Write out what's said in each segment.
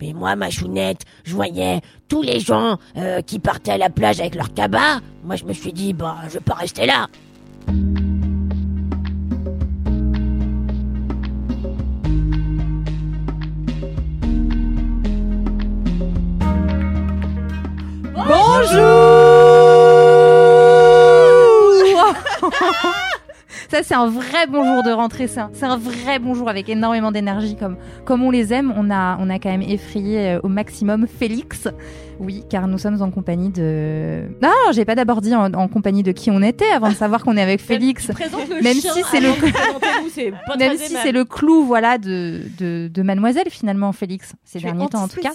Mais moi, ma chounette, je voyais tous les gens euh, qui partaient à la plage avec leur cabas. Moi, je me suis dit, bah, je vais pas rester là. Ça, c'est un vrai bonjour de rentrée. C'est un, c'est un vrai bonjour avec énormément d'énergie, comme, comme on les aime. On a, on a quand même effrayé euh, au maximum Félix. Oui, car nous sommes en compagnie de. Non, j'ai pas d'abord dit en, en compagnie de qui on était avant de savoir qu'on est avec Félix. Même si c'est le- pas Même si c'est le clou, voilà, de, de, de Mademoiselle finalement, Félix, ces Tu derniers temps en tout cas.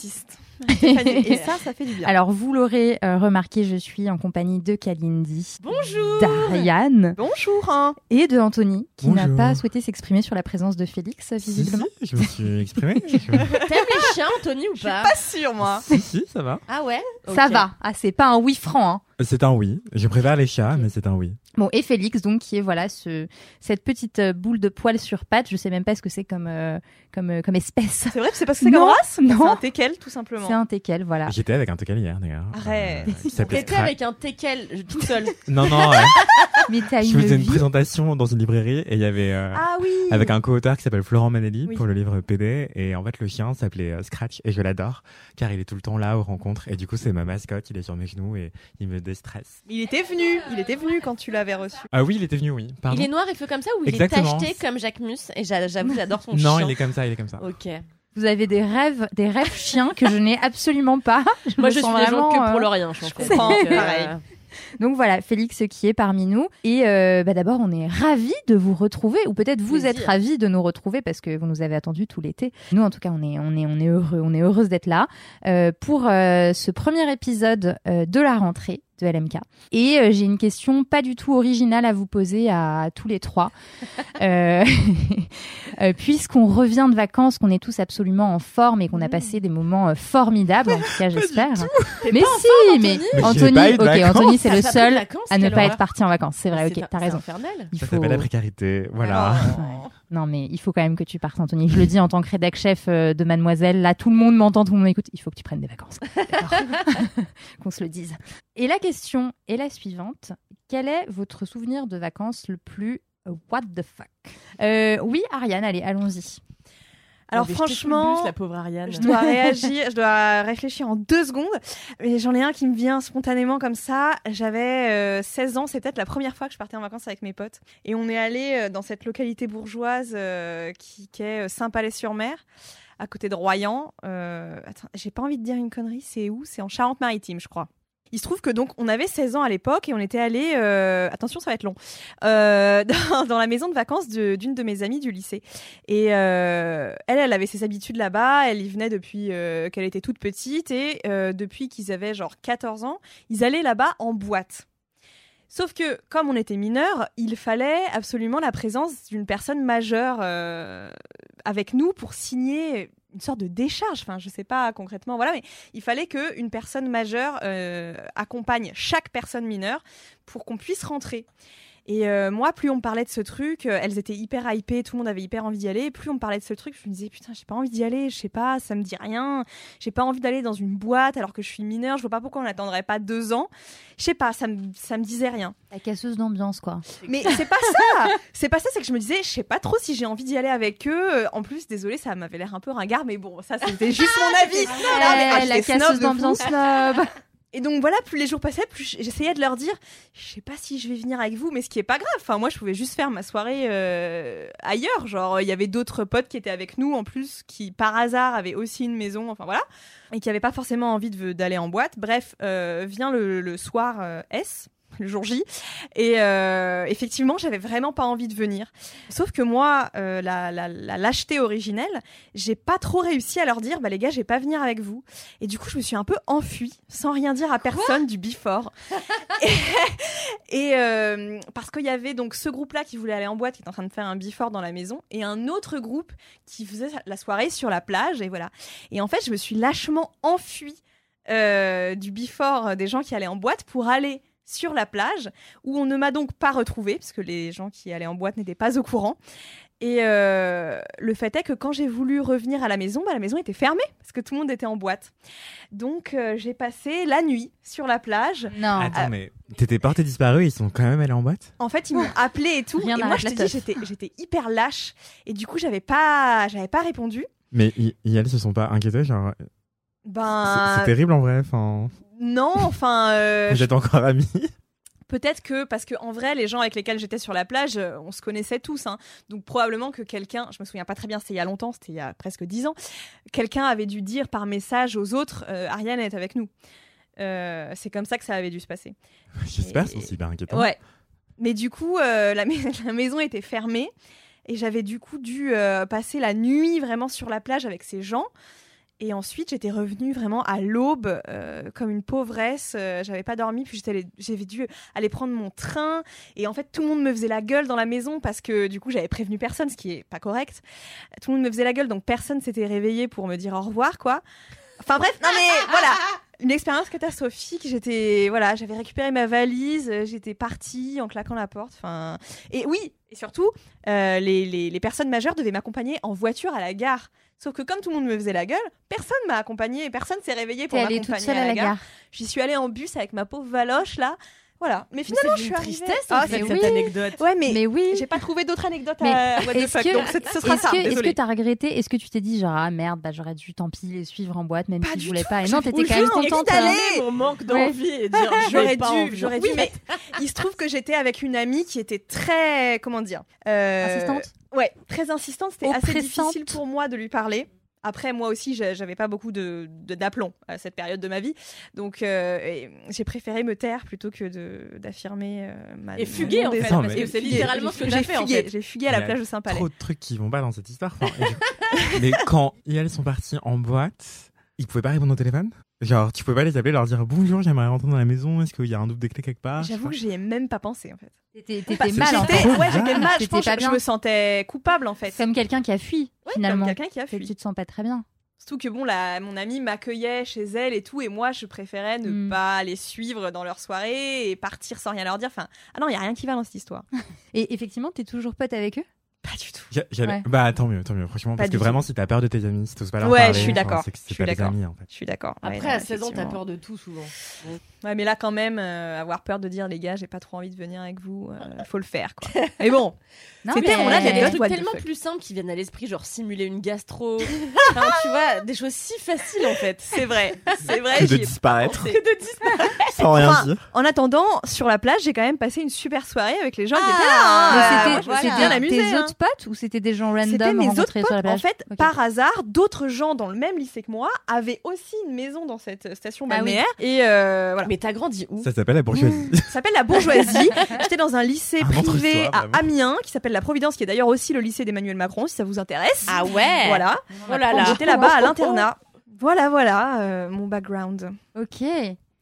Et ça, ça fait du bien. Alors, vous l'aurez euh, remarqué, je suis en compagnie de Kalindi, Bonjour. d'Ariane Bonjour. Hein. et de Anthony, qui n'a Bonjour. pas souhaité s'exprimer sur la présence de Félix, Si, visiblement. si, je me suis exprimé. T'aimes les chiens, Anthony, ou pas Pas sûr, moi. si, si, ça va. Ah ouais Ça Ok. va. Ah, c'est pas un oui franc. Hein. C'est un oui. Je préfère les chats, mais c'est un oui. Bon, et Félix, donc, qui est voilà ce, cette petite euh, boule de poils sur pattes. Je sais même pas ce que c'est comme, euh, comme, euh, comme espèce. C'est vrai que c'est parce que c'est comme race non. C'est un teckel, tout simplement. C'est un teckel, voilà. J'étais avec un teckel hier, d'ailleurs. Arrête. Euh, T'étais avec un teckel tout seul. Non, non, ouais. Mais t'as je faisais une vie. présentation dans une librairie et il y avait euh, Ah oui. avec un co-auteur qui s'appelle Florent Manelli Oui. pour le livre PD et en fait le chien s'appelait euh, Scratch et je l'adore car il est tout le temps là aux rencontres et du coup c'est ma mascotte, il est sur mes genoux et il me déstresse. Il était venu. Il était venu quand tu l'avais reçu. Ah oui, il était venu, oui. Pardon. Il est noir et fait comme ça ou Exactement. il est tacheté comme Jacques Mus? Et j'a- j'avoue, j'adore son Non, chien. il est comme ça, il est comme ça. Ok. Vous avez des rêves, des rêves chiens que je n'ai absolument pas. Je Moi, me je suis vraiment que pour euh, le rien, je comprends, pareil. Donc voilà, Félix qui est parmi nous. Et euh, bah, d'abord, on est ravis de vous retrouver, ou peut-être vous Plaisir. êtes ravis de nous retrouver parce que vous nous avez attendu tout l'été. Nous, en tout cas, on est, on est, on est heureux, on est heureuse d'être là euh, pour euh, ce premier épisode euh, de la rentrée de LMK. Et euh, j'ai une question pas du tout originale à vous poser à tous les trois. Euh, euh, Puisqu'on revient de vacances, qu'on est tous absolument en forme et qu'on a passé des moments euh, formidables, en tout cas j'espère. Mais si, mais Mais Anthony, ok. Anthony c'est le seul vacances, à ne pas être parti en vacances. C'est vrai, C'est ok, t'as raison. infernal. Il Ça faut... s'appelle la précarité, voilà. Oh. Non, mais il faut quand même que tu partes, Anthony. Je le dis en tant que rédac chef euh, de Mademoiselle. Là, tout le monde m'entend, tout le monde m'écoute. Il faut que tu prennes des vacances. Qu'on se le dise. Et la question est la suivante. Quel est votre souvenir de vacances le plus euh, what the fuck? Euh, Oui, Ariane, allez, allons-y. Alors franchement, bus, la pauvre Ariane. je dois réagir, je dois réfléchir en deux secondes. Mais j'en ai un qui me vient spontanément comme ça. J'avais euh, 16 ans, c'est peut-être la première fois que je partais en vacances avec mes potes. Et on est allé euh, dans cette localité bourgeoise euh, qui, qui est euh, Saint-Palais-sur-Mer, à côté de Royan. Euh, attends, j'ai pas envie de dire une connerie, c'est où? C'est en Charente-Maritime, je crois. Il se trouve que donc on avait 16 ans à l'époque et on était allé, attention ça va être long, euh, dans, la maison de vacances d'une de, mes amies du lycée. Et euh, elle, elle avait ses habitudes là-bas, elle y venait depuis euh, qu'elle était toute petite et euh, depuis qu'ils avaient genre 14 ans, ils allaient là-bas en boîte. Sauf que, comme on était mineurs, il fallait absolument la présence d'une personne majeure euh, avec nous pour signer une sorte de décharge. Enfin, je sais pas concrètement, voilà, mais il fallait qu'une personne majeure euh, accompagne chaque personne mineure pour qu'on puisse rentrer. Et euh, moi, plus on me parlait de ce truc, euh, elles étaient hyper hypées, tout le monde avait hyper envie d'y aller. Plus on me parlait de ce truc, je me disais putain, j'ai pas envie d'y aller, je sais pas, ça me dit rien. J'ai pas envie d'aller dans une boîte alors que je suis mineure. Je vois pas pourquoi on n'attendrait pas deux ans. Je sais pas, ça me ça me disait rien. La casseuse d'ambiance, quoi. Mais c'est pas ça. C'est pas ça. C'est que je me disais, je sais pas trop si j'ai envie d'y aller avec eux. En plus, désolé, ça m'avait l'air un peu ringard, mais bon, ça c'était juste mon avis. Non, mais, ah, Eh, la casseuse d'ambiance snob. Et donc voilà, plus les jours passaient, plus j'essayais de leur dire, je sais pas si je vais venir avec vous, mais ce qui est pas grave. Enfin, moi, je pouvais juste faire ma soirée euh, ailleurs. Genre, il y avait d'autres potes qui étaient avec nous en plus, qui par hasard avaient aussi une maison. Enfin voilà, et qui avaient pas forcément envie d'aller en boîte. Bref, euh, vient le, le soir euh, S. le jour J. Et euh, effectivement, j'avais vraiment pas envie de venir. Sauf que moi, euh, la, la, la lâcheté originelle, j'ai pas trop réussi à leur dire, bah les gars, je vais pas venir avec vous. Et du coup, je me suis un peu enfuie, sans rien dire à personne du before. et et, euh, parce qu'il y avait donc ce groupe-là qui voulait aller en boîte, qui était en train de faire un before dans la maison, et un autre groupe qui faisait la soirée sur la plage. Et voilà. Et en fait, je me suis lâchement enfuie euh, du before des gens qui allaient en boîte pour aller sur la plage où on ne m'a donc pas retrouvée puisque les gens qui allaient en boîte n'étaient pas au courant. Et euh, le fait est que quand j'ai voulu revenir à la maison, bah, la maison était fermée parce que tout le monde était en boîte. Donc euh, j'ai passé la nuit sur la plage. Non. Attends, mais t'étais porté disparu, ils sont quand même allés en boîte? En fait, ils m'ont appelé et tout. Rien et moi, je te dis, j'étais, j'étais hyper lâche. Et du coup, j'avais pas, j'avais pas répondu. Mais i- i- elles se sont pas inquiétées, genre. c'est- Ben C'est terrible en vrai. Non, enfin, euh, Vous êtes encore amis Peut-être que, parce que en vrai, les gens avec lesquels j'étais sur la plage, euh, on se connaissait tous. hein. Donc probablement que quelqu'un, je me souviens pas très bien, c'était il y a longtemps, c'était il y a presque dix ans, quelqu'un avait dû dire par message aux autres, euh, Ariane est avec nous. Euh, c'est comme ça que ça avait dû se passer. J'espère, c'est aussi hyper inquiétant. Ouais. Mais du coup, la, mais- la maison était fermée et j'avais du coup dû passer la nuit vraiment sur la plage avec ces gens. Et ensuite, j'étais revenue vraiment à l'aube, euh, comme une pauvresse. Euh, j'avais pas dormi, puis j'avais dû aller prendre mon train. Et en fait, tout le monde me faisait la gueule dans la maison parce que du coup, j'avais prévenu personne, ce qui est pas correct. Tout le monde me faisait la gueule, donc personne s'était réveillé pour me dire au revoir, quoi. Enfin bref, non mais voilà, une expérience catastrophique. J'étais voilà, j'avais récupéré ma valise, euh, j'étais partie en claquant la porte. Enfin et oui, et surtout euh, les, les, les personnes majeures devaient m'accompagner en voiture à la gare. Sauf que comme tout le monde me faisait la gueule, personne m'a accompagnée, personne s'est réveillé pour T'es allée m'accompagner toute seule à la gare. gare. J'y suis allée en bus avec ma pauvre Valoche là. Voilà. Mais finalement, je suis arrivée. tristesse Ah, c'est- cette oui. anecdote. Ouais, mais, Mais oui. j'ai pas trouvé d'autres anecdotes Mais à what the Est-ce fuck, que, donc c'est- ce sera est-ce ça. est-ce que t'as regretté Est-ce que tu t'es dit genre ah merde bah j'aurais dû tant pis les suivre en boîte même Pas si je voulais tout, pas et je non t'étais quand même contente hein. mon manque Ouais. d'envie et dire J'aurais dû, j'aurais dû, mais il se trouve que j'étais avec une amie qui était très, comment dire, euh, Insistante Ouais, très insistante. C'était assez difficile pour moi de lui parler. Après, moi aussi, j'a- j'avais pas beaucoup de de- d'aplomb à cette période de ma vie, donc euh, j'ai préféré me taire plutôt que de d'affirmer euh, ma Et fuguer, en fait, parce que c'est littéralement ce que j'ai fait, en fugué, fait. J'ai fugué à la plage de Saint-Palais. Trop de trucs qui vont pas dans cette histoire. Enfin, Mais quand elles sont parties en boîte, ils pouvaient pas répondre au téléphone? Genre, tu pouvais pas les appeler, leur dire bonjour, j'aimerais rentrer dans la maison, est-ce qu'il y a un double des clés quelque part? J'avoue que j'y ai même pas pensé en fait. T'étais mal en j'étais- fait. ouais, j'étais mal. Je pense pas que je me sentais coupable en fait. Comme quelqu'un qui a fui Ouais, finalement. Comme quelqu'un qui a fui. tu te sens pas très bien. Surtout que bon, la, mon amie m'accueillait chez elle et tout, et moi je préférais ne Mm. pas les suivre dans leur soirée et partir sans rien leur dire. Enfin, ah non, il y a rien qui va dans cette histoire. Et effectivement t'es toujours pote avec eux? Pas du tout. Ouais. Bah tant mieux, tant mieux, franchement, Pas parce que vraiment, si t'as peur de tes amis, si t'oses pas leur Ouais, parler, je suis enfin, d'accord. c'est que Je c'est suis pas des d'accord. amis en fait. Je suis d'accord. Ouais, Après, non, à 16 ans, t'as peur de tout souvent. Ouais, mais là quand même, euh, avoir peur de dire les gars, j'ai pas trop envie de venir avec vous, euh, faut le faire quoi. mais bon, Non, C'était mais- mon Il y a des trucs tellement plus simples qui viennent à l'esprit, genre simuler une gastro. enfin, tu vois, des choses si faciles en fait. c'est vrai, c'est vrai. Que de disparaître. Que de disparaître. sans rien Enfin, dire. En attendant, sur la plage, j'ai quand même passé une super soirée avec les gens qui Ah, étaient là. hein. C'était moi, je me suis c'était bien amusée, tes hein. autres potes ou c'était des gens C'était random mes autres rencontrés sur la potes. En plage fait, par hasard, d'autres gens dans le même lycée que moi avaient aussi une maison dans cette station Ah oui. balnéaire. Et euh, voilà. Mais t'as grandi où? Ça s'appelle la bourgeoisie. Ça s'appelle la bourgeoisie. J'étais dans un lycée Un privé à vraiment. Amiens qui s'appelle la Providence, qui est d'ailleurs aussi le lycée d'Emmanuel Macron, si ça vous intéresse. Ah ouais Voilà. Oh là là. J'étais là-bas à l'internat. Voilà, voilà euh, mon background. Ok.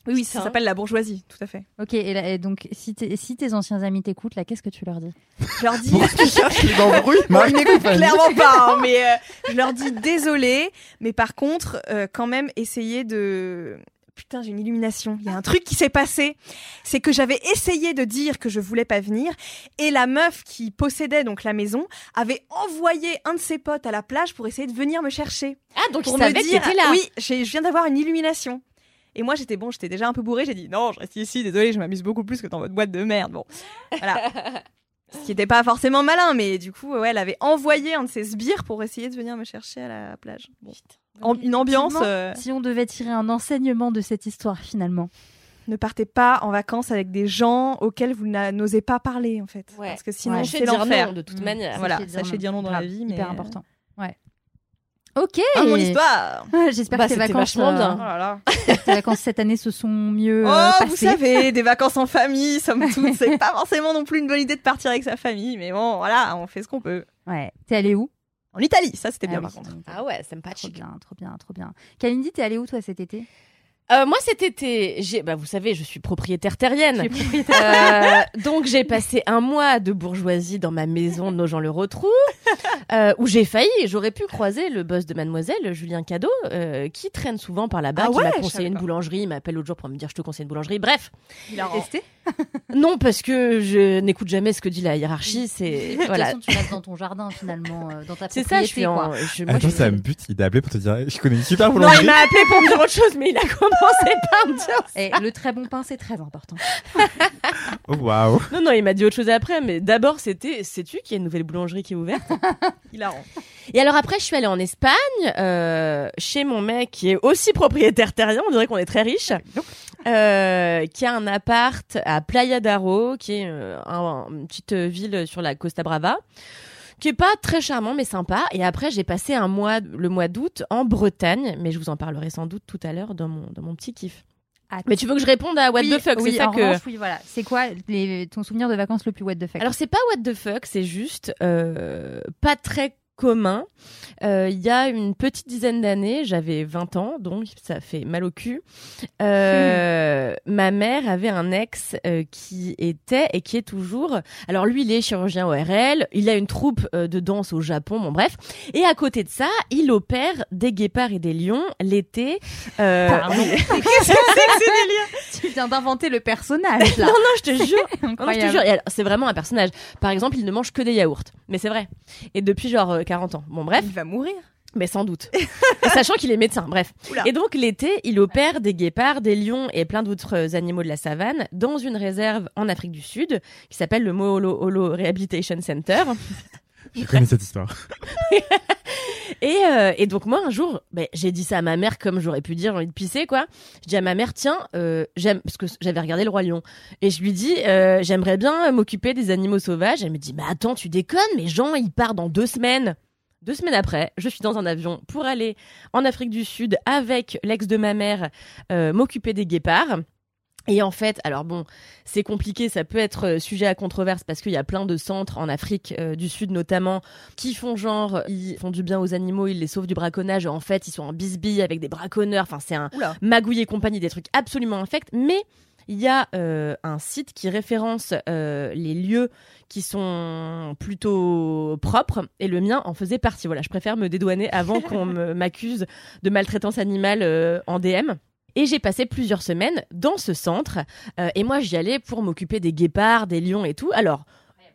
Oui, oui, ça s'appelle la bourgeoisie, tout à fait. Ok, et, là- et donc si, t'es- si tes anciens amis t'écoutent, là, qu'est-ce que tu leur dis? Je leur dis. Tu cherches les embrouilles clairement pas, hein, mais euh, je leur dis désolé, mais par contre, euh, quand même, essayez de. Putain, j'ai une illumination. Il y a un truc qui s'est passé. C'est que j'avais essayé de dire que je voulais pas venir. Et la meuf qui possédait donc la maison avait envoyé un de ses potes à la plage pour essayer de venir me chercher. Ah, donc Pour il me dire, là. oui, je viens d'avoir une illumination. Et moi, j'étais bon, j'étais déjà un peu bourrée. J'ai dit non, je reste ici. Désolé, je m'amuse beaucoup plus que dans votre boîte de merde. Bon, voilà. Ce qui n'était pas forcément malin, mais du coup, ouais, elle avait envoyé un de ses sbires pour essayer de venir me chercher à la plage. Bon. Une ambiance. Euh, Si on devait tirer un enseignement de cette histoire finalement. ne partez pas en vacances avec des gens auxquels vous n'osez pas parler, en fait. Ouais. Parce que sinon, Ouais. c'est l'enfer. de toute Mm. manière. Voilà, Sachez sachez dire non dans la vie, mais Hyper euh, important. Ok. Ah, mon histoire J'espère Bah, que tes vacances, vachement euh, bien. Oh là là. tes vacances cette année se sont mieux Oh, euh, vous passées. savez, des vacances en famille, somme toute, c'est pas forcément non plus une bonne idée de partir avec sa famille, mais bon, voilà, on fait ce qu'on peut. Ouais. T'es allé où? En Italie, ça c'était Ah bien oui, par contre. Ah ouais, c'est Trop bien, trop bien, trop bien. Kalindi, t'es allé où toi cet été? Euh, moi cet été, j'ai, bah vous savez, je suis propriétaire terrienne. Euh, donc j'ai passé un mois de bourgeoisie dans ma maison de Nogent-le-Rotrou, euh, où j'ai failli, j'aurais pu croiser le boss de Mademoiselle, Julien Cadeau, euh, qui traîne souvent par là-bas, Ah qui ouais, m'a conseillé une boulangerie, il m'appelle l'autre jour pour me dire je te conseille une boulangerie. Bref, Il a Testé non parce que je n'écoute jamais ce que dit la hiérarchie, c'est De toute voilà. façon, tu dans ton jardin finalement, euh, dans ta C'est ça, je suis en. je- moi, Attends, je ça me bute. Il a appelé pour te dire Je connais une super Non, il boulangerie. m'a appelé pour me dire autre chose, mais il a commencé par me dire Et le très bon pain, c'est très important. Oh, waouh. Non, non, il m'a dit autre chose après, mais d'abord, c'était, sais-tu qu'il y a une nouvelle boulangerie qui est ouverte? Hilarant. Et alors après, je suis allée en Espagne, euh, chez mon mec qui est aussi propriétaire terrien, on dirait qu'on est très riche, euh, qui a un appart à Playa d'Aro, qui est euh, un- une petite ville sur la Costa Brava qui est pas très charmant mais sympa et après j'ai passé un mois le mois d'août en Bretagne mais je vous en parlerai sans doute tout à l'heure dans mon dans mon petit kiff. Mais tu veux que je réponde à what oui, the fuck oui, c'est ça en que revanche, oui, voilà. C'est quoi les- ton souvenir de vacances le plus what the fuck? Alors c'est pas what the fuck, c'est juste euh, pas très commun. Euh, Il y a une petite dizaine d'années, j'avais 20 ans, donc ça fait mal au cul. Euh, Ma mère avait un ex euh, qui était et qui est toujours. Alors lui, il est chirurgien ORL, il a une troupe euh, de danse au Japon, bon bref. Et à côté de ça, il opère des guépards et des lions l'été. Euh, Pardon. Qu'est-ce que c'est que ces Tu viens d'inventer le personnage là. Non, non, je te jure. Non, je te c'est vraiment un personnage. Par exemple, il ne mange que des yaourts. Mais c'est vrai. Et depuis genre 40 ans. Bon, bref, Il va mourir. mais sans doute. Sachant qu'il est médecin, bref. Oula. Et donc, l'été, il opère des guépards, des lions et plein d'autres animaux de la savane dans une réserve en Afrique du Sud qui s'appelle le Moholo Holo Rehabilitation Center. Je connais cette histoire. Et, euh, et donc moi un jour, ben, j'ai dit ça à ma mère comme j'aurais pu dire j'ai envie de pisser quoi. Je dis à ma mère tiens euh, j'aime parce que j'avais regardé le roi lion et je lui dis euh, j'aimerais bien m'occuper des animaux sauvages. Elle me dit mais attends tu déconnes mais Jean il part dans deux semaines. Deux semaines après, je suis dans un avion pour aller en Afrique du Sud avec l'ex de ma mère euh, m'occuper des guépards. Et en fait, alors bon, c'est compliqué, ça peut être euh, sujet à controverse parce qu'il y a plein de centres en Afrique euh, du Sud notamment qui font genre, ils font du bien aux animaux, ils les sauvent du braconnage. En fait, ils sont en bisbille avec des braconneurs. Enfin, c'est un Oula. magouille et compagnie, des trucs absolument infects. Mais il y a euh, un site qui référence euh, les lieux qui sont plutôt propres et le mien en faisait partie. Voilà, je préfère me dédouaner avant qu'on m'accuse de maltraitance animale en DM. Et j'ai passé plusieurs semaines dans ce centre. euh, et moi, j'y allais pour m'occuper des guépards, des lions et tout. Alors,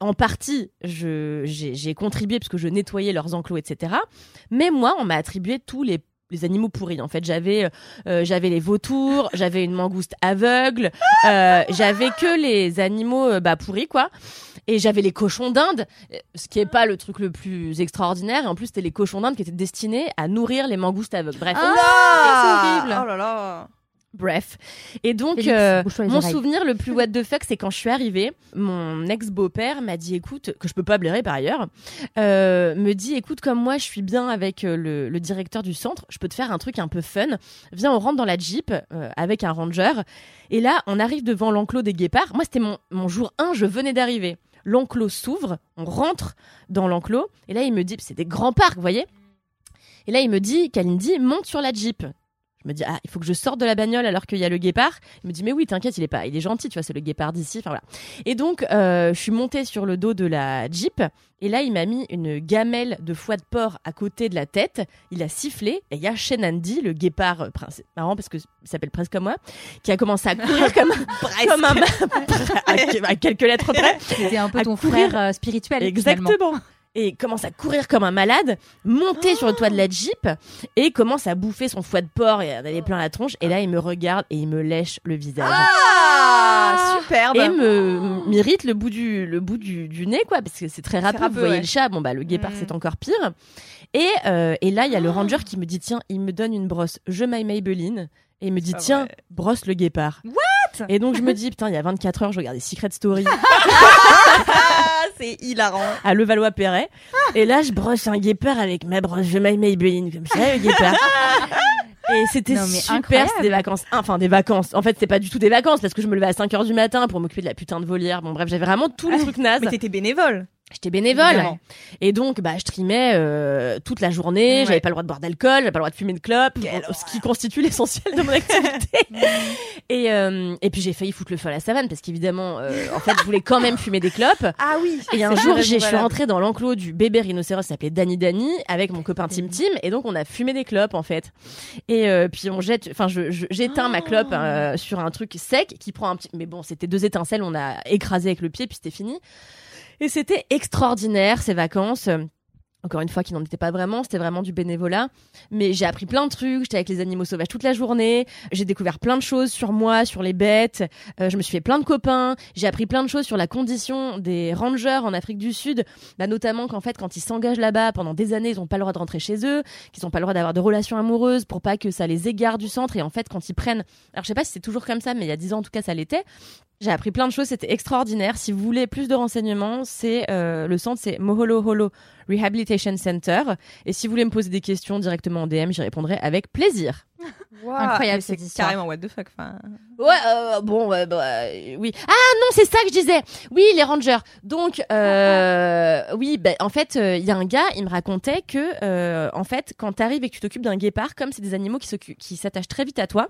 en partie, je- j'ai j'ai contribué parce que je nettoyais leurs enclos, etc. Mais moi, on m'a attribué tous les les animaux pourris. En fait, j'avais euh, j'avais les vautours, j'avais une mangouste aveugle, euh, j'avais que les animaux euh, bah, pourris quoi. Et j'avais les cochons d'Inde, euh, ce qui est pas le truc le plus extraordinaire. Et en plus, c'était les cochons d'Inde qui étaient destinés à nourrir les mangoustes aveugles. Bref. Ah, c'est horrible. Oh là là. Bref. Et donc, Félix, euh, mon oreilles. souvenir le plus what the fuck, c'est quand je suis arrivée, mon ex-beau-père m'a dit, écoute, que je peux pas blairer par ailleurs, euh, me dit, écoute, comme moi, je suis bien avec le, le directeur du centre, je peux te faire un truc un peu fun. Viens, on rentre dans la Jeep euh, avec un ranger. Et là, on arrive devant l'enclos des guépards. Moi, c'était mon, mon jour 1, je venais d'arriver. L'enclos s'ouvre, on rentre dans l'enclos. Et là, il me dit, c'est des grands parcs, vous voyez Et là, il me dit, Kalindi, monte sur la Jeep. Je me dis, ah, il faut que je sorte de la bagnole alors qu'il y a le guépard. Il me dit, mais oui, t'inquiète, il est pas, il est gentil, tu vois, c'est le guépard d'ici. Enfin voilà. Et donc, euh, je suis montée sur le dos de la Jeep. Et là, il m'a mis une gamelle de foie de porc à côté de la tête. Il a sifflé. Et il y a Shenandy, le guépard, euh, prince- marrant parce que il s'appelle presque comme moi, qui a commencé à courir comme, comme un, à, à quelques lettres près. C'était un peu ton courir. frère euh, spirituel. finalement. Et commence à courir comme un malade, monter sur le toit de la Jeep et commence à bouffer son foie de porc et à aller plein la tronche. Et là, il me regarde et il me lèche le visage. Ah, superbe. Et me m'irrite le bout du le bout du, du nez quoi parce que c'est très rapide. râpeux, Vous voyez ouais. le chat, bon bah le guépard Mm. c'est encore pire. Et euh, et là il y a le ranger qui me dit tiens il me donne une brosse je maille Maybelline et il me dit pas tiens vrai. brosse le guépard. Et donc je me dis putain, il y a 24 heures, je regardais Secret Story Ah, c'est hilarant. à Levallois-Perret. Et là, je brosse un guépard avec ma brosse de My Maybelline comme ça, le guépard. Et c'était super, incroyable. c'était des vacances. Enfin, des vacances. En fait, c'était pas du tout des vacances parce que je me levais à 5 heures du matin pour m'occuper de la putain de volière. Bon, bref, j'avais vraiment tous les trucs nazes. Mais t'étais bénévole. J'étais bénévole. Évidemment. Et donc, bah, je trimais euh, toute la journée. Ouais. J'avais pas le droit de boire d'alcool, j'avais pas le droit de fumer de clope, ce qui constitue l'essentiel de mon activité. et, euh, et puis j'ai failli foutre le feu à la savane parce qu'évidemment, euh, en fait, je voulais quand même fumer des clopes. Ah oui. Et un jour, je suis rentrée dans l'enclos du bébé rhinocéros qui s'appelait Danny Danny avec mon copain Tim Tim et donc on a fumé des clopes en fait. Et euh, puis on jette, enfin je, je- j'éteins ma clope euh, sur un truc sec qui prend un petit, mais bon c'était deux étincelles, on a écrasé avec le pied puis c'était fini. Et c'était extraordinaire ces vacances. Encore une fois, qui n'en était pas vraiment, c'était vraiment du bénévolat. Mais j'ai appris plein de trucs, j'étais avec les animaux sauvages toute la journée, j'ai découvert plein de choses sur moi, sur les bêtes, euh, je me suis fait plein de copains, j'ai appris plein de choses sur la condition des rangers en Afrique du Sud, bah, notamment qu'en fait, quand ils s'engagent là-bas pendant des années, ils n'ont pas le droit de rentrer chez eux, qu'ils n'ont pas le droit d'avoir de relations amoureuses pour pas que ça les égare du centre. Et en fait, quand ils prennent, alors je sais pas si c'est toujours comme ça, mais il y a dix ans en tout cas, ça l'était. J'ai appris plein de choses, c'était extraordinaire. Si vous voulez plus de renseignements, c'est euh, le centre, c'est Moholo Holo Rehabilitation Center. Et si vous voulez me poser des questions directement en DM, j'y répondrai avec plaisir. Incroyable, Mais c'est carrément what the fuck. Enfin, Ouais, euh, bon, ouais, bah, euh, oui. Ah non, c'est ça que je disais. Oui, les rangers. Donc, euh, oui, bah, en fait, il y a un gars, il me racontait que, euh, en fait, quand t'arrives et que tu t'occupes d'un guépard, comme c'est des animaux qui s'attachent très vite à toi.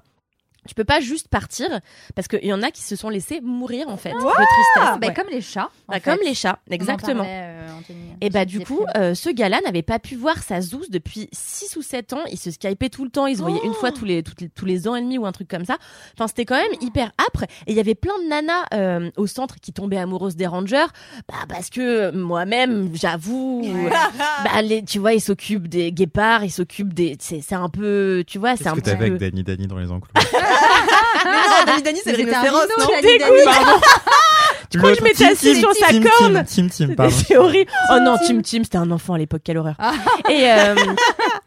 Tu peux pas juste partir parce qu'il y en a qui se sont laissés mourir en fait de tristesse. Bah, Ouais. Comme les chats. en Bah, fait. comme les chats, exactement. parlait, euh, Anthony. Et bah du coup, euh, ce gars-là n'avait pas pu voir sa zouze depuis 6 ou 7 ans. Il se skypait tout le temps, ils se voyaient une fois tous les, tous les ans et demi ou un truc comme ça. Enfin, c'était quand même hyper âpre. Et il y avait plein de nanas euh, au centre qui tombaient amoureuses des rangers. Bah parce que moi-même, j'avoue, bah les, tu vois, ils s'occupent des guépards, ils s'occupent des... C'est c'est un peu, tu vois, c'est Qu'est-ce un que peu... avec Danny Danny dans les enclos? non, Danny Danny, c'est le rhino, non. Pardon. Tu crois que je m'étais assise sur sa corne Tim, Tim, Tim, pardon. C'est horrible. Oh non, Tim Tim, c'était un enfant à l'époque, quelle horreur. Et, euh,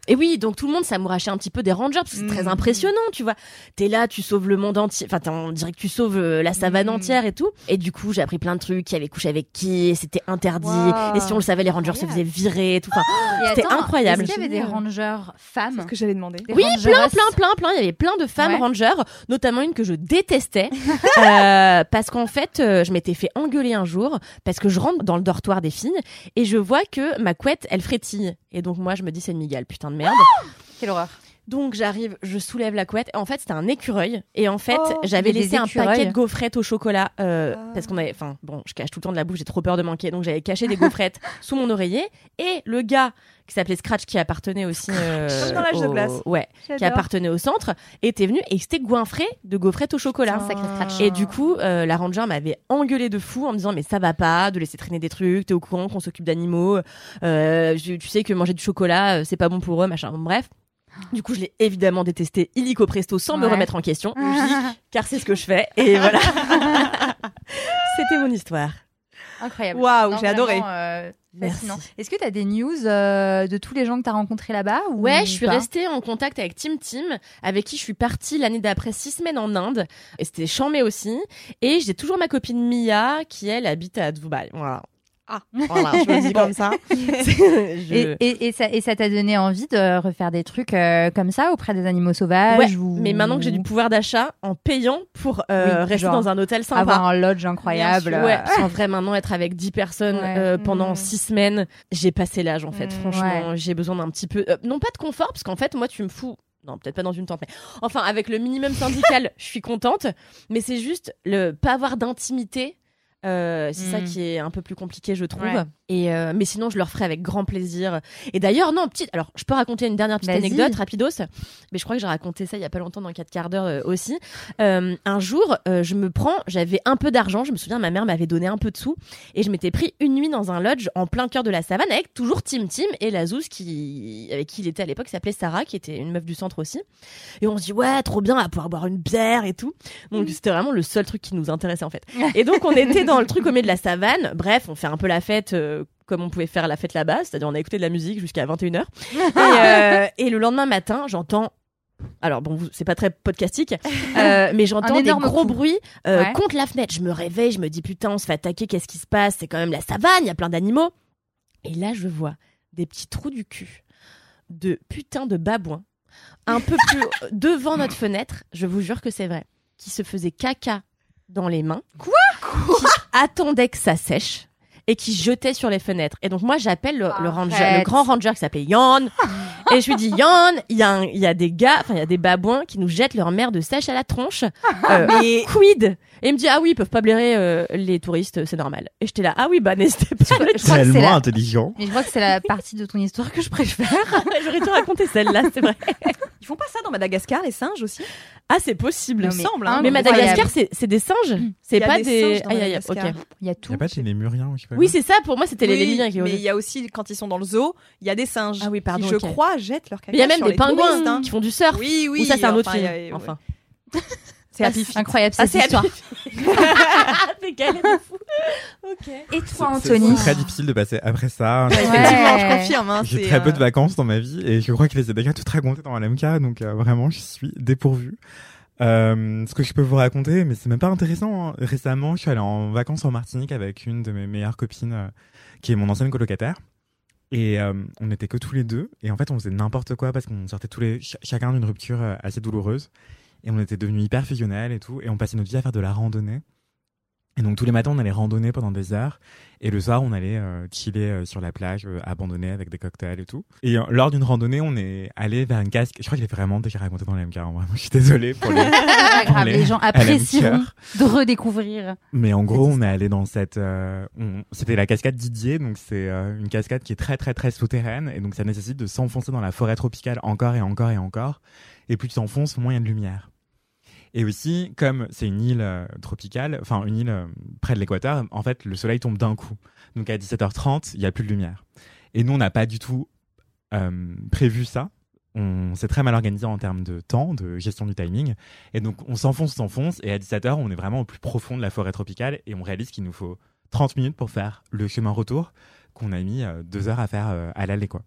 et oui, donc tout le monde s'amourachait un petit peu des rangers parce que c'est très Mm. impressionnant, tu vois. T'es là, tu sauves le monde entier. Enfin, on dirait que tu sauves euh, la savane Mm. entière et tout. Et du coup, j'ai appris plein de trucs. Qui avait couché avec qui C'était interdit. Wow. Et si on le savait, les rangers se faisaient virer et tout. Enfin, c'était incroyable. Est-ce qu'il y avait des rangers femmes C'est ce que j'allais demander. Des Oui, plein, plein, plein, plein. Il y avait plein de femmes Ouais. rangers, notamment une que je détestais, euh, parce qu'en fait, je m'étais fait engueuler un jour parce que je rentre dans le dortoir des filles et je vois que ma couette, elle frétille. Et donc moi, je me dis c'est une migale, putain de merde. Quelle horreur. Donc j'arrive, je soulève la couette. En fait, c'était un écureuil. Et en fait, Oh, j'avais laissé un paquet de gaufrettes au chocolat euh, Ah. parce qu'on avait, enfin bon, je cache tout le temps de la bouffe, j'ai trop peur de manquer. Donc j'avais caché des gaufrettes sous mon oreiller. Et le gars qui s'appelait Scratch, qui appartenait aussi, euh, dans l'âge de au- glace. ouais, qui appartenait au centre, était venu et c'était goinfré de gaufrettes au chocolat. Sacré Scratch. Et du coup, euh, la ranger m'avait engueulé de fou en me disant mais ça va pas de laisser traîner des trucs, t'es au courant qu'on s'occupe d'animaux, euh, tu tu sais que manger du chocolat c'est pas bon pour eux, machin. Bon, bref. Du coup, je l'ai évidemment détesté illico presto sans me remettre en question, car c'est ce que je fais. Et voilà. C'était mon histoire. Incroyable. Waouh, j'ai adoré. euh, Merci. fascinant. Est-ce que tu as des news euh, de tous les gens que tu as rencontrés là-bas ou Ouais, je suis restée en contact avec Tim Tim, avec qui je suis partie l'année d'après six semaines en Inde. Et c'était chambé aussi. Et j'ai toujours ma copine Mia, qui elle habite à Dubaï. Voilà. Ah. Voilà, je me dis comme ça. Je- Et, et, et ça et ça t'a donné envie de refaire des trucs euh, comme ça auprès des animaux sauvages Ouais, ou... mais maintenant que j'ai du pouvoir d'achat, en payant pour euh, Oui, rester genre dans un hôtel sympa. avoir un lodge incroyable. Ouais, sans vrai maintenant être avec 10 personnes Ouais. euh, pendant Mm. 6 semaines, j'ai passé l'âge en fait. Mm, Franchement, j'ai besoin d'un petit peu, euh, non pas de confort, parce qu'en fait, moi, tu me fous. Non, peut-être pas dans une tente, mais enfin, avec le minimum syndical, je suis contente. Mais c'est juste le pas avoir d'intimité. Euh, c'est ça Mm. qui est un peu plus compliqué, je trouve. Ouais. Et euh, mais sinon, je le referai avec grand plaisir. Et d'ailleurs, non, petite. Alors, je peux raconter une dernière petite anecdote, rapidos. Mais je crois que j'ai raconté ça il y a pas longtemps dans 4 quarts d'heure euh, aussi. Euh, un jour, euh, je me prends, j'avais un peu d'argent. Je me souviens, ma mère m'avait donné un peu de sous et je m'étais pris une nuit dans un lodge en plein cœur de la savane avec toujours Tim Tim et la Zouz qui avec qui il était à l'époque, s'appelait Sarah, qui était une meuf du centre aussi. Et on se dit ouais, trop bien, va pouvoir boire une bière et tout. Donc c'était vraiment le seul truc qui nous intéressait en fait. Et donc on était dans le truc au milieu de la savane. Bref, on fait un peu la fête. Comme on pouvait faire la fête là-bas, c'est-à-dire on a écouté de la musique jusqu'à 21h. et, euh, et le lendemain matin, j'entends Alors bon, c'est pas très podcastique, euh, mais j'entends des gros coup. bruits euh, Ouais. contre la fenêtre. Je me réveille, je me dis putain, on se fait attaquer, qu'est-ce qui se passe? C'est quand même la savane, il y a plein d'animaux. Et là, je vois des petits trous du cul de putain de babouins un peu plus devant notre fenêtre. Je vous jure que c'est vrai, qui se faisaient caca dans les mains. Quoi? Qui attendaient que ça sèche. Et qui jetaient sur les fenêtres. Et donc moi j'appelle le, le ranger, le Arrête. grand ranger qui s'appelait Yann, et je lui dis Yann, il y, a un- il y a des gars, enfin il y a des babouins qui nous jettent leur merde sèche à la tronche. Euh, Mais quid? Et il me dit ah oui ils peuvent pas blairer euh, les touristes c'est normal. Et j'étais là ah oui bah n'hésitez pas. Crois que c'est Tellement la- intelligent. Mais je crois que c'est la partie de ton histoire que je préfère. J'aurais dû raconter celle-là c'est vrai. ils font pas ça dans Madagascar, les singes aussi? Ah c'est possible. Il Non, me mais semble. hein. Mais incroyable. Madagascar c'est c'est des singes, c'est Il y a pas des des. singes dans Aïe, aïe, aïe, Madagascar. ok. Il y a Il tout. y a pas chez les Muriens ou je sais pas Oui quoi c'est ça pour moi c'était les Oui, lémuriens qui mais il y a aussi quand ils sont dans le zoo, il y a des singes. Ah oui, pardon, Qui, je ok. crois, jettent leur caca. Il y a même sur des les pingouins touristes, hein. qui font du surf. Oui, oui. Ou ça c'est un autre enfin, film. il y a-. Enfin. C'est Happy c'est Feet. incroyable Ah, cette c'est histoire. T'es calé de fou. Ok. Et toi, C'est- Anthony C'est très difficile de passer après ça. Effectivement, je confirme. hein, J'ai c'est, très peu euh, de vacances dans ma vie et je crois qu'il les a déjà toutes racontées dans LMK, donc euh, vraiment je suis dépourvu. Euh, ce que je peux vous raconter, mais c'est même pas intéressant. hein. Récemment, je suis allé en vacances en Martinique avec une de mes meilleures copines, euh, qui est mon ancienne colocataire. Et euh, on n'était que tous les deux. Et en fait, on faisait n'importe quoi parce qu'on sortait tous les ch- chacun d'une rupture euh, assez douloureuse. Et on était devenus hyper fusionnels et tout. Et on passait notre vie à faire de la randonnée. Et donc tous les matins, on allait randonner pendant des heures. Et le soir, on allait euh, chiller euh, sur la plage, euh, abandonnée avec des cocktails et tout. Et euh, lors d'une randonnée, on est allé vers une casque. Je crois que je l'ai vraiment déjà raconté dans l'MK. vrai. Je suis désolé pour les. Grave, les- les gens apprécieront liqueur. de redécouvrir. Mais en gros, on est allé dans cette. euh, on- C'était la cascade Didier, donc c'est euh, une cascade qui est très très très souterraine, et donc ça nécessite de s'enfoncer dans la forêt tropicale encore et encore et encore. Et plus tu t'enfonces, moins il y a de lumière. Et aussi, comme c'est une île euh, tropicale, enfin une île euh, près de l'équateur, en fait, le soleil tombe d'un coup. Donc à 17h30, il y a plus de lumière. Et nous, on n'a pas du tout euh, prévu ça. On s'est très mal organisé en termes de temps, de gestion du timing. Et donc, on s'enfonce, s'enfonce, et à 17h, on est vraiment au plus profond de la forêt tropicale, et on réalise qu'il nous faut 30 minutes pour faire le chemin retour qu'on a mis deux heures à faire à l'aller, quoi.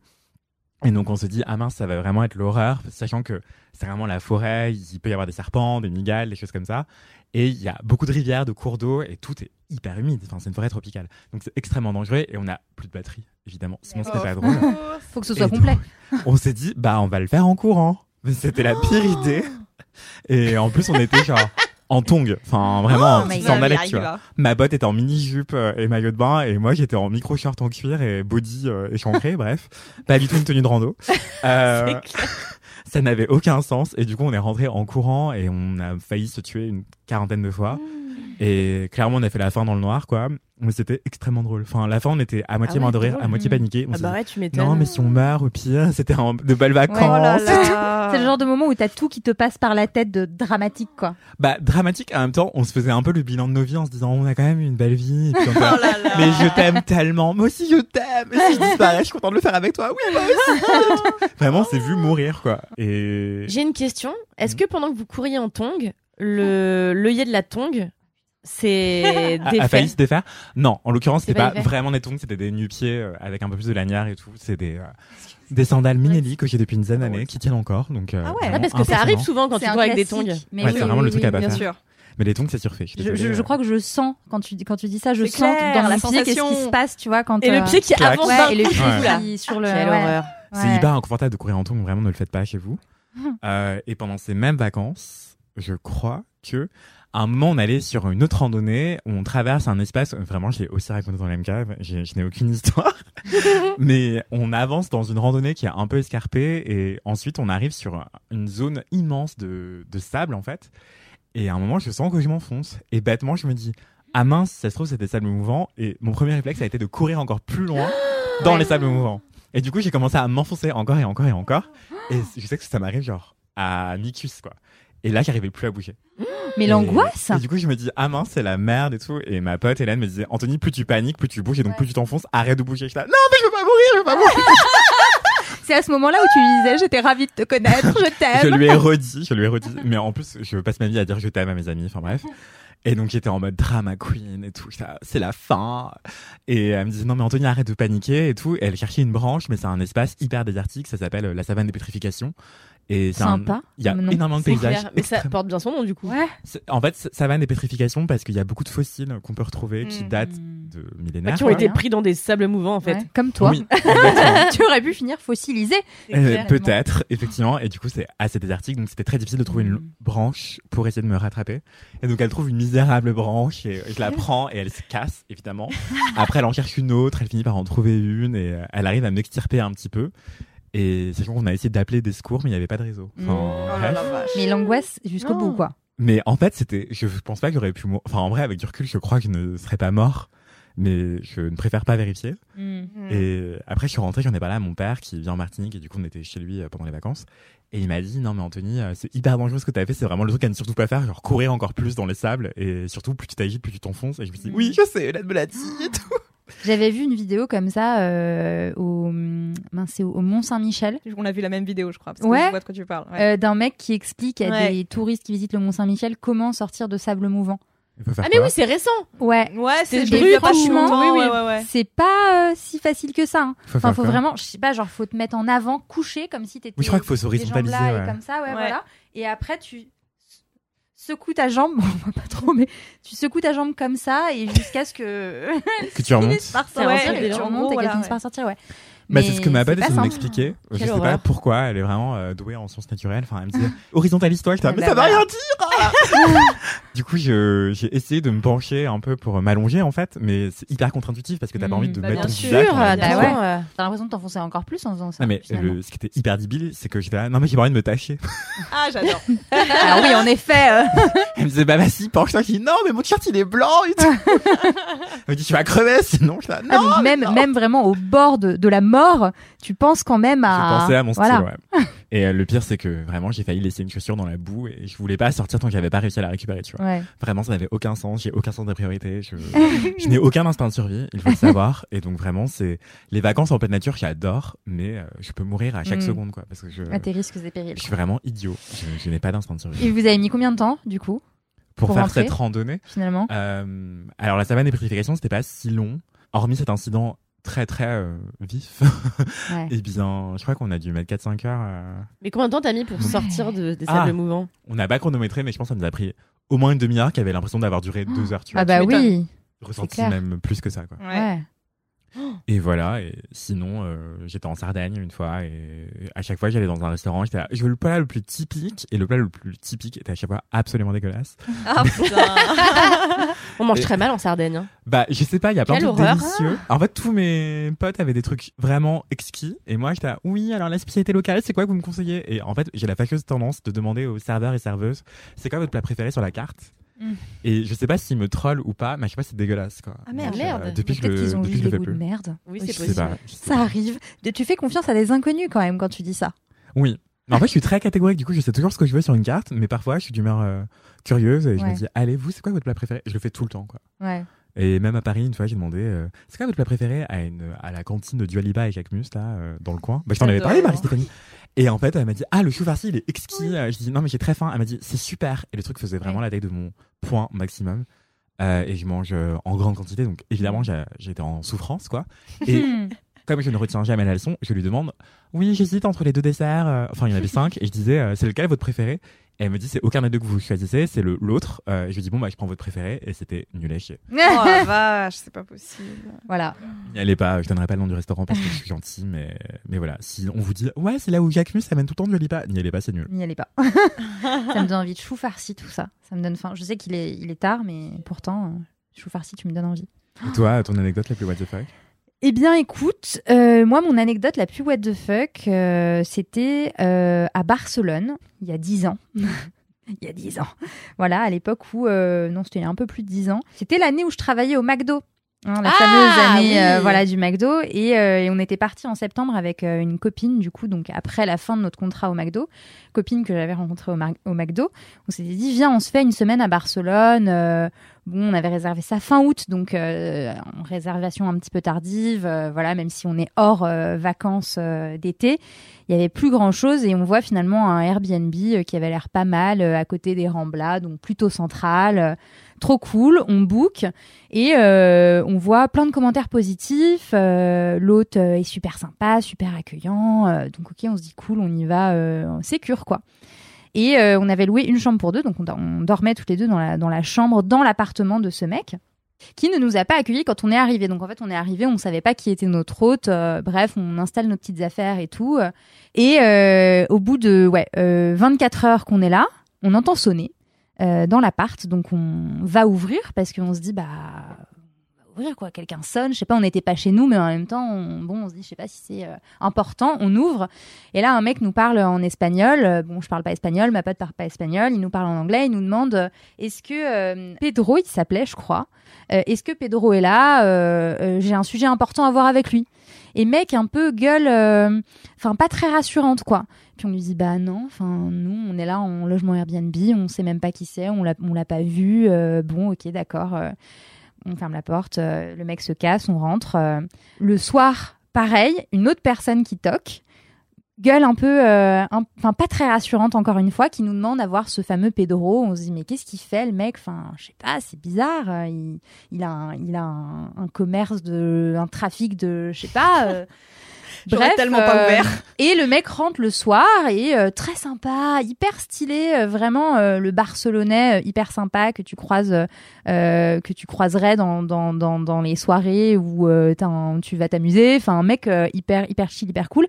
Et donc, on se dit, ah mince, ça va vraiment être l'horreur, sachant que c'est vraiment la forêt, il peut y avoir des serpents, des migales, des choses comme ça. Et il y a beaucoup de rivières, de cours d'eau, et tout est hyper humide. Enfin, c'est une forêt tropicale. Donc, c'est extrêmement dangereux, et on n'a plus de batterie, évidemment. Sinon, c'était pas drôle. Faut que ce Et soit donc, complet. on s'est dit, bah, on va le faire en courant. Mais C'était la pire idée. Et en plus, on était genre en tongs. Enfin, vraiment, en petite God. sandalette, tu vois. Ma botte était en mini-jupe euh, et maillot de bain, et moi, j'étais en micro-short en cuir et body euh, échancré, bref. Pas du tout une tenue de rando. Euh, ça n'avait aucun sens, et du coup, on est rentré en courant, et on a failli se tuer une quarantaine de fois. Et clairement, on a fait la fin dans le noir, quoi. Mais c'était extrêmement drôle. Enfin, la fin, on était à moitié Ah ouais, mort de rire, à moitié paniqué. On Ah bah ouais, tu m'étonnes. non, mais si on meurt, au pire, c'était de belles vacances. Oh là là. C'est le genre de moment où t'as tout qui te passe par la tête de dramatique, quoi. Bah, dramatique, en même temps, on se faisait un peu le bilan de nos vies en se disant, on a quand même eu une belle vie. et puis on Oh fait, là là. mais je t'aime tellement. Moi aussi, je t'aime. Et si je disparais, je suis content de le faire avec toi. Oui, moi aussi. Vraiment, c'est vu mourir, quoi. Et J'ai une question. Est-ce Mhm. que pendant que vous couriez en tongs, le l'œillet de la tongue, c'est a, failli se défaire. Non, en l'occurrence, c'était pas pas vraiment des tongs, c'était des nu-pieds euh, avec un peu plus de lanière et tout. C'est des, euh, des sandales Minelli que j'ai depuis une dizaine d'années qui tiennent encore. Donc, euh, Ah ouais. Ah, parce que ça arrive souvent quand C'est tu cours avec des tongs. mais Ouais, oui, c'est vraiment oui, le truc oui, à pas Bien faire. sûr. Mais les tongs, c'est surfait. Je, Je, crois que je sens quand tu dis quand tu dis ça, je sens clair, dans la pied qu'est-ce qui sensation. se passe, tu vois quand Et le euh, pied qui avance ouais, et le pied là. qui sur le Quelle ouais, horreur. C'est ouais. hyper inconfortable de courir en tongs, vraiment ne le faites pas chez vous. Euh, et pendant ces mêmes vacances, je crois que à un moment on allait sur une autre randonnée, on traverse un espace, vraiment je l'ai aussi raconté dans l'MK, je n'ai aucune histoire, mais on avance dans une randonnée qui est un peu escarpée et ensuite on arrive sur une zone immense de, de sable en fait. Et à un moment je sens que je m'enfonce et bêtement je me dis ah mince ça se trouve c'était sable mouvant et mon premier réflexe a été de courir encore plus loin dans les sables mouvants. Et du coup, j'ai commencé à m'enfoncer encore et encore et encore. Et je sais que ça m'arrive genre à mi-cuisse, quoi. Et là, j'arrivais plus à bouger. Mais l'angoisse Et du coup, je me dis, ah mince, c'est la merde et tout. Et ma pote Hélène me disait, Anthony, plus tu paniques, plus tu bouges et donc plus tu t'enfonces, arrête de bouger. Je là, non, mais je veux pas mourir, je veux pas mourir. C'est à ce moment-là où tu lui disais j'étais ravie de te connaître, je je t'aime. lui ai redit, je lui ai redit. Mais en plus, je passe ma vie à dire je t'aime à mes amis. Enfin bref. Et donc j'étais en mode drama queen et tout. C'est la fin. Et elle me disait non mais Anthony arrête de paniquer et tout. Et elle cherchait une branche, mais c'est un espace hyper désertique. Ça s'appelle euh, la savane de pétrification. Et Sympa. Il y a Non. énormément de paysages. clair. Mais ça porte bien son nom du coup. Ouais. En fait, ça- va des pétrifications parce qu'il y a beaucoup de fossiles qu'on peut retrouver qui Mm. datent de Bah, millénaires. qui ont été pris dans des sables mouvants en fait. Ouais, Comme toi. Oui, tu aurais pu finir fossilisé. Euh, Peut-être, effectivement. Et du coup, c'est assez désertique, donc c'était très difficile de trouver une Mm. branche pour essayer de me rattraper. Et donc, elle trouve une misérable branche et je la prends et elle se casse, évidemment. Après, elle en cherche une autre, elle finit par en trouver une et euh, elle arrive à m'extirper un petit peu. Et sachant qu'on a essayé d'appeler des secours, mais il n'y avait pas de réseau. Enfin, Mm. Oh bref. Mais l'angoisse jusqu'au bout, quoi. Mais en fait, c'était, je pense pas que j'aurais pu mourir. Enfin, en vrai, avec du recul, je crois que je ne serais pas mort. Mais je ne préfère pas vérifier. Mm. Et après, je suis rentré, j'en ai parlé à mon père qui vit en Martinique et du coup, on était chez lui euh, pendant les vacances. Et il m'a dit, non, mais Anthony, euh, c'est hyper dangereux ce que t'as fait, c'est vraiment le truc à ne surtout pas faire, genre courir encore plus dans les sables et surtout, plus tu t'agites, plus tu t'enfonces. Et je me suis dit, oui, je sais, me l'a dit et tout. J'avais vu une vidéo comme ça euh, au, c'est au, au Mont Saint-Michel. On a vu la même vidéo, je crois. Parce Ouais. Que je vois de quoi tu parles. ouais. euh, d'un mec qui explique à Ouais. des touristes qui visitent le Mont Saint-Michel comment sortir de sable mouvant. Ah mais oui, c'est récent. Ouais, Ouais, c'est si franchement, oui, oui. ouais, ouais, ouais. c'est pas euh, si facile que ça. hein. Faut Enfin, faut quoi vraiment, je sais pas, genre faut te mettre en avant, couché comme si t'étais. Oui, je crois qu'il faut s'horizontaliser. ouais. comme ça, ouais, Ouais. voilà. Et après tu secoues ta jambe, bon, on voit pas trop, mais tu secoues ta jambe comme ça et jusqu'à ce que Que tu remontes. finisse par Ouais, et que tu gros, remontes et voilà, qu'elle finisse ouais. par sortir, ouais. Bah, Mais c'est ce que ma pas essaie de m'expliquer. Je sais pas pourquoi, elle est vraiment euh, douée en sciences naturelles. Enfin, elle me dit horizontalise-toi. J'étais, Ah mais bah ça veut voilà. rien dire. du coup, j'ai essayé de me pencher un peu pour m'allonger en fait, mais c'est hyper contre-intuitif parce que t'as pas envie de bah, mettre ton sûr, visage. bah ouais. T'as l'impression de t'enfoncer encore plus en faisant ça. Non mais le, ce qui était hyper débile, c'est que j'étais là, non mais j'ai pas envie de me tâcher. Ah, j'adore. Alors oui, en effet. euh, Elle me disait bah vas-y penche-toi. Je dis non mais mon t-shirt il est blanc et tout. Elle me dit tu vas crever sinon je ah, non. donc même, même vraiment au bord de, de la mort, tu penses quand même à. J'ai pensé à mon style, voilà. ouais. Et euh, le pire, c'est que vraiment, j'ai failli laisser une chaussure dans la boue et je voulais pas sortir tant que j'avais pas réussi à la récupérer, tu vois. Ouais. Vraiment, ça n'avait aucun sens. J'ai aucun sens de priorité. Je, je n'ai aucun instinct de survie. Il faut le savoir. Et donc vraiment, c'est les vacances en pleine nature, j'adore, mais euh, je peux mourir à chaque Mm. seconde, quoi, parce que je, À tes risques et périls. je suis vraiment idiot. Je, je n'ai pas d'instinct de survie. Et vous avez mis combien de temps, du coup, Pour, pour faire rentrer cette randonnée, finalement? Euh, alors la savane des pétrifications, c'était pas si long, hormis cet incident très très euh, vif. Ouais. Et bien, je crois qu'on a dû mettre 4-5 heures. euh, Mais combien de temps t'as mis pour sortir de, des Ah. sables mouvants On n'a pas chronométré, mais je pense que ça nous a pris au moins une demi-heure qui avait l'impression d'avoir duré deux heures, tu vois. Ah bah oui. Ressenti clair. même plus que ça, quoi. Ouais. Ouais. Et voilà, et sinon, euh, j'étais en Sardaigne une fois, et à chaque fois, j'allais dans un restaurant, j'étais là, je veux le plat le plus typique, et le plat le plus typique était à chaque fois absolument dégueulasse. Ah, putain. On mange Et- très mal en Sardaigne. hein. Bah, je sais pas, il y a plein de horreur. délicieux. En fait, tous mes potes avaient des trucs vraiment exquis, et moi, j'étais là, oui, alors la spécialité locale, c'est quoi que vous me conseillez? Et en fait, j'ai la fâcheuse tendance de demander aux serveurs et serveuses, c'est quoi votre plat préféré sur la carte? Mm. Et je sais pas s'ils me trollent ou pas, mais à chaque fois, c'est dégueulasse, quoi. Ah, merde. Merde. euh, depuis que je Peut-être le, qu'ils ont depuis juste que je le fais de merde. Oui, c'est Je sais possible. pas. je sais Ça pas. arrive. Tu fais confiance à des inconnus quand même quand tu dis ça. Oui. Mais en fait, je suis très catégorique. Du coup, je sais toujours ce que je veux sur une carte, mais parfois, je suis d'humeur euh, curieuse et je Ouais. me dis, allez, vous, c'est quoi votre plat préféré? Je le fais tout le temps, quoi. Ouais. Et même à Paris, une fois, j'ai demandé, euh, c'est quoi votre plat préféré à une à la cantine de Dualiba et Jacques Mus là, euh, dans le coin? Bah, je t'en avais parlé, Marie-Stéphanie. Et en fait, elle m'a dit, ah, le chou farci, il est exquis. Euh, Je dis, non, mais j'ai très faim. Elle m'a dit, c'est super. Et le truc faisait vraiment la taille de mon point maximum. Euh, et je mange euh, en grande quantité, donc évidemment, j'étais en souffrance, quoi. Et. Comme je ne retiens jamais la leçon, je lui demande Oui, j'hésite entre les deux desserts. euh, Enfin, il y en avait cinq. Et je disais euh, C'est lequel votre préféré? Et elle me dit C'est aucun des deux que vous choisissez, c'est le l'autre. Euh, et je lui dis Bon, bah, je prends votre préféré. Et c'était nul à chier. Oh la vache, c'est pas possible. voilà. N'y allez pas, je donnerai pas le nom du restaurant parce que je suis gentil, mais, mais voilà. Si on vous dit Ouais, c'est là où Jacques Mus amène tout le temps, n'y allez pas. N'y allez pas, c'est nul. N'y allez pas. ça me donne envie de chou farci, tout ça. Ça me donne faim. Je sais qu'il est, il est tard, mais pourtant, euh, chou farci, tu me donnes envie. Et toi, ton anecdote la plus what the fuck? Eh bien, écoute, euh, moi, mon anecdote la plus what the fuck, euh, c'était euh, à Barcelone, il y a 10 ans. il y a 10 ans. Voilà, à l'époque où, non, c'était il y a un peu plus de 10 ans. C'était l'année où je travaillais au McDo. Hein, la Ah, fameuse année oui. euh, voilà du McDo et, euh, et on était parti en septembre avec euh, une copine du coup donc après la fin de notre contrat au McDo copine que j'avais rencontrée au, au McDo on s'était dit viens on se fait une semaine à Barcelone Bon, on avait réservé ça fin août, donc euh, en réservation un petit peu tardive, euh, voilà, même si on est hors euh, vacances d'été, il y avait plus grand chose et on voit finalement un Airbnb qui avait l'air pas mal à côté des Ramblas, donc plutôt central, trop cool. On book et euh, on voit plein de commentaires positifs. euh, L'hôte est super sympa, super accueillant, euh, donc ok, on se dit cool, on y va, c'est cure quoi. Et euh, on avait loué une chambre pour deux, donc on, dor- on dormait toutes les deux dans la, dans la chambre, dans l'appartement de ce mec, qui ne nous a pas accueillis quand on est arrivé. Donc en fait, on est arrivé, on savait pas qui était notre hôte. euh, bref, on installe nos petites affaires et tout. et euh, au bout de ouais, euh, 24 heures qu'on est là, on entend sonner dans l'appart. Donc on va ouvrir parce qu'on se dit bah ouvrir quoi, quelqu'un sonne. Je sais pas, on n'était pas chez nous, mais en même temps, on, bon, on se dit je sais pas si c'est euh, important. On ouvre et là un mec nous parle en espagnol. Euh, Bon, je parle pas espagnol, ma pote parle pas espagnol. Il nous parle en anglais. Il nous demande euh, est-ce que Pedro, il s'appelait, je crois. Est-ce que Pedro est là J'ai un sujet important à voir avec lui. Et mec un peu gueule, enfin pas très rassurante quoi. Puis on lui dit bah non, enfin nous on est là en logement Airbnb, on sait même pas qui c'est, on l'a on l'a pas vu. bon ok d'accord, on ferme la porte, euh, le mec se casse, on rentre. euh. le soir pareil, une autre personne qui toque, gueule un peu, euh, enfin pas très rassurante encore une fois, qui nous demande à voir ce fameux Pedro. On se dit mais qu'est-ce qu'il fait le mec? Enfin je sais pas, c'est bizarre. Il, a un, il a un, commerce de, un trafic de, je sais pas. Bref, tellement pas euh, ouvert. Et le mec rentre le soir et euh, très sympa, hyper stylé, euh, vraiment euh, le Barcelonais euh, hyper sympa que tu croises, que tu croiserais dans dans dans, dans les soirées où euh, un- tu vas t'amuser. Enfin un mec euh, hyper hyper chill, hyper cool.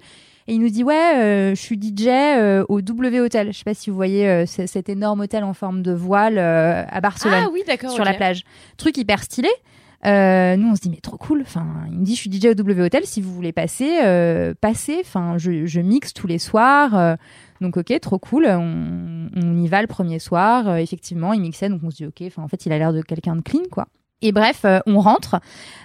Et il nous dit ouais, euh, je suis DJ euh, au W Hotel. Je sais pas si vous voyez euh, cet énorme hôtel en forme de voile euh, à Barcelone Ah oui, d'accord. sur la plage. Truc hyper stylé. Euh, nous on se dit mais trop cool. Enfin, il me dit je suis DJ au W Hotel. Si vous voulez passer, euh, passez. Enfin, je, je mixe tous les soirs. euh, donc ok, trop cool. On, on y va le premier soir. Euh, effectivement, il mixait. Donc on se dit ok. Enfin, en fait, il a l'air de quelqu'un de clean quoi. Et bref, euh, on rentre.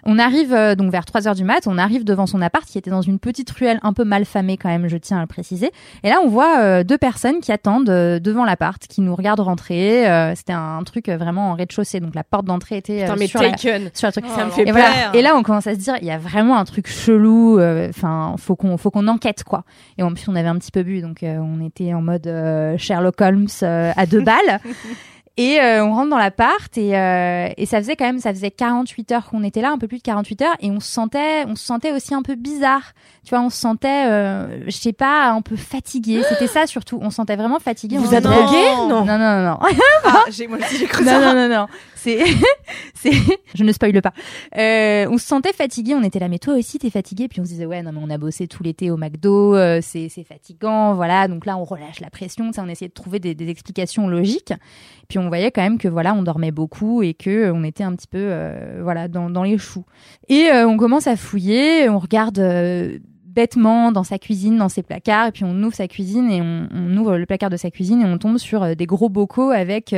On arrive euh, donc vers 3 heures du mat. On arrive devant son appart qui était dans une petite ruelle un peu mal famée quand même, je tiens à le préciser. Et là, on voit euh, deux personnes qui attendent devant l'appart, qui nous regardent rentrer. C'était un truc vraiment en rez-de-chaussée, donc la porte d'entrée était Putain, mais sur, la, Taken. sur le truc. Ça me fait et, voilà. et là, on commence à se dire, il y a vraiment un truc chelou. Enfin, faut qu'on, faut qu'on enquête quoi. Et en plus, on avait un petit peu bu, donc on était en mode Sherlock Holmes à deux balles. Et euh, on rentre dans l'appart et, euh, et ça faisait quand même, ça faisait 48 heures qu'on était là, un peu plus de 48 heures, et on se sentait, on se sentait aussi un peu bizarre. Tu vois, on se sentait, euh, je sais pas, un peu fatigué. C'était ça surtout. On se sentait vraiment fatigué. Vous êtes drogué Non. Non, non, non, non. Ah, j'ai moi aussi j'ai cru Non, ça. non, non, non. C'est, c'est, je ne spoile pas. Euh, on se sentait fatigué. On était là, mais toi aussi, t'es fatigué. Puis on se disait, ouais, non, mais on a bossé tout l'été au McDo. c'est, c'est fatigant. Voilà. Donc là, on relâche la pression. Sais, on essayait de trouver des, des explications logiques. Puis on voyait quand même que voilà, on dormait beaucoup et que euh, on était un petit peu, euh, voilà, dans, dans les choux. Et euh, on commence à fouiller. On regarde. bêtement dans sa cuisine, dans ses placards, et puis on ouvre sa cuisine et on, on ouvre le placard de sa cuisine et on tombe sur des gros bocaux avec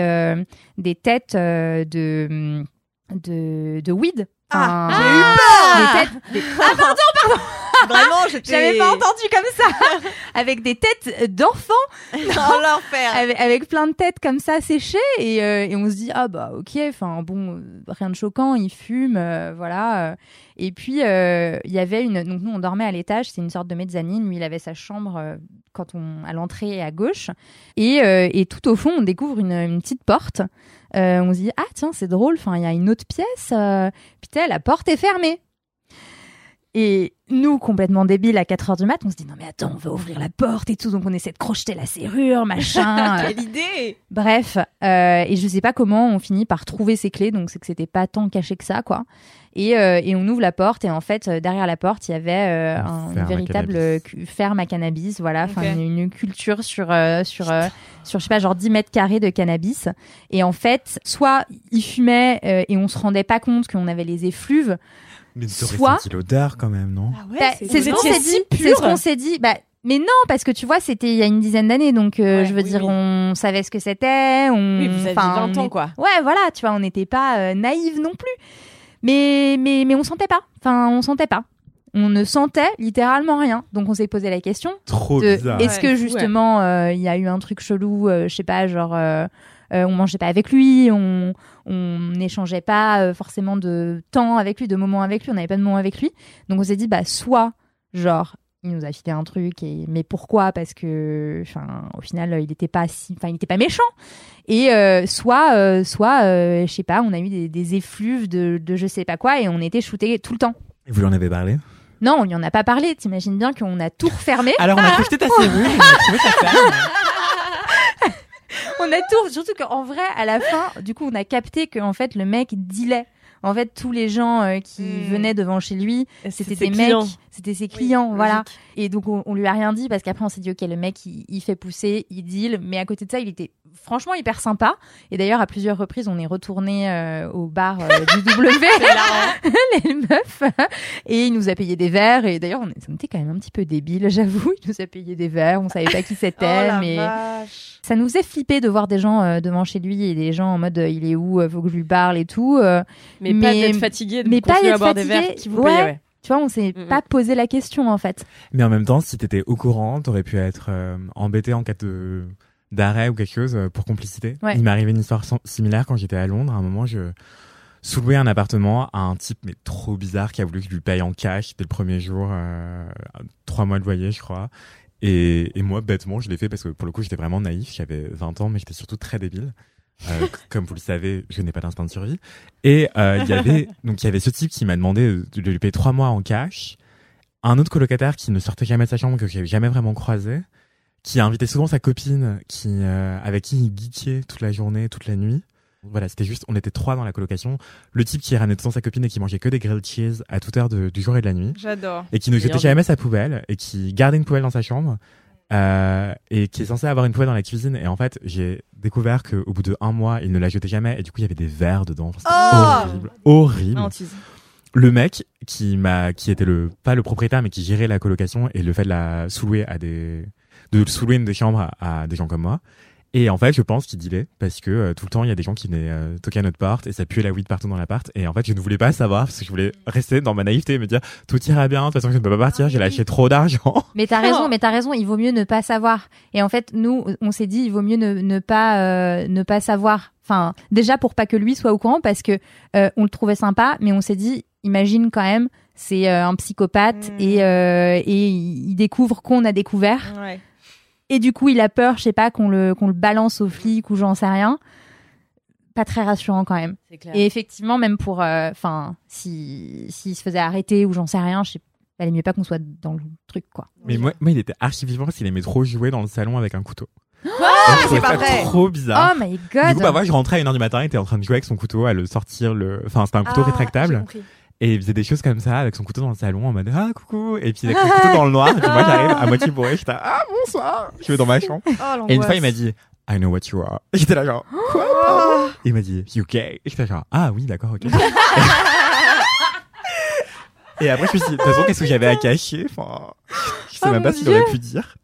des têtes de de de weed. Ah, j'ai eu peur. des têtes, des- Vraiment, j'avais pas entendu comme ça, avec des têtes d'enfants, Dans l'enfer. avec, avec plein de têtes comme ça séchées, et, euh, et on se dit ah bah ok, enfin bon, euh, rien de choquant, il fume, euh, voilà. Et puis euh, il y avait une, donc nous on dormait à l'étage, c'est une sorte de mezzanine, lui il avait sa chambre euh, quand on à l'entrée et à gauche, et, euh, et tout au fond on découvre une, une petite porte. On se dit ah tiens c'est drôle, enfin il y a une autre pièce, putain la porte est fermée. Et nous, complètement débiles, à 4 heures du mat, on se dit non mais attends, on va ouvrir la porte et tout, donc on essaie de crocheter la serrure, machin. euh, Quelle idée Bref, euh, et je sais pas comment on finit par trouver ces clés, donc c'est que c'était pas tant caché que ça, quoi. Et, euh, et on ouvre la porte et en fait euh, derrière la porte il y avait euh, Une un, une à véritable ferme à cannabis, voilà, une, une culture sur euh, sur euh, sur je sais pas genre 10 mètres carrés de cannabis. Et en fait, soit ils fumaient euh, et on se rendait pas compte qu'on avait les effluves, Mais Soit- senti l'odeur quand même, non Ah ouais, bah, c'est ce qu'on s'est dit. pur. C'est ce qu'on s'est dit. Bah, mais non, parce que tu vois, c'était il y a une dizaine d'années, donc euh, Ouais, je veux oui, dire, oui. on savait ce que c'était. On... Oui, vous aviez enfin, 20 on ans, est- quoi. Ouais, voilà, tu vois, on n'était pas euh, naïve non plus. Mais, mais, mais on sentait pas. Enfin, on sentait pas. On ne sentait littéralement rien. Donc on s'est posé la question Trop de bizarre. est-ce Ouais, que justement euh, il y a eu un truc chelou, euh, je sais pas, genre on mangeait pas avec lui, on on n'échangeait pas euh, forcément de temps avec lui, de moments avec lui, on n'avait pas de moments avec lui. Donc on s'est dit bah soit genre il nous a filé un truc et mais pourquoi? Parce que enfin au final il était pas si enfin il était pas méchant. Et euh, soit euh, soit euh, je sais pas on a eu des, des effluves de, de je sais pas quoi et on était shooté tout le temps. Et vous lui en avez parlé? Non on lui en a pas parlé. T'imagines bien qu'on a tout refermé. Alors on a projeté ta serrure, on a trouvé ta. On a tout surtout qu'en vrai à la fin du coup on a capté que en fait le mec dealait en fait tous les gens euh, qui Hmm. venaient devant chez lui c'était ses des clients. mecs c'était ses clients Oui, voilà logique. et donc on, on lui a rien dit parce qu'après on s'est dit ok le mec il, il fait pousser il deal mais à côté de ça il était franchement hyper sympa. Et d'ailleurs à plusieurs reprises on est retourné euh, au bar euh, du W. Les meufs. Et il nous a payé des verres. Et d'ailleurs on, était quand même un petit peu débiles j'avoue. Il nous a payé des verres. On savait pas qui Oh c'était la mais vache. ça nous faisait flipper de voir des gens euh, devant chez lui et des gens en mode il est où faut que je lui parle et tout euh, Mais, pas Mais- d'être fatigué, de mais pas continuer à boire des verres qui vous ouais. tu vois on s'est Mhm. pas posé la question en fait. Mais en même temps, si t'étais au courant, t'aurais pu être euh, embêté en cas de d'arrêt ou quelque chose euh, pour complicité. Ouais. Il m'est arrivé une histoire similaire quand j'étais à Londres. À un moment, je sous-louais un appartement à un type mais trop bizarre qui a voulu que je lui paye en cash dès le premier jour, euh, trois mois de loyer, je crois. Et, et moi, bêtement, je l'ai fait parce que pour le coup, j'étais vraiment naïf. J'avais 20 ans, mais j'étais surtout très débile. Euh, comme vous le savez, je n'ai pas d'instinct de survie. Et euh, il y avait donc il y avait ce type qui m'a demandé de, de lui payer trois mois en cash. Un autre colocataire qui ne sortait jamais de sa chambre que j'avais jamais vraiment croisé, qui a invité souvent sa copine, qui euh, avec qui il geekait toute la journée, toute la nuit. Voilà, c'était juste, on était trois dans la colocation. Le type qui ramenait tout le temps sa copine et qui mangeait que des grilled cheese à toute heure de- du jour et de la nuit. J'adore. et qui ne jetait jamais sa poubelle et qui gardait une poubelle dans sa chambre euh, et qui est censé avoir une poubelle dans la cuisine. Et en fait j'ai découvert qu'au bout de un mois il ne la jetait jamais et du coup il y avait des verres dedans. Enfin, Oh horrible. Horrible. Le mec qui m'a qui était le pas le propriétaire mais qui gérait la colocation et le fait de la sous-louer à des de sous-louer une des chambres à, à des gens comme moi et en fait je pense qu'il dealait parce que euh, tout le temps il y a des gens qui venaient euh, toquer à notre porte et ça puait la weed partout dans l'appart et en fait je ne voulais pas savoir parce que je voulais rester dans ma naïveté et me dire tout ira bien de toute façon je ne peux pas partir j'ai lâché trop d'argent Mais t'as raison, mais t'as raison, il vaut mieux ne pas savoir. Et en fait, nous, on s'est dit, il vaut mieux ne, ne pas euh, ne pas savoir. Enfin, déjà pour pas que lui soit au courant, parce que euh, on le trouvait sympa, mais on s'est dit, imagine quand même, c'est euh, un psychopathe Mm. et euh, et il découvre qu'on a découvert. Ouais. Et du coup, il a peur, je sais pas, qu'on le qu'on le balance aux flics ou j'en sais rien. Pas très rassurant quand même. Clair. Et effectivement, même pour, enfin, si s'il se faisait arrêter ou j'en sais rien, je sais, valait mieux pas qu'on soit dans le truc quoi. mais moi, moi il était archi vivant parce qu'il aimait trop jouer dans le salon avec un couteau Ah, c'est pas vrai. trop bizarre Oh my god. du coup bah moi je rentrais à 1h du matin il était en train de jouer avec son couteau à le sortir le enfin c'était un couteau Ah, rétractable. Et il faisait des choses comme ça avec son couteau dans le salon en mode ah coucou. Et puis avec son couteau dans le noir. Et puis moi j'arrive à moitié bourré. J'étais ah bonsoir. Je vais dans ma chambre. Oh, et une fois il m'a dit I know what you are. Et j'étais là genre quoi? Et il m'a dit you gay. Et j'étais genre ah oui d'accord ok. Et après je me suis dit de toute façon qu'est-ce que j'avais à cacher? Enfin je sais Oh même pas mon s'il aurait pu dire.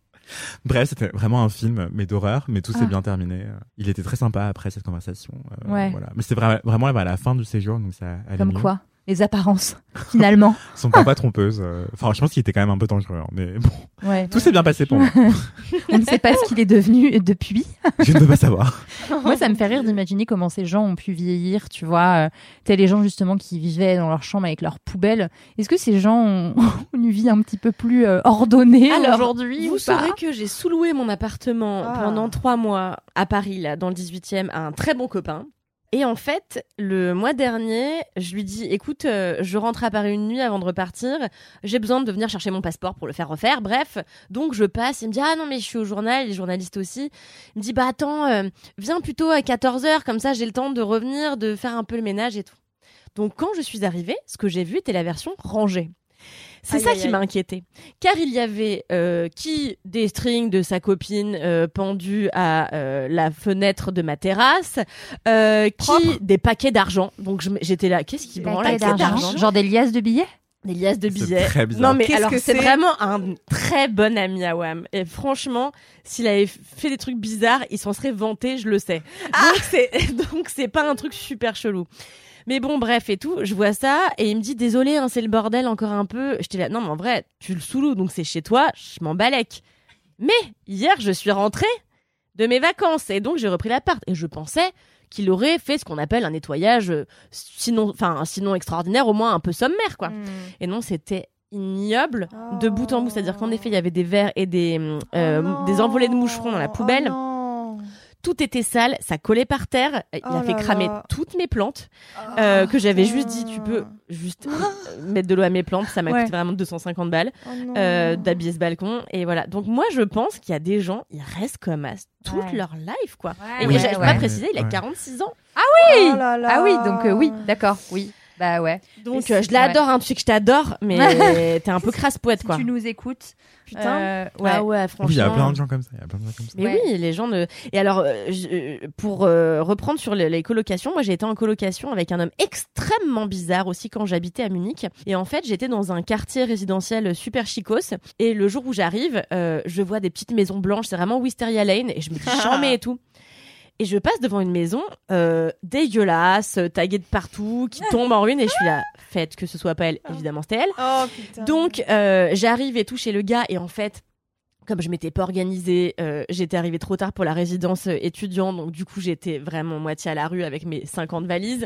Bref, c'était vraiment un film, mais d'horreur, mais tout s'est Ah. bien terminé. Il était très sympa après cette conversation. euh, Ouais. Voilà. Mais c'était vra- vraiment à la fin du séjour, donc ça allait Comme mieux. quoi? Les apparences, finalement. Son papa trompeuse. euh, Enfin, je pense qu'il était quand même un peu dangereux, hein, mais bon, Ouais. tout s'est bien passé pour moi. On ne sait pas ce qu'il est devenu depuis. Je ne peux pas savoir. Moi, ça me fait rire d'imaginer comment ces gens ont pu vieillir, tu vois. Euh, T'as les gens, justement, qui vivaient dans leur chambre avec leurs poubelles. Est-ce que ces gens ont une vie un petit peu plus euh, ordonnée aujourd'hui Vous ou pas saurez que j'ai sous-loué mon appartement Ah. pendant trois mois à Paris, là, dans le 18e, à un très bon copain. Et en fait, le mois dernier, je lui dis, écoute, euh, je rentre à Paris une nuit avant de repartir. J'ai besoin de venir chercher mon passeport pour le faire refaire. Bref, donc je passe. Il me dit, ah non, mais je suis au journal, les journalistes aussi. Il me dit, bah attends, euh, viens plutôt à 14h, comme ça j'ai le temps de revenir, de faire un peu le ménage et tout. Donc quand je suis arrivée, ce que j'ai vu était la version rangée. C'est Aïe, ça aïe, qui aïe. m'a inquiétée. Car il y avait euh, qui des strings de sa copine euh, pendus à euh, la fenêtre de ma terrasse, euh, qui des paquets d'argent. Donc je m- j'étais là, qu'est-ce qui branle Paquet avec cet d'argent. argent Genre des liasses de billets? Des liasses de C'est billets. très bizarre. Non mais Qu'est-ce alors que c'est c'est? vraiment un très bon ami à Wam. Et franchement, s'il avait fait des trucs bizarres, il s'en serait vanté, je le sais. Donc c'est donc c'est pas un truc super chelou. Mais bon, bref et tout, je vois ça et il me dit désolé, hein, c'est le bordel encore un peu. J'étais là, non mais en vrai, tu le sous donc c'est chez toi, je m'en balèque. Mais hier, je suis rentrée de mes vacances. Et donc, j'ai repris l'appart. Et je pensais qu'il aurait fait ce qu'on appelle un nettoyage, euh, sinon, enfin, sinon extraordinaire, au moins un peu sommaire, quoi. Hmm. Et non, c'était ignoble de bout en bout. C'est-à-dire qu'en effet, il y avait des verres et des, euh, Oh des envolées de moucherons dans la Oh poubelle. non. Tout était sale, ça collait par terre. Il Oh a fait cramer là. toutes mes plantes. euh, que j'avais juste dit, tu peux juste euh, mettre de l'eau à mes plantes. Ça m'a Ouais. coûté vraiment 250 balles Oh euh, d'habiller ce balcon. Et voilà. Donc moi, je pense qu'il y a des gens, ils restent comme as toute Ouais. leur life, quoi. Ouais, Et ouais, j'ai j'ai ouais. pas précisé, il a Ouais. 46 ans. Oh là là. Ah oui, donc euh, oui, d'accord, oui. Bah ouais. Donc euh, si- je l'adore, hein, tu sais que je t'adore, mais t'es un peu crasse poète, Si quoi. tu nous écoutes, Putain. euh, ouais. Ah ouais, franchement. Oui, il y a plein de gens comme ça. Il y a plein de gens comme ça. Mais Ouais. oui, les gens ne. Et alors, euh, je- euh, pour euh, reprendre sur les, les colocations, moi j'ai été en colocation avec un homme extrêmement bizarre aussi quand j'habitais à Munich. Et en fait, j'étais dans un quartier résidentiel super chicos. Et le jour où j'arrive, euh, je vois des petites maisons blanches, c'est vraiment Wisteria Lane, et je me dis chambé et tout. Et je passe devant une maison euh, dégueulasse, euh, taguée de partout, qui tombe en ruine, et je suis là, faites que ce soit pas elle, évidemment c'était elle. Oh. Donc euh, j'arrive et tout chez le gars et en fait comme je m'étais pas organisée, euh, j'étais arrivée trop tard pour la résidence euh, étudiante, donc du coup j'étais vraiment moitié à la rue avec mes 50 valises.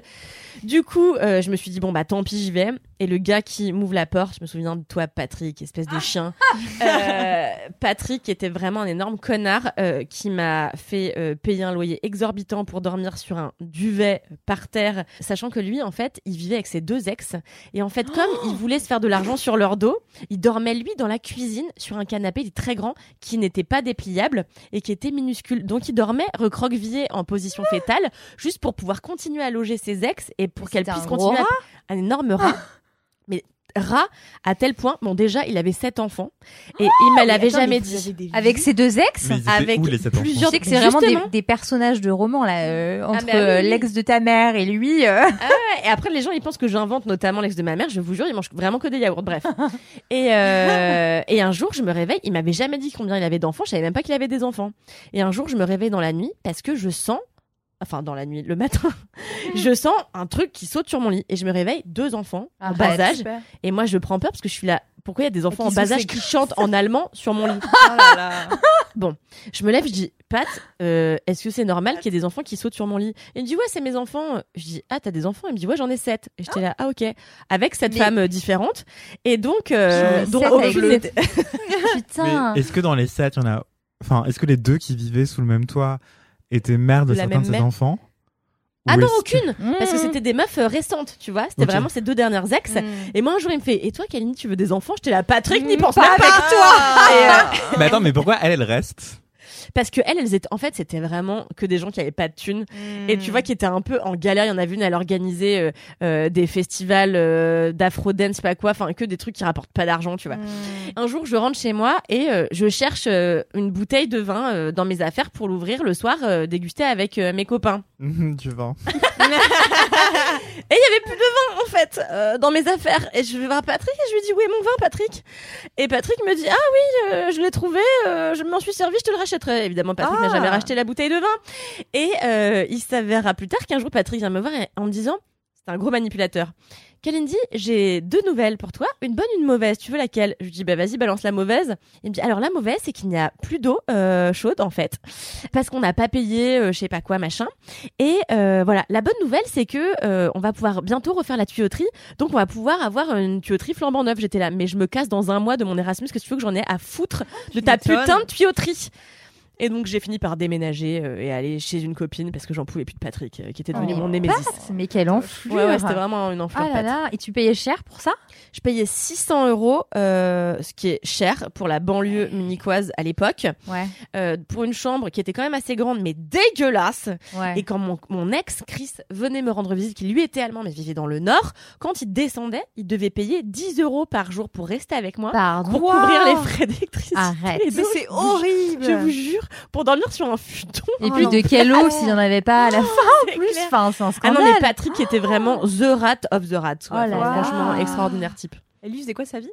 Du coup, euh, je me suis dit bon bah tant pis j'y vais. Et le gars qui m'ouvre la porte, je me souviens de toi Patrick, espèce de chien. Euh, Patrick était vraiment un énorme connard euh, qui m'a fait euh, payer un loyer exorbitant pour dormir sur un duvet par terre, sachant que lui en fait il vivait avec ses deux ex et en fait comme il voulait se faire de l'argent sur leur dos, il dormait lui dans la cuisine sur un canapé il est très grand qui n'était pas dépliable et qui était minuscule. Donc il dormait recroquevillé en position fétale juste pour pouvoir continuer à loger ses ex et pour qu'elle puisse continuer à... un énorme rat. Rat à tel point, bon déjà il avait sept enfants et il me l'avait jamais dit. Avec ses deux ex Avec où, les sept plusieurs- Je sais que c'est vraiment des, personnages de romans là euh, entre mais ah oui, euh, oui. l'ex de ta mère et lui. euh. Ah et après les gens ils pensent que j'invente notamment l'ex de ma mère, je vous jure, ils mangent vraiment que des yaourts, bref. et, euh, et un jour je me réveille, il m'avait jamais dit combien il avait d'enfants, je savais même pas qu'il avait des enfants. Et un jour je me réveille dans la nuit parce que je sens, enfin dans la nuit, le matin, je sens un truc qui saute sur mon lit et je me réveille, deux enfants en bas âge. Super. Et moi je prends peur parce que je suis là, pourquoi il y a des enfants en bas âge qui chantent en allemand sur mon lit? Oh là là. Je me lève, je dis, Pat, euh, est-ce que c'est normal qu'il y ait des enfants qui sautent sur mon lit? Il me dit, ouais, c'est mes enfants. Je dis, ah, t'as des enfants? Il me dit, ouais, j'en ai sept. Et j'étais là, ah, ok. Avec cette Mais- femme euh, différente. Et donc, euh, n'était- Putain. Est-ce que dans les sept, il y en a. Enfin, est-ce que les deux qui vivaient sous le même toit étaient mères de De la certains de ses mère enfants Ah non, est-ce que- aucune Parce que Mmh. c'était des meufs euh, récentes, tu vois. C'était vraiment ces deux dernières ex. Mm. Et moi, un jour, il me fait, et toi, Kalini, tu veux des enfants? J'étais là, Patrick, n'y pense pas avec toi. Et, euh, Mais attends, mais pourquoi elle, elle reste? Parce que elles, elles étaient, en fait, c'était vraiment que des gens qui avaient pas de thunes. Et tu vois qui était un peu en galère. Il y en avait une, elle organisait euh, euh, des festivals euh, d'afro-dance, je sais pas quoi, enfin que des trucs qui rapportent pas d'argent, tu vois. Mm. Un jour, je rentre chez moi et euh, je cherche euh, une bouteille de vin euh, dans mes affaires pour l'ouvrir le soir, euh, déguster avec mes copains. Tu vois. Et il y avait plus de vin en fait euh, dans mes affaires. Et je vais voir Patrick et je lui dis où est mon vin, Patrick? Et Patrick me dit ah oui, euh, je l'ai trouvé, euh, je m'en suis servi, je te le rachèterai. Évidemment, Patrick n'a Ah. jamais racheté la bouteille de vin. Et euh, il s'avérera plus tard qu'un jour Patrick vient me voir en me disant c'est un gros manipulateur. Kalindi, j'ai deux nouvelles pour toi, une bonne, une mauvaise. Tu veux laquelle? Je lui dis bah vas-y balance la mauvaise. Il me dit alors la mauvaise c'est qu'il n'y a plus d'eau euh, chaude en fait parce qu'on n'a pas payé euh, je sais pas quoi machin. Et euh, voilà la bonne nouvelle c'est que euh, on va pouvoir bientôt refaire la tuyauterie donc on va pouvoir avoir une tuyauterie flambant neuve. J'étais là mais je me casse dans un mois de mon Erasmus que tu veux que j'en ai à foutre de ta putain de tuyauterie? Et donc j'ai fini par déménager euh, et aller chez une copine parce que j'en pouvais plus de Patrick euh, qui était devenu Oh, mon némésis. Pat, mais quelle enflure. Ouais ouais c'était vraiment une enflure. Ah là Pat. là, et tu payais cher pour ça? Je payais 600 euros, euh, ce qui est cher pour la banlieue munichoise à l'époque, Ouais, euh, pour une chambre qui était quand même assez grande mais dégueulasse. ouais. Et quand mon, mon ex Chris venait me rendre visite, qui lui était allemand mais vivait dans le nord, quand il descendait, il devait payer 10 euros par jour pour rester avec moi, Pardon. pour couvrir les frais d'électricité. Arrête. Et Mais c'est horrible. Je vous jure, pour dormir sur un futon. Et Oh puis de quelle eau s'il n'y en avait pas à la fin c'est en plus. Enfin, c'est un Ah scandale. non, mais Patrick était vraiment the rat of the rat. quoi. Oh là Enfin, là. Franchement, extraordinaire type. Et lui, faisait quoi sa vie?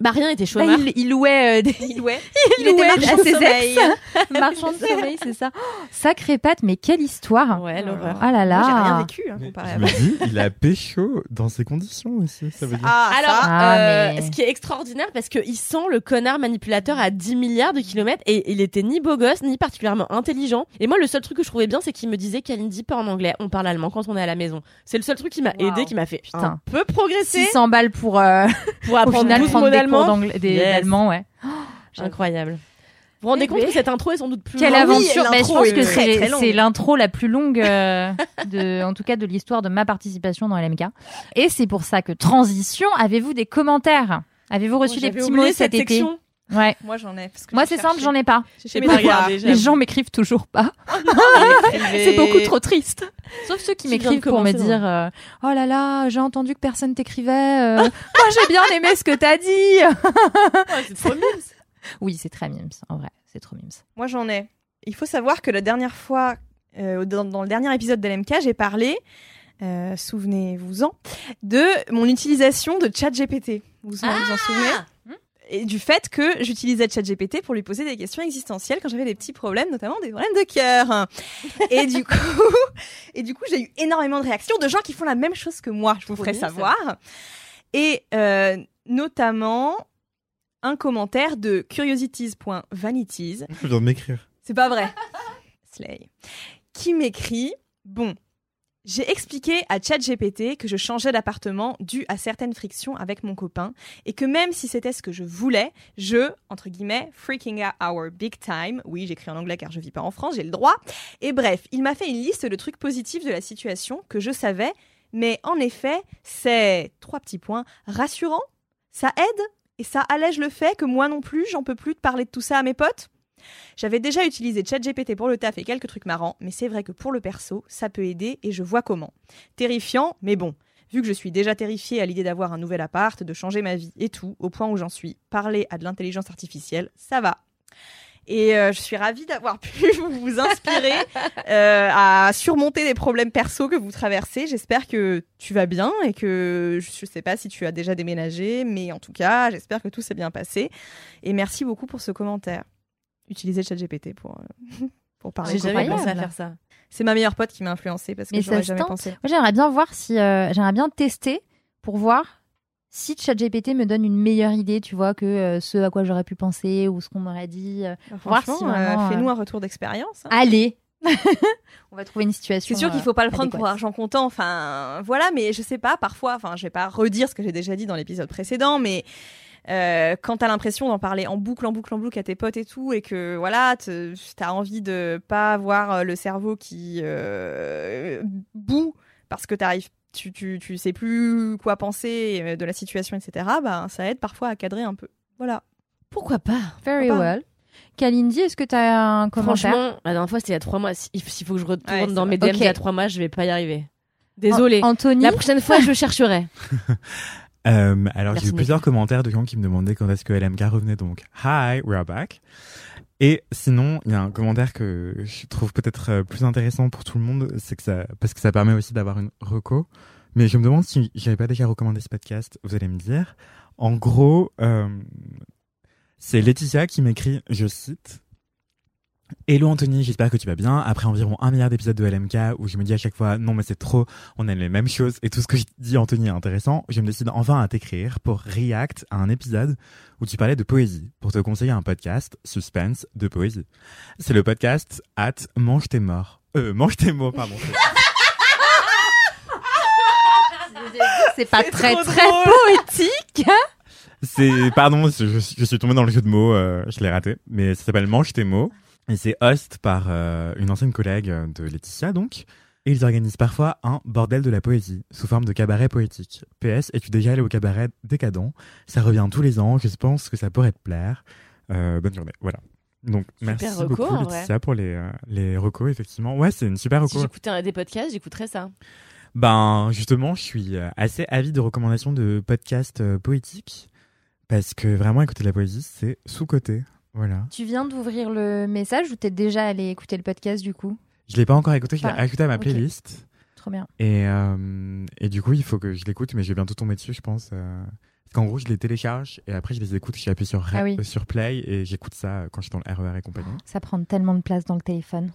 Bah rien, il était Bah, chômeur. il, il louait euh, des Il louait. il était louait marchand à de ses sommeil. ex. marchand de sommeil, c'est ça. Oh, Sacré patte, mais quelle histoire. Ouais, l'horreur. Ah là là. J'ai rien vécu hein, Mais comparé je à me dis, il a pécho dans ces conditions aussi, ça veut dire. Ah, Alors, ça. Ah, euh, mais- ce qui est extraordinaire, parce qu'il sent le connard manipulateur à 10 milliards de kilomètres et il était ni beau gosse, ni particulièrement intelligent. Et moi, le seul truc que je trouvais bien, c'est qu'il me disait qu'elle dit pas en anglais, on parle allemand quand on est à la maison. C'est le seul truc qui m'a Wow. aidé, qui m'a fait Putain. un peu progresser 600 balles pour euh, pour au apprendre final 12 prendre mots des cours d'allemand. d'anglais, des- Yes. d'allemand, ouais. Incroyable. Vous vous rendez Eh compte ben. que cette intro est sans doute plus Quelle longue aventure Mais Je pense que c'est l'intro la plus longue, euh, de, en tout cas de l'histoire de ma participation dans LMK. Et c'est pour ça que transition. Avez-vous des commentaires? Avez-vous reçu des J'avais petits mots cet cette été? section. Ouais. Moi, j'en ai. parce que Moi, c'est simple, j'en ai pas. J'ai pas regardé, Les gens m'écrivent toujours pas. C'est beaucoup trop triste. Sauf ceux qui m'écrivent pour me dire euh, Oh là là, j'ai entendu que personne t'écrivait. euh, Moi, j'ai bien aimé ce que t'as dit. Ouais, c'est trop mimes. Oui, c'est très mimes, en vrai. C'est trop mimes. Moi, j'en ai. Il faut savoir que la dernière fois, euh, dans, dans le dernier épisode de l'MK, j'ai parlé, euh, souvenez-vous-en, de mon utilisation de ChatGPT. Vous vous en- vous en souvenez? Et du fait que j'utilisais ChatGPT pour lui poser des questions existentielles quand j'avais des petits problèmes, notamment des problèmes de cœur. Et du coup, et du coup, j'ai eu énormément de réactions de gens qui font la même chose que moi. Je vous ferai ça. savoir. Et euh, notamment un commentaire de curiosities.vanities Je viens de m'écrire. c'est pas vrai. Slay. Qui m'écrit Bon, j'ai expliqué à ChatGPT que je changeais d'appartement dû à certaines frictions avec mon copain et que même si c'était ce que je voulais, je, entre guillemets, freaking out our big time. Oui, j'écris en anglais car je vis pas en France, j'ai le droit. Et bref, il m'a fait une liste de trucs positifs de la situation que je savais, mais en effet, c'est trois petits points rassurant, ça aide et ça allège le fait que moi non plus, j'en peux plus de parler de tout ça à mes potes. J'avais déjà utilisé ChatGPT pour le taf et quelques trucs marrants, mais c'est vrai que pour le perso, ça peut aider et je vois comment. Terrifiant, mais bon. Vu que je suis déjà terrifiée à l'idée d'avoir un nouvel appart, de changer ma vie et tout, au point où j'en suis, parler à de l'intelligence artificielle, ça va. Et euh, je suis ravie d'avoir pu vous inspirer euh, à surmonter les problèmes perso que vous traversez. J'espère que tu vas bien et que je sais pas si tu as déjà déménagé, mais en tout cas, j'espère que tout s'est bien passé. Et merci beaucoup pour ce commentaire. Utilisez ChatGPT pour, euh, pour parler. J'ai jamais pensé à faire ça. C'est ma meilleure pote qui m'a influencée parce que Mais j'aurais jamais pensé. Moi, j'aimerais bien voir si. euh, j'aimerais bien tester pour voir si ChatGPT me donne une meilleure idée, tu vois, que euh, ce à quoi j'aurais pu penser ou ce qu'on m'aurait dit. euh. voir si fais-nous un retour d'expérience. hein. Allez On va trouver une situation. C'est sûr qu'il faut pas le prendre pour argent comptant. Enfin, voilà, mais je sais pas. Parfois, enfin, je vais pas redire ce que j'ai déjà dit dans l'épisode précédent, mais euh, quand t'as l'impression d'en parler en boucle, en boucle, en boucle à tes potes et tout, et que voilà, t'as envie de pas avoir euh, le cerveau qui euh, boue parce que t'arrives, tu, tu, tu sais plus quoi penser euh, de la situation, etc. Ben, ça aide parfois à cadrer un peu. Voilà. Pourquoi pas? Very pas? well. Kalindi, est-ce que tu as un commentaire? Franchement, la dernière fois c'était il y a trois mois. Si- S'il faut que je retourne Ouais, dans mes DM Ok. il y a trois mois, je vais pas y arriver. Désolée. An- Anthony? La prochaine fois, je chercherai. Euh, alors, j'ai eu plusieurs commentaires de gens qui me demandaient quand est-ce que LMK revenait donc. Hi, we're back. Et sinon, il y a un commentaire que je trouve peut-être euh, plus intéressant pour tout le monde, c'est que ça, parce que ça permet aussi d'avoir une reco. Mais je me demande si j'avais pas déjà recommandé ce podcast, vous allez me dire. En gros, euh, c'est Laetitia qui m'écrit, je cite, Hello Anthony, j'espère que tu vas bien. Après environ un milliard d'épisodes de LMK où je me dis à chaque fois non mais c'est trop, on aime les mêmes choses et tout ce que je dis Anthony est intéressant, je me décide enfin à t'écrire pour react à un épisode où tu parlais de poésie pour te conseiller un podcast suspense de poésie. C'est le podcast at mange tes morts. Euh, mange tes mots, pardon. C'est pas très très drôle. poétique. C'est, pardon, je, je suis tombé dans le jeu de mots, euh, je l'ai raté, mais ça s'appelle Mange tes mots. Et c'est host par euh, une ancienne collègue de Laetitia, donc. Et ils organisent parfois un bordel de la poésie, sous forme de cabaret poétique. PS, es-tu déjà allé au cabaret décadent? Ça revient tous les ans, je pense que ça pourrait te plaire. Euh, bonne journée, voilà. Donc, Super merci reco, beaucoup en vrai. Laetitia pour les, euh, les recos, effectivement. Ouais, c'est une super Si reco. j'écoutais un des podcasts, j'écouterais ça. Ben, justement, je suis euh, assez avide de recommandations de podcasts euh, poétiques parce que vraiment écouter de la poésie, c'est sous-côté. Voilà. Tu viens d'ouvrir le message ou t'es déjà allé écouter le podcast du coup? Je l'ai pas encore écouté, je l'ai ajouté à ma playlist Trop bien. et euh, et du coup, il faut que je l'écoute, mais je vais bientôt tomber dessus, je pense. euh. Qu'en gros, je les télécharge et après je les écoute. J'appuie sur, Ah oui. euh, sur play et j'écoute ça quand je suis dans le RER et compagnie. Ça prend tellement de place dans le téléphone.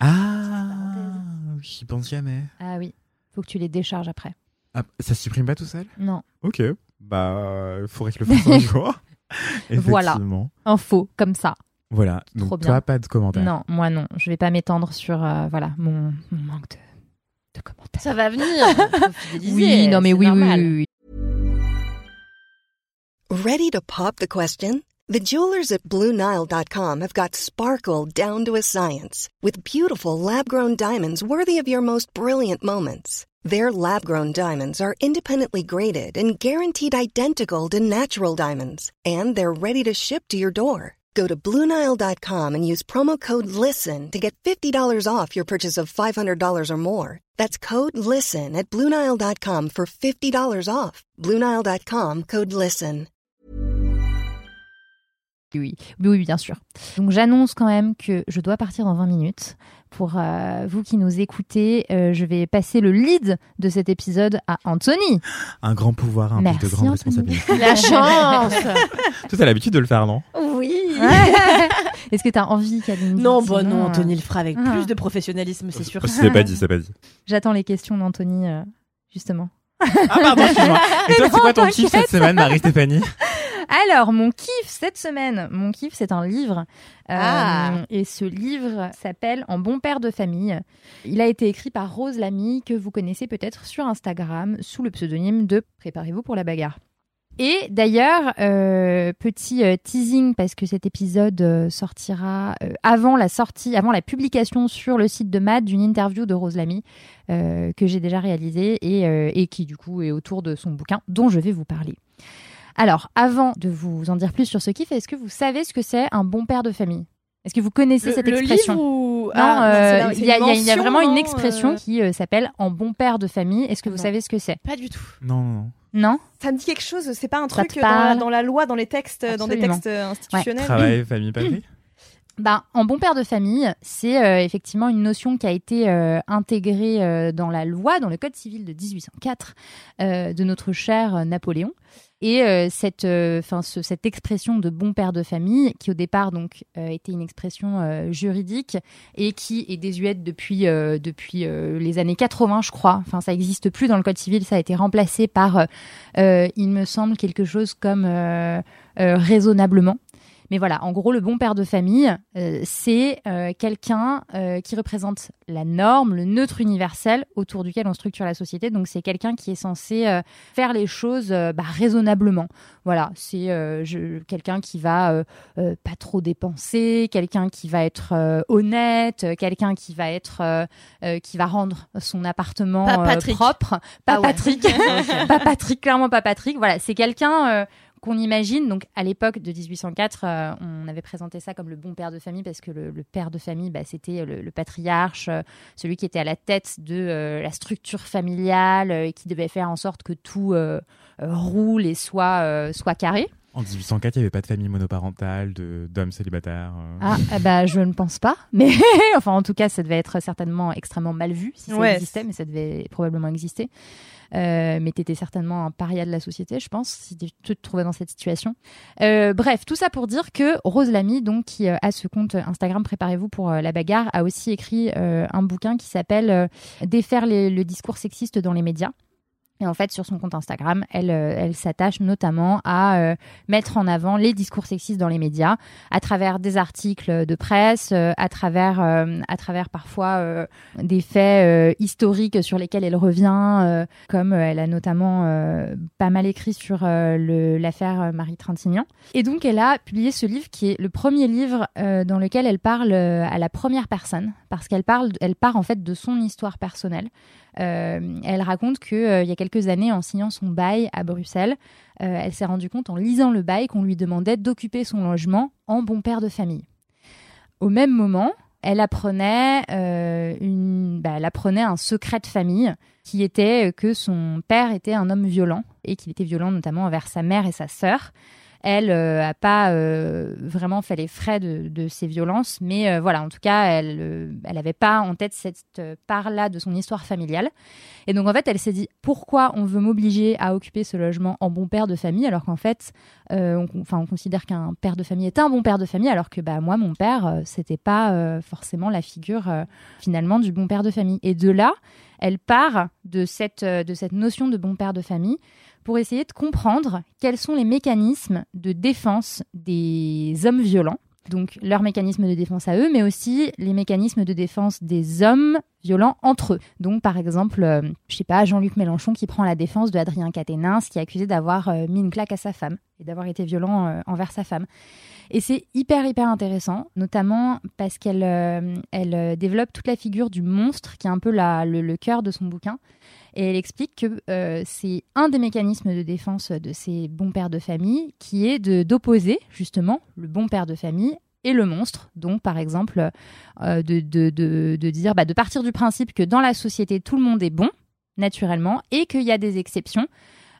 Ah, j'y pense jamais. Ah oui, faut que tu les décharges après. Ah, ça supprime pas tout seul? Non. Ok, bah, il faudrait que je le fasse un jour. Voilà. Info, comme ça. Voilà. Trop Donc, bien. toi, pas de commentaires. Non, moi non. Je vais pas m'étendre sur euh, voilà mon, mon manque de, de commentaires. Ça va venir. Oui, non mais oui, oui, normal. oui, oui. Ready to pop the question? The jewelers at BlueNile.com have got sparkle down to a science with beautiful lab grown diamonds worthy of your most brilliant moments. Their lab grown diamonds are independently graded and guaranteed identical to natural diamonds, and they're ready to ship to your door. Go to BlueNile.com and use promo code LISTEN to get $50 off your purchase of $500 or more. That's code LISTEN at BlueNile.com for $50 off. BlueNile.com code LISTEN. Oui, oui, bien sûr. Donc j'annonce quand même que je dois partir dans 20 minutes. Pour euh, vous qui nous écoutez, euh, je vais passer le lead de cet épisode à Anthony. Un grand pouvoir implique de Anthony. responsabilités. La chance. Toi, t'as l'habitude de le faire, non? Oui. Est-ce que tu as envie, Kalindi Non, Sinon, non, euh, Anthony le fera avec Ah. plus de professionnalisme, c'est sûr. C'est pas dit, c'est pas dit. J'attends les questions d'Anthony, euh, justement. Ah, pardon, excuse-moi. Et toi, c'est quoi ton kiff cette semaine, Marie-Stéphanie? Alors, mon kiff cette semaine, mon kiff, c'est un livre. Euh, Ah. Et ce livre s'appelle En bon père de famille. Il a été écrit par Rose Lamy, que vous connaissez peut-être sur Instagram, sous le pseudonyme de Préparez-vous pour la bagarre. Et d'ailleurs, euh, petit euh, teasing parce que cet épisode sortira avant la sortie, avant la publication sur le site de Mad d'une interview de Rose Lamy euh, que j'ai déjà réalisée et, et qui du coup est autour de son bouquin dont je vais vous parler. Alors, avant de vous en dire plus sur ce kiff, est-ce que vous savez ce que c'est un bon père de famille? Est-ce que vous connaissez Le, cette le expression? livre ou... non, Ah, euh, c'est la- il y, a- il y vraiment une non, expression euh. qui euh, s'appelle en bon père de famille. Est-ce que vous savez ce que c'est? Pas du tout. Non, non, non. Non? Ça me dit quelque chose, c'est pas un truc dans la, dans la loi, dans les textes, dans des textes euh, institutionnels? Travail, famille, patrie? Ben, en bon père de famille, c'est euh, effectivement une notion qui a été euh, intégrée euh, dans la loi, dans le Code civil de 1804 euh, de notre cher euh, Napoléon. Et euh, cette, 'fin, ce- cette expression de bon père de famille, qui au départ donc était une expression juridique et qui est désuète depuis depuis les années 80, je crois. Enfin, ça existe plus dans le Code civil, ça a été remplacé par, il me semble, quelque chose comme raisonnablement. Mais voilà, en gros, le bon père de famille, euh, c'est euh, quelqu'un euh, qui représente la norme, le neutre universel autour duquel on structure la société. Donc, c'est quelqu'un qui est censé euh, faire les choses euh, bah, raisonnablement. Voilà, c'est euh, quelqu'un qui va pas trop dépenser, quelqu'un qui va être euh, honnête, quelqu'un qui va être euh, euh, qui va rendre son appartement Pas propre. Pas Ah ouais. Patrick, pas Patrick, clairement pas Patrick. Voilà, c'est quelqu'un. Qu'on imagine. Donc, à l'époque de 1804, euh, on avait présenté ça comme le bon père de famille parce que le, le père de famille, bah, c'était le, le patriarche, euh, celui qui était à la tête de euh, la structure familiale euh, et qui devait faire en sorte que tout euh, euh, roule et soit, euh, soit carré. En 1804, il n'y avait pas de famille monoparentale, de- d'hommes célibataires. Ah, ben, je ne pense pas. Mais enfin, en tout cas, ça devait être certainement extrêmement mal vu si ça Ouais. existait, mais ça devait probablement exister. Euh, mais tu étais certainement un paria de la société, je pense, si tu te trouvais dans cette situation. Euh, bref, tout ça pour dire que Rose Lamy, donc, qui euh, a ce compte Instagram Préparez-vous pour la bagarre, a aussi écrit un bouquin qui s'appelle Défaire le discours sexiste dans les médias. Et en fait, sur son compte Instagram, elle, euh, s'attache notamment à euh, mettre en avant les discours sexistes dans les médias, à travers des articles de presse, euh, à travers, à travers parfois des faits historiques sur lesquels elle revient, comme elle a notamment pas mal écrit sur l'affaire Marie Trintignant. Et donc, elle a publié ce livre qui est le premier livre dans lequel elle parle à la première personne, parce qu'elle parle, elle part en fait de son histoire personnelle. Euh, elle raconte que euh, il y a quelques années, en signant son bail à Bruxelles, euh, elle s'est rendue compte en lisant le bail qu'on lui demandait d'occuper son logement en bon père de famille. Au même moment, elle apprenait, bah, elle apprenait un secret de famille qui était que son père était un homme violent et qu'il était violent notamment envers sa mère et sa sœur. Elle a pas vraiment fait les frais de, ces violences, mais voilà, en tout cas, elle elle avait pas en tête cette part-là de son histoire familiale. Et donc en fait, elle s'est dit pourquoi on veut m'obliger à occuper ce logement en bon père de famille alors qu'en fait, on, on considère qu'un père de famille est un bon père de famille alors que bah moi, mon père, c'était pas forcément la figure finalement du bon père de famille. Et de là, elle part de cette, euh, de cette notion de bon père de famille pour essayer de comprendre quels sont les mécanismes de défense des hommes violents. Donc leurs mécanismes de défense à eux, mais aussi les mécanismes de défense des hommes violents entre eux. Donc par exemple, euh, je sais pas, Jean-Luc Mélenchon qui prend la défense de Adrien Quatennens qui est accusé d'avoir euh, mis une claque à sa femme et d'avoir été violent envers sa femme. Et c'est hyper, hyper intéressant, notamment parce qu'elle euh, euh, développe toute la figure du monstre, qui est un peu la, le, cœur de son bouquin. Et elle explique que euh, c'est un des mécanismes de défense de ces bons pères de famille, qui est d'opposer justement le bon père de famille et le monstre. Donc, par exemple, de, de, de, de, dire, bah, de partir du principe que dans la société, tout le monde est bon, naturellement, et qu'il y a des exceptions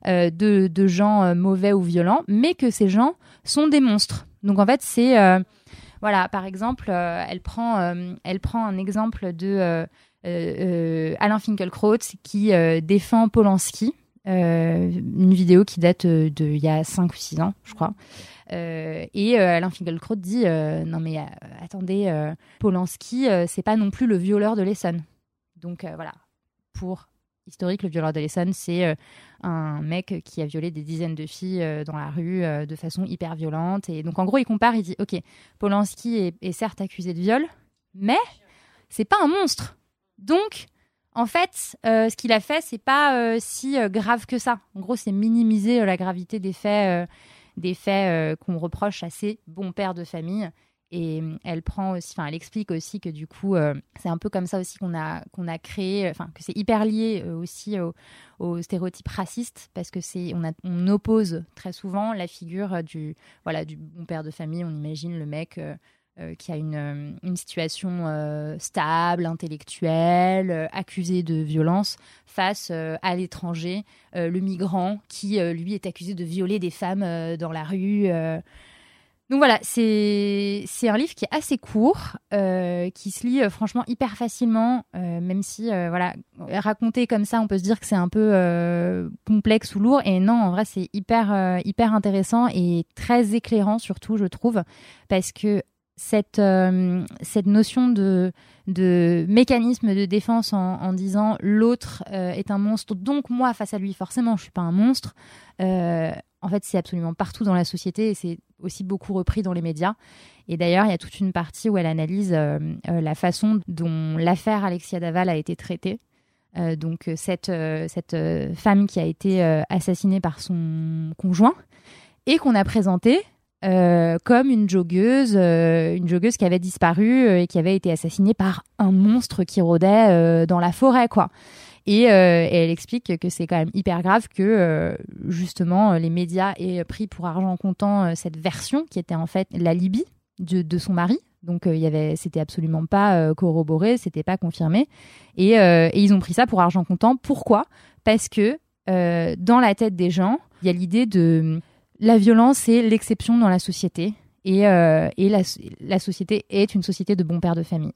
de, de gens mauvais ou violents, mais que ces gens sont des monstres. Donc en fait, c'est euh, voilà, par exemple, euh, elle prend euh, elle prend un exemple de Alain Finkielkraut qui défend Polanski. une vidéo qui date d'il y a 5 ou 6 ans, je crois. Et Alain Finkielkraut dit Non, mais attendez, Polanski, c'est pas non plus le violeur de l'Essonne. Donc voilà, pour historique, le violeur de l'Essonne, c'est euh, un mec qui a violé des dizaines de filles euh, dans la rue euh, de façon hyper violente. Et donc, en gros, il compare, il dit, OK, Polanski est, certes accusé de viol, mais c'est pas un monstre. Donc, en fait, ce qu'il a fait, c'est pas si grave que ça. En gros, c'est minimiser la gravité des faits, des faits qu'on reproche à ces bons pères de famille et euh, elle prend aussi, enfin, elle explique aussi que du coup, euh, c'est un peu comme ça aussi qu'on a a créé, enfin, que c'est hyper lié euh, aussi aux stéréotypes racistes parce que c'est on oppose très souvent la figure du voilà du bon père de famille. On imagine le mec. Qui a une, une situation stable, intellectuelle, accusé de violence, face à l'étranger, le migrant qui, lui, est accusé de violer des femmes dans la rue. Donc voilà, c'est un livre qui est assez court, euh, qui se lit euh, franchement hyper facilement, euh, même si voilà raconté comme ça, on peut se dire que c'est un peu complexe ou lourd. Et non, en vrai, c'est hyper hyper intéressant et très éclairant surtout, je trouve, parce que cette cette notion de de mécanisme de défense en, disant l'autre est un monstre, donc moi face à lui forcément je suis pas un monstre en fait, c'est absolument partout dans la société et c'est aussi beaucoup repris dans les médias. Et d'ailleurs, il y a toute une partie où elle analyse euh, euh, la façon dont l'affaire Alexia Daval a été traitée. Euh, donc cette, cette femme qui a été assassinée par son conjoint et qu'on a présentée comme une joggeuse, une joggeuse qui avait disparu et qui avait été assassinée par un monstre qui rôdait dans la forêt, quoi. Euh, et, elle explique que c'est quand même hyper grave que euh, justement les médias aient pris pour argent comptant euh, cette version qui était en fait l'alibi de, de son mari. Donc il y avait, c'était absolument pas corroboré, c'était pas confirmé, et, ils ont pris ça pour argent comptant. Pourquoi? Parce que dans la tête des gens, il y a l'idée de la violence est l'exception dans la société, et, et la, la société est une société de bons pères de famille.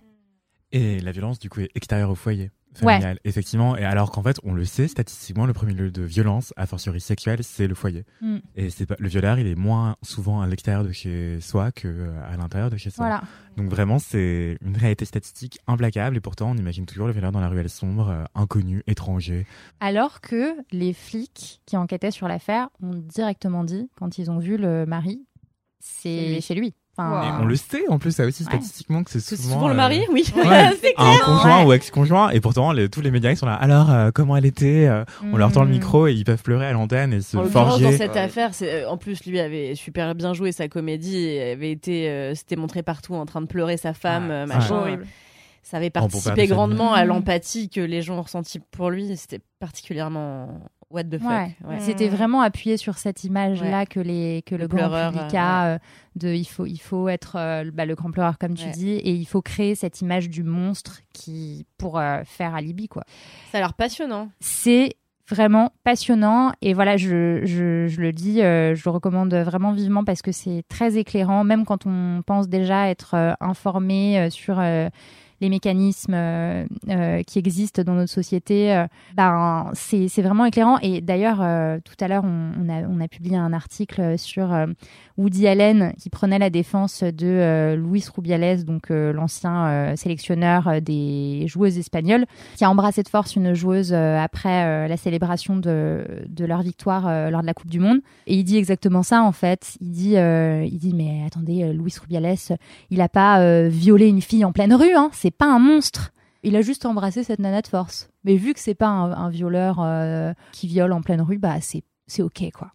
Et la violence, du coup, est extérieure au foyer familiale, effectivement. Et alors qu'en fait, on le sait statistiquement, le premier lieu de violence, a fortiori sexuelle, c'est le foyer. Mm. Et c'est pas le violeur, il est moins souvent à l'extérieur de chez soi que euh, à l'intérieur de chez soi. Voilà. Donc vraiment, c'est une réalité statistique implacable. Et pourtant, on imagine toujours le violeur dans la ruelle sombre, euh, inconnu, étranger. Alors que les flics qui enquêtaient sur l'affaire ont directement dit, quand ils ont vu le mari, c'est chez lui on le sait en plus, ça aussi statistiquement que c'est souvent, le mari, euh, oui. un conjoint ou ex-conjoint. Et pourtant, tous les médias ils sont là. Alors, euh, comment elle était euh, On leur tend le mm. micro et ils peuvent pleurer à l'antenne et se en forger. Dans cette affaire, en plus, lui avait super bien joué sa comédie. Et avait été, c'était montré partout en train de pleurer sa femme, machin. Ça avait participé grandement à l'empathie que les gens ont ressenti pour lui. C'était particulièrement what the fuck. C'était vraiment appuyé sur cette image-là que, les, que le, grand public a euh, de il faut, il faut être euh, bah, le grand pleureur, comme tu dis, et il faut créer cette image du monstre qui pour euh, faire alibi. quoi. Ça a l'air passionnant. C'est vraiment passionnant. Et voilà, je, je, je le dis, euh, je le recommande vraiment vivement parce que c'est très éclairant, même quand on pense déjà être euh, informé euh, sur euh, les mécanismes euh, euh, qui existent dans notre société. euh, ben, c'est vraiment éclairant. Et d'ailleurs, tout à l'heure, on, a, publié un article sur Woody Allen qui prenait la défense de Luis Rubiales, donc l'ancien sélectionneur des joueuses espagnoles, qui a embrassé de force une joueuse après la célébration de, leur victoire lors de la Coupe du Monde. Et il dit exactement ça en fait. Il dit, il dit mais attendez, Luis Rubiales, il a pas violé une fille en pleine rue, hein, pas un monstre. Il a juste embrassé cette nana de force. Mais vu que c'est pas un, un violeur euh, qui viole en pleine rue, bah c'est c'est ok quoi.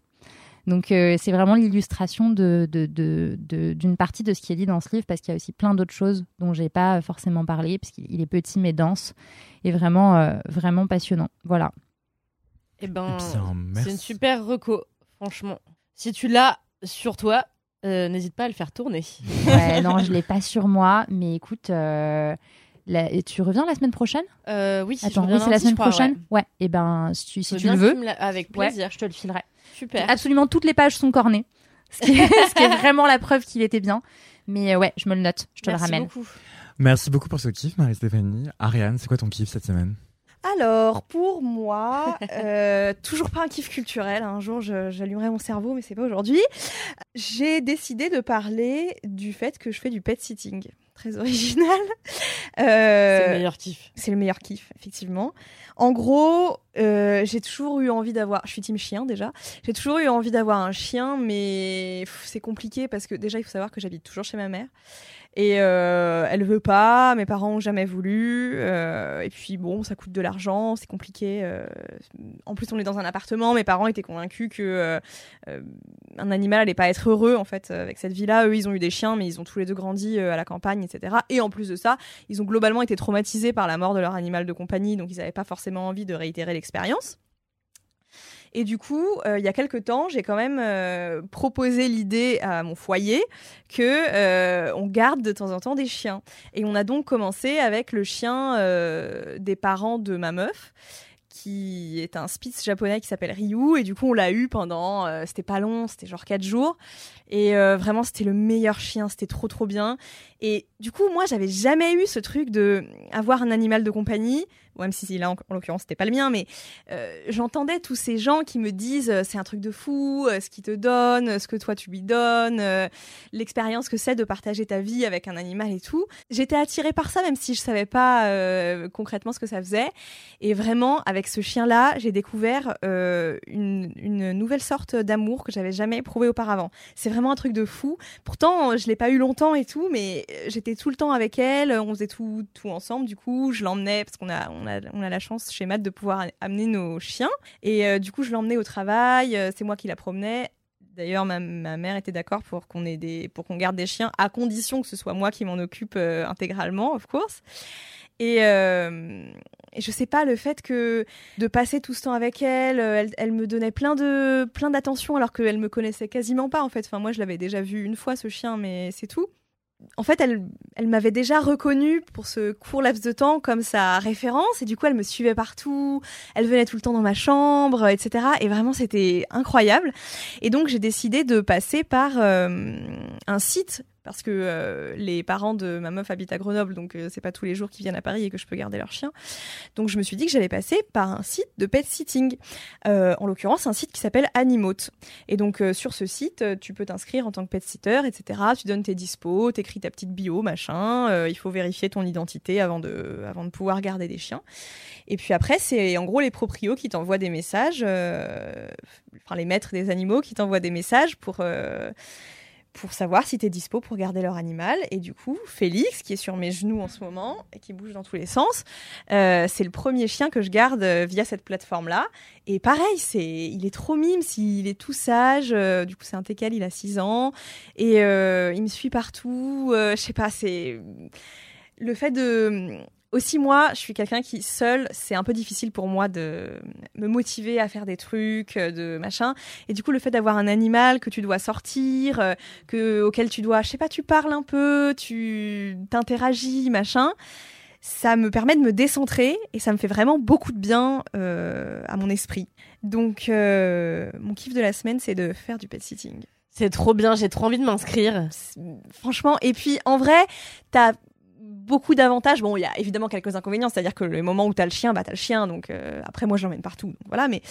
Donc euh, c'est vraiment l'illustration de, de, de, de- d'une partie de ce qui est dit dans ce livre parce qu'il y a aussi plein d'autres choses dont j'ai pas forcément parlé parce qu'il il est petit mais dense et vraiment euh, vraiment passionnant. Voilà. Eh ben, Eh c'est une super reco, franchement. Si tu l'as sur toi, euh, n'hésite pas à le faire tourner. Ouais, non, je l'ai pas sur moi, mais écoute, euh, la- et tu reviens la semaine prochaine? Euh, oui, je Attends, oui, c'est la semaine crois, prochaine? ouais. Ouais. Et ben, si tu, si le veux, la- Avec ouais, plaisir. je te le filerai. Super. Absolument toutes les pages sont cornées, ce qui est, ce qui est vraiment la preuve qu'il était bien. Mais euh, ouais, je me le note, je te Merci le ramène. beaucoup. Merci beaucoup pour ce kiff, Marie-Stéphanie. Ariane, c'est quoi ton kiff cette semaine? Alors, pour moi, euh, toujours pas un kiff culturel. Un jour, j'allumerai mon cerveau, mais c'est pas aujourd'hui. J'ai décidé de parler du fait que je fais du pet sitting. Très original. Euh, C'est le meilleur kiff. c'est le meilleur kiff, effectivement. En gros, euh, j'ai toujours eu envie d'avoir. Je suis team chien déjà. J'ai toujours eu envie d'avoir un chien, mais c'est compliqué parce que déjà, il faut savoir que j'habite toujours chez ma mère. Et euh, elle veut pas, mes parents ont jamais voulu. euh, et puis bon, ça coûte de l'argent, c'est compliqué. euh. en plus, on est dans un appartement. Mes parents étaient convaincus que euh, euh, un animal allait pas être heureux en fait avec cette vie-là. Eux, ils ont eu des chiens, mais ils ont tous les deux grandi euh, à la campagne, etc. Et en plus de ça, ils ont globalement été traumatisés par la mort de leur animal de compagnie, donc ils n'avaient pas forcément envie de réitérer l'expérience. Et du coup, euh, il y a quelques temps, j'ai quand même euh, proposé l'idée à mon foyer que euh, on garde de temps en temps des chiens. Et on a donc commencé avec le chien des parents de ma meuf qui est un Spitz japonais qui s'appelle Ryu. Et du coup on l'a eu pendant c'était pas long c'était genre quatre jours. Et vraiment c'était le meilleur chien c'était trop trop bien et du coup moi j'avais jamais eu ce truc de avoir un animal de compagnie Bon, même si là en, en l'occurrence c'était pas le mien mais euh, j'entendais tous ces gens qui me disent euh, c'est un truc de fou euh, ce qu'il te donne ce que toi tu lui donnes l'expérience que c'est de partager ta vie avec un animal et tout. J'étais attirée par ça même si je savais pas concrètement ce que ça faisait. Et vraiment avec ce chien là j'ai découvert une, une nouvelle sorte d'amour que j'avais jamais éprouvé auparavant. C'est vraiment un truc de fou. Pourtant je l'ai pas eu longtemps et tout mais j'étais tout le temps avec elle on faisait tout tout ensemble du coup je l'emmenais parce qu'on a on a on a la chance chez Matt de pouvoir amener nos chiens et euh, du coup je l'emmenais au travail euh, c'est moi qui la promenais D'ailleurs, ma, ma mère était d'accord pour qu'on ait des, pour qu'on garde des chiens, à condition que ce soit moi qui m'en occupe euh, intégralement, of course. Et, euh, et je sais pas le fait que de passer tout ce temps avec elle, elle, elle me donnait plein de plein d'attention alors qu'elle me connaissait quasiment pas en fait. Enfin moi je l'avais déjà vu une fois ce chien, mais c'est tout. En fait, elle, elle m'avait déjà reconnue pour ce court laps de temps comme sa référence et du coup elle me suivait partout, elle venait tout le temps dans ma chambre, etc. Et vraiment c'était incroyable. Et donc j'ai décidé de passer par euh, un site parce que euh, les parents de ma meuf habitent à Grenoble, donc euh, c'est pas tous les jours qu'ils viennent à Paris et que je peux garder leur chien. Donc je me suis dit que j'allais passer par un site de pet sitting, euh, en l'occurrence un site qui s'appelle Animote. Et donc euh, sur ce site, tu peux t'inscrire en tant que pet sitter, etc. Tu donnes tes dispos, t'écris ta petite bio, machin. il faut vérifier ton identité avant de, avant de pouvoir garder des chiens. Et puis après, c'est en gros les proprios qui t'envoient des messages, enfin les maîtres des animaux qui t'envoient des messages pour pour savoir si t'es dispo pour garder leur animal. Et du coup, Félix, qui est sur mes genoux en ce moment et qui bouge dans tous les sens, euh, c'est le premier chien que je garde euh, via cette plateforme-là. Et pareil, c'est, il est trop mime, il est tout sage. euh, du coup, c'est un teckel, il a 6 ans et il me suit partout. je sais pas, c'est le fait de aussi moi, je suis quelqu'un qui seul, c'est un peu difficile pour moi de me motiver à faire des trucs, euh, de machin. Et du coup, le fait d'avoir un animal que tu dois sortir, euh, que auquel tu dois, je sais pas, tu parles un peu, tu t'interagis, machin. ça me permet de me décentrer et ça me fait vraiment beaucoup de bien euh, à mon esprit. Donc, euh, mon kiff de la semaine, c'est de faire du pet sitting. C'est trop bien, j'ai trop envie de m'inscrire. Franchement, et puis en vrai, t'as beaucoup d'avantages. Bon, il y a évidemment quelques inconvénients, c'est-à-dire que le moment où t'as le chien, bah t'as le chien. Donc euh, après, moi, je l'emmène partout. Donc, voilà, mais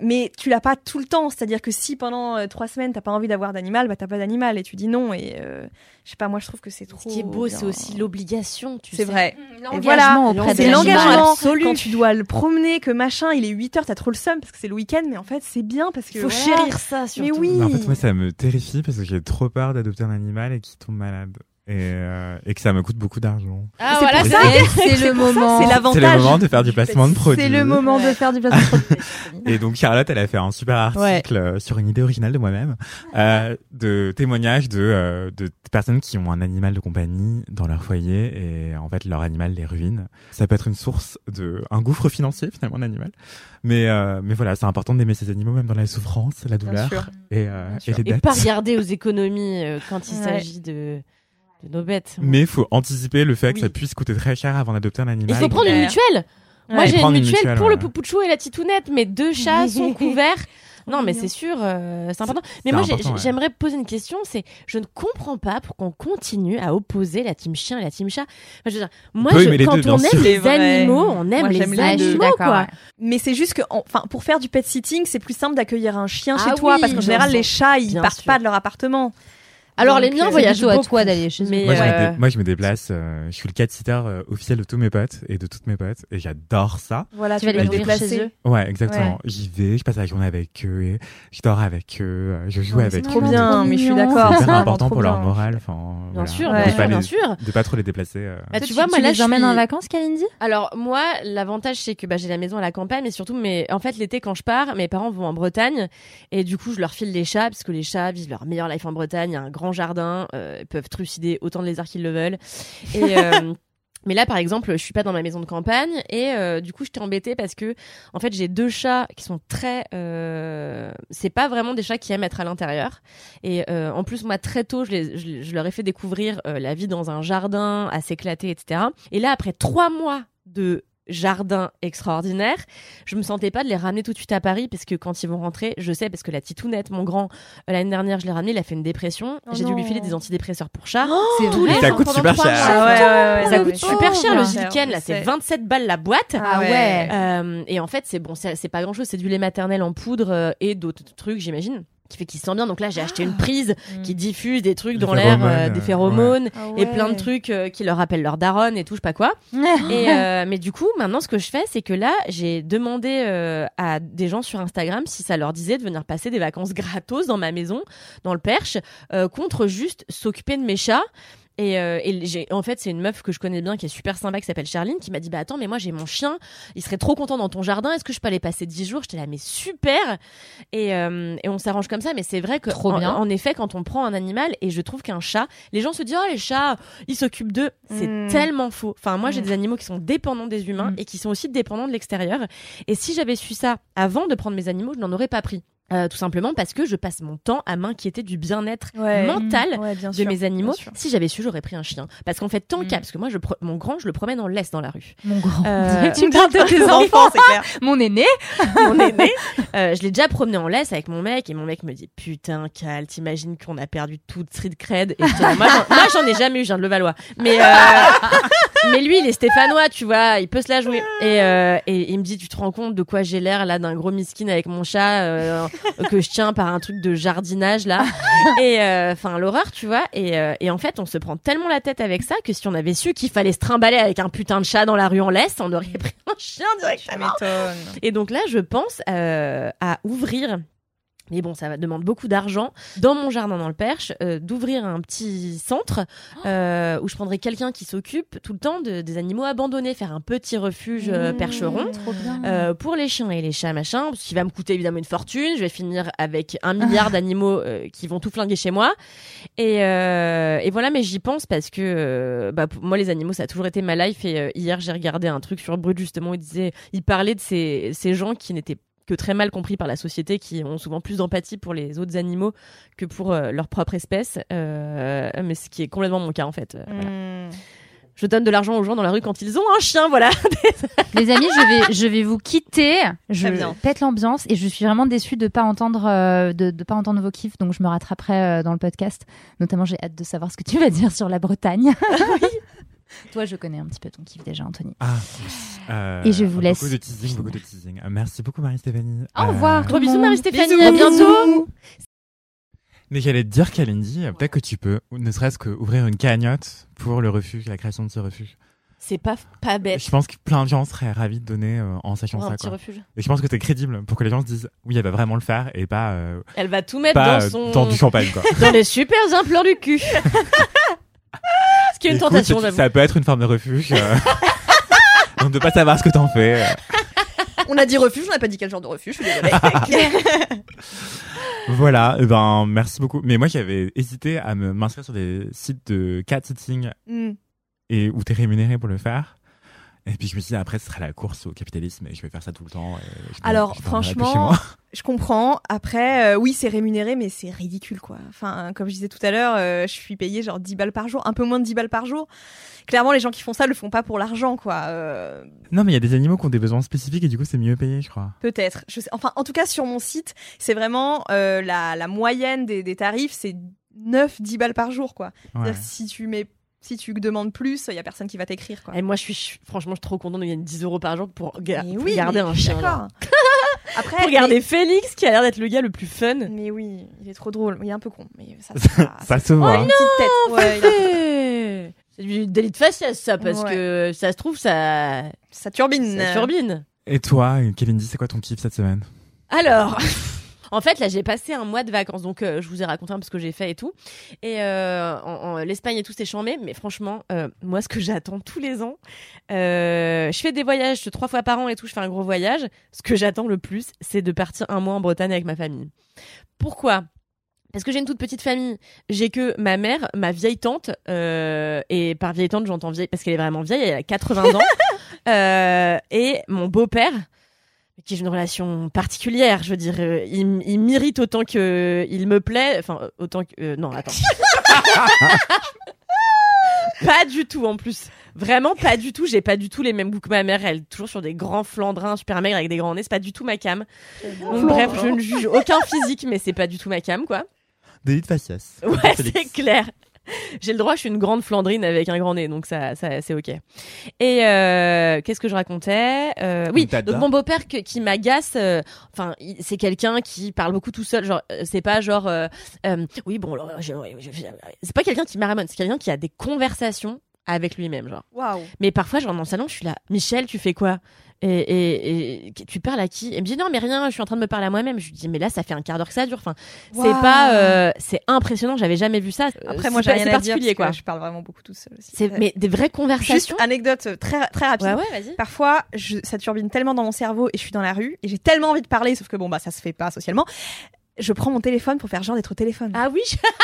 mais tu l'as pas tout le temps. C'est-à-dire que si pendant euh, trois semaines t'as pas envie d'avoir d'animal, bah t'as pas d'animal et tu dis non. Et euh, je sais pas, moi, je trouve que c'est trop. Ce qui est beau, bien. c'est aussi l'obligation, tu C'est sais. vrai. Et L'engagement voilà, auprès de c'est l'engagement absolu. quand tu dois le promener, que machin, il est 8 heures, t'as trop le seum parce que c'est le week-end, mais en fait c'est bien parce que faut voilà. chérir ça, surtout. Mais oui. Mais en fait, moi, ça me terrifie parce que j'ai trop peur d'adopter un animal et qu'il tombe malade. Et, euh, et que ça me coûte beaucoup d'argent. Ah, C'est voilà, ça. Et c'est le moment. C'est C'est le l'avantage. moment de faire du placement de produits. C'est le moment de faire du placement de produits. Et donc Charlotte, elle a fait un super article euh, sur une idée originale de moi-même, euh, de témoignages de, euh, de personnes qui ont un animal de compagnie dans leur foyer et en fait leur animal les ruine. Ça peut être une source de un gouffre financier finalement l'animal, mais euh, mais voilà, c'est important d'aimer ces animaux même dans la souffrance, la douleur sûr. et, euh, Bien et les Et dettes. pas regarder aux économies euh, quand il Ouais. s'agit de, de nos bêtes. Mais il faut anticiper le fait que ça puisse coûter très cher avant d'adopter un animal. Il faut prendre une mutuelle. Moi, j'ai une mutuelle, mutuelle, pour ouais. le poupouchou et la titounette. Mes deux chats sont couverts. Non, mais c'est sûr, euh, c'est important. Mais moi, ouais. j'aimerais poser une question. C'est, je ne comprends pas pourquoi on continue à opposer la team chien et la team chat. Enfin, je veux dire, moi, je- quand deux, on aime les vrai. animaux, on aime Moi, les j'aime les animaux, quoi. ouais. Mais c'est juste que, enfin, pour faire du pet sitting, c'est plus simple d'accueillir un chien Ah chez toi parce qu'en général, sûr. les chats, ils Bien partent sûr. pas de leur appartement. Alors, les miens euh, voyagent plutôt à toi d'aller chez eux. Mais, Moi, je me euh, dé- moi, je me déplace. euh, je suis le cat sitter euh, officiel de tous mes potes et de toutes mes potes, et j'adore ça. Voilà, Tu vas les nourrir déplacer. chez eux. Ouais, exactement. J'y vais, je passe la journée avec eux, et je dors avec eux, euh, je joue avec c'est eux. trop bien, mais je suis d'accord. C'est hyper important trop pour leur bien. moral. Enfin, Bien voilà. sûr, De bien pas sûr, les- bien sûr. De pas trop les déplacer. euh. Bah, tu vois, moi, tu là, les je emmènes suis- en vacances, Kalindi? Alors moi, l'avantage c'est que bah, j'ai la maison à la campagne, mais surtout, mais en fait l'été quand je pars, mes parents vont en Bretagne et du coup je leur file les chats parce que les chats vivent leur meilleure life en Bretagne. Il y a un grand jardin, euh, ils peuvent trucider autant de lézards qu'ils le veulent. Et euh, mais là, par exemple, je suis pas dans ma maison de campagne et euh, du coup, j'étais embêtée parce que en fait, j'ai deux chats qui sont très. Euh... C'est pas vraiment des chats qui aiment être à l'intérieur. Et euh, en plus, moi, très tôt, je, les- je, je leur ai fait découvrir la vie dans un jardin à s'éclater, etc. Et là, après trois mois de jardin extraordinaire, je me sentais pas de les ramener tout de suite à Paris parce que quand ils vont rentrer, je sais parce que la titounette, mon grand, euh, l'année dernière, je l'ai ramené, il a fait une dépression. Oh J'ai dû lui filer des antidépresseurs pour chat. C'est tous les Ça coûte super cher. Ah ouais, ouais, ouais, Ça coûte super cher le bien. Zilken, là, c'est C'est- 27 balles la boîte. Ah ouais. Euh, et en fait, c'est bon, c'est c'est pas grand chose, c'est du lait maternel en poudre euh, et d'autres trucs, j'imagine, qui fait qu'il se sent bien. Donc là, j'ai acheté une prise qui diffuse des trucs Des dans l'air, euh, des phéromones Ah et plein de trucs euh, qui leur rappellent leur daronne et tout, je sais pas quoi. Et euh, mais du coup, maintenant, ce que je fais, c'est que là, j'ai demandé euh, à des gens sur Instagram si ça leur disait de venir passer des vacances gratos dans ma maison, dans le Perche, euh, contre juste s'occuper de mes chats. Et, euh, et j'ai, en fait, c'est une meuf que je connais bien qui est super sympa qui s'appelle Charline qui m'a dit bah attends mais moi j'ai mon chien, il serait trop content dans ton jardin, est-ce que je peux aller passer 10 jours? J'étais là mais super et, euh, et on s'arrange comme ça mais c'est vrai que Trop en, bien. en effet quand on prend un animal et je trouve qu'un chat, les gens se disent oh les chats ils s'occupent d'eux, c'est Mm. tellement faux. Enfin moi j'ai Mm. des animaux qui sont dépendants des humains Mm. et qui sont aussi dépendants de l'extérieur et si j'avais su ça avant de prendre mes animaux, je n'en aurais pas pris. Euh, tout simplement parce que je passe mon temps à m'inquiéter du bien-être Ouais. mental Ouais, bien de sûr, mes animaux. Si j'avais su, j'aurais pris un chien. Parce qu'en fait, tant Mm. qu'à, parce que moi, je mon grand, je le promène en laisse dans la rue. Mon grand. Euh, tu me parles de tes enfants. c'est clair. Mon aîné. mon aîné. Euh, je l'ai déjà promené en laisse avec mon mec et mon mec me dit putain Cal, t'imagines qu'on a perdu toute street cred et j'étais là, moi, j'en- ai jamais eu, je viens de Levallois. Mais euh, mais lui il est stéphanois, tu vois, il peut se la jouer. Et, euh, et il me dit tu te rends compte de quoi j'ai l'air là d'un gros miskin avec mon chat que je tiens par un truc de jardinage là. Et euh, enfin l'horreur, tu vois. Et, euh, et en fait on se prend tellement la tête avec ça que si on avait su qu'il fallait se trimballer avec un putain de chat dans la rue en laisse, on aurait pris un chien directement. Et donc là, je pense euh, à ouvrir. Mais bon, ça va- demande beaucoup d'argent dans mon jardin dans le Perche, euh, d'ouvrir un petit centre euh, où je prendrai quelqu'un qui s'occupe tout le temps de- des animaux abandonnés, faire un petit refuge euh, Mmh. percheron. Euh, pour les chiens et les chats, machin, ce qui va me coûter évidemment une fortune. Je vais finir avec un milliard d'animaux euh, qui vont tout flinguer chez moi. Et, euh, et voilà, mais j'y pense parce que euh, bah, pour moi, les animaux, ça a toujours été ma life. Et euh, hier, j'ai regardé un truc sur Brut, justement, il disait, il parlait de ces, ces gens qui n'étaient que très mal compris par la société, qui ont souvent plus d'empathie pour les autres animaux que pour euh, leur propre espèce. Euh, mais ce qui est complètement mon cas, en fait. Euh, voilà. Mm. je donne de l'argent aux gens dans la rue quand ils ont un chien, voilà. Les amis, je vais, je vais vous quitter. Je pète l'ambiance et je suis vraiment déçue de pas entendre, euh, de, de pas entendre vos kiffs. Donc je me rattraperai euh, dans le podcast. Notamment, j'ai hâte de savoir ce que tu vas dire sur la Bretagne. Toi, je connais un petit peu ton kiff déjà, Anthony. Ah, oui. Euh, Et je vous beaucoup laisse de teasing, beaucoup de teasing. Euh, merci beaucoup Marie-Stéphanie. Au revoir. Gros bisous. Marie-Stéphanie, Bisous. à bientôt. Mais j'allais te dire, Kalindi, euh, peut-être que tu peux, ne serait-ce que ouvrir une cagnotte pour le refuge, la création de ce refuge. C'est pas, pas bête. Je pense que plein de gens seraient ravis de donner euh, en sachant un ça. petit Quoi. refuge. Et je pense que t'es crédible pour que les gens se disent, oui, elle va vraiment le faire et pas, euh, Elle va tout mettre pas dans euh, son. dans du champagne. Quoi. dans les super implants du cul. Ce qui est une Écoute, tentation, j'avoue. Ça peut être une forme de refuge. Donc de pas savoir ce que t'en fais. On a dit refuge, on n'a pas dit quel genre de refuge, je suis désolée. Voilà, eh ben merci beaucoup. Mais moi j'avais hésité à me m'inscrire sur des sites de cat sitting Hmm. et où t'es rémunéré pour le faire. Et puis je me suis dit après ce sera la course au capitalisme et je vais faire ça tout le temps. et je me- Alors, je franchement. Je comprends. Après, euh, oui, c'est rémunéré, mais c'est ridicule, quoi. Enfin, comme je disais tout à l'heure, euh, je suis payée genre 10 balles par jour, un peu moins de 10 balles par jour. Clairement, les gens qui font ça le font pas pour l'argent, quoi. Euh, non mais il y a des animaux qui ont des besoins spécifiques et du coup c'est mieux payé je crois. Peut-être. Je sais. Enfin, en tout cas, sur mon site, c'est vraiment euh, la, la moyenne des, des tarifs, c'est 9-10 balles par jour, quoi. Ouais. Si tu mets, si tu demandes plus, il y a personne qui va t'écrire, quoi. Et moi, je suis, franchement, je suis trop contente de gagner 10 euros par jour pour, ga- Mais pour oui, garder mais un chien. Après, Pour garder Félix, qui a l'air d'être le gars le plus fun. mais, mais oui, il est trop drôle. Il est un peu con, mais ça, ça, Ça se voit. une petite tête. Ouais, il a- Eh, C'est du délit de faciès, ça, parce Ouais. que ça se trouve, ça, Ça turbine. ça turbine. Et toi, Kalindi, c'est quoi ton kiff cette semaine? Alors, en fait, là, j'ai passé un mois de vacances, donc euh, je vous ai raconté un peu ce que j'ai fait et tout. Et euh, en, en- l'Espagne et tout, c'est chambé, mais franchement, euh, moi, ce que j'attends tous les ans, je fais des voyages trois fois par an et tout, je fais un gros voyage. Ce que j'attends le plus, c'est de partir un mois en Bretagne avec ma famille. Pourquoi? Parce que j'ai une toute petite famille. J'ai que ma mère, ma vieille tante, euh, et par vieille tante, j'entends vieille parce qu'elle est vraiment vieille, elle a 80 ans, euh, et mon beau-père, qui j'ai une relation particulière. Je veux dire, euh, il, m'irrite autant que il me plaît. Enfin, euh, autant que euh, non, attends. pas du tout en plus. Vraiment pas du tout. J'ai pas du tout les mêmes goûts que ma mère. Elle est toujours sur des grands flandrins super maigres avec des grands nez. C'est pas du tout ma cam. Donc bref, je ne juge aucun physique, mais c'est pas du tout ma cam, quoi. Délit de faciès. Ouais, c'est clair. J'ai le droit, je suis une grande Flandrine avec un grand nez, donc ça, ça c'est ok. Et euh, qu'est-ce que je racontais? Euh, Oui, donc mon beau-père que- qui m'agace. euh, Enfin, c'est quelqu'un qui parle beaucoup tout seul. Genre, c'est pas genre, euh, euh, oui bon, alors, je- je- je- c'est pas quelqu'un qui marmonne. C'est quelqu'un qui a des conversations avec lui-même, genre. Waouh. Mais parfois, je rentre dans le salon, je suis là, Michel, tu fais quoi? Et, et, et tu parles à qui? Il me dit non, mais rien, je suis en train de me parler à moi-même. Je lui dis mais là, ça fait un quart d'heure que ça dure. Enfin, c'est pas, euh, c'est impressionnant. J'avais jamais vu ça. Après, Euh, moi, c'est j'ai rien à dire parce quoi. que je parle vraiment beaucoup tout seul aussi. C'est mais des vraies Juste conversations. anecdote euh, très très rapide. Ouais. Parfois, je, ça turbine tellement dans mon cerveau et je suis dans la rue et j'ai tellement envie de parler, sauf que bon bah ça se fait pas socialement. Je prends mon téléphone pour faire genre d'être au téléphone. Ah oui.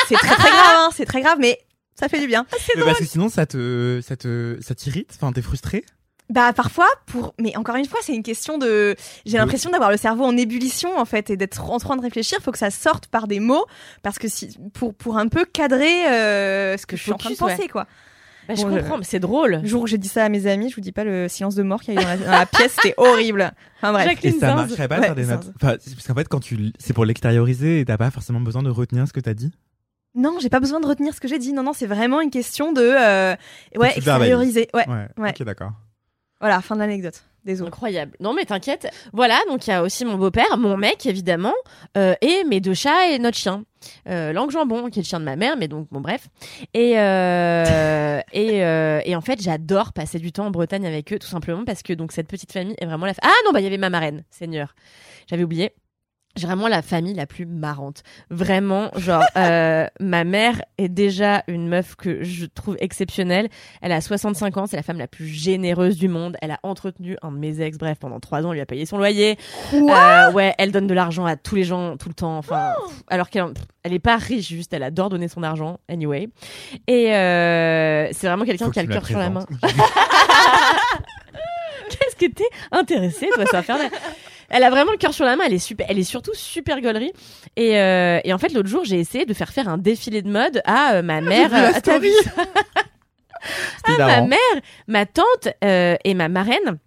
C'est très très grave, hein, c'est très grave, mais ça fait du bien. Mais parce que sinon ça te ça te ça t'irrite, enfin t'es frustré. Bah parfois pour, mais encore une fois, c'est une question de. J'ai l'impression d'avoir le cerveau en ébullition en fait et d'être en train de réfléchir. Faut que ça sorte par des mots parce que si pour pour un peu cadrer euh, ce que je suis en train de penser quoi. Bah, je Bon, je- comprends, mais c'est drôle. Le jour où j'ai dit ça à mes amis, je vous dis pas le silence de mort qu'il y a eu dans la, dans la pièce, c'était horrible. Enfin bref. Et Jacqueline ça Zinz. marcherait pas Ouais, faire des notes. Enfin, parce qu'en fait quand tu c'est pour l'extérioriser et t'as pas forcément besoin de retenir ce que t'as dit. Non, j'ai pas besoin de retenir ce que j'ai dit. Non, non, c'est vraiment une question de euh, ouais extérioriser. Ouais. Ouais. Ouais. Ok d'accord. Voilà, fin de l'anecdote. Désolé. Incroyable. Non mais t'inquiète. Voilà, donc il y a aussi mon beau-père, mon mec évidemment, euh, et mes deux chats et notre chien. Euh, Langue Jambon, qui est le chien de ma mère, mais donc bon bref. Et euh, et, euh, et en fait j'adore passer du temps en Bretagne avec eux, tout simplement parce que donc cette petite famille est vraiment la. Ah non bah il y avait ma marraine, Seigneur. J'avais oublié. J'ai vraiment la famille la plus marrante. Vraiment, genre, euh, ma mère est déjà une meuf que je trouve exceptionnelle. Elle a 65 ans, c'est la femme la plus généreuse du monde. Elle a entretenu un de mes ex, bref, pendant trois ans, elle lui a payé son loyer. Euh, ouais, elle donne de l'argent à tous les gens, tout le temps. Enfin, pff, alors qu'elle elle est pas riche, juste, elle adore donner son argent, anyway. Et euh, c'est vraiment quelqu'un qui a le cœur sur la main. Qu'est-ce que t'es intéressée, toi, ça faire. Elle a vraiment le cœur sur la main, elle est super, elle est surtout super gaulerie. Et, euh, et en fait, l'autre jour, j'ai essayé de faire faire un défilé de mode à euh, ma mère. euh, t'as story. vu ça C'était ma mère, ma tante euh, et ma marraine.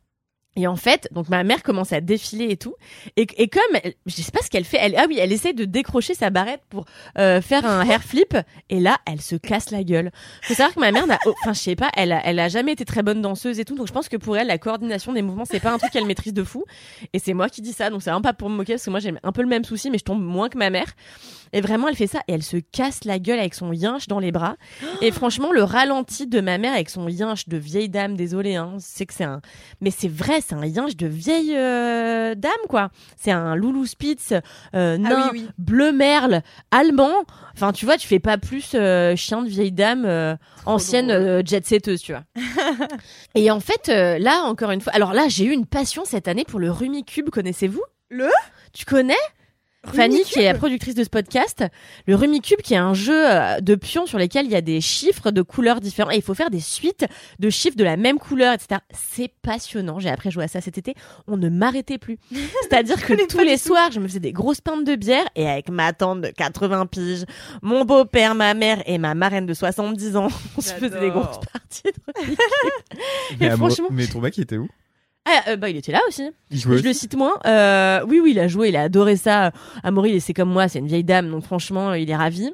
Et en fait, donc ma mère commence à défiler et tout. Et, comme, elle- je sais pas ce qu'elle fait, elle, ah oui, elle essaie de décrocher sa barrette pour euh, faire un hair flip. Et là, elle se casse la gueule. Faut savoir que ma mère n'a, enfin, je sais pas, elle a, elle a jamais été très bonne danseuse et tout. Donc je pense que pour elle, la coordination des mouvements, c'est pas un truc qu'elle maîtrise de fou. Et c'est moi qui dis ça. Donc c'est un pas pour me moquer parce que moi j'ai un peu le même souci, mais je tombe moins que ma mère. Et vraiment, elle fait ça et elle se casse la gueule avec son yinche dans les bras. Et franchement, le ralenti de ma mère avec son yinche de vieille dame, désolé, hein, c'est que c'est un, mais c'est vrai, c'est un yinche de vieille euh, dame, quoi. C'est un loulou spitz, euh, nain, oui, oui. bleu merle, allemand. Enfin, tu vois, tu fais pas plus euh, chien de vieille dame ancienne drôle. euh, jet setteuse, tu vois. Et en fait, là, encore une fois, alors là, j'ai eu une passion cette année pour le Rumicube, connaissez-vous? Le? Tu connais? Fanny, qui est la productrice de ce podcast, le Rumicube, qui est un jeu euh, de pions sur lesquels il y a des chiffres de couleurs différents et il faut faire des suites de chiffres de la même couleur, etc. C'est passionnant. J'ai appris à jouer à ça cet été. On ne m'arrêtait plus. C'est-à-dire que tous les soirs, je me faisais des grosses pintes de bière et avec ma tante de 80 piges, mon beau-père, ma mère et ma marraine de 70 ans, on se faisait des grosses parties de Rumicube. Mais, Et franchement- mais ton mec, il était où? Ah, euh, bah, il était là aussi. Il jouait Je le cite moins. Euh, oui, oui, il a joué, il a adoré ça. Amaury, c'est comme moi, c'est une vieille dame, donc franchement, il est ravi.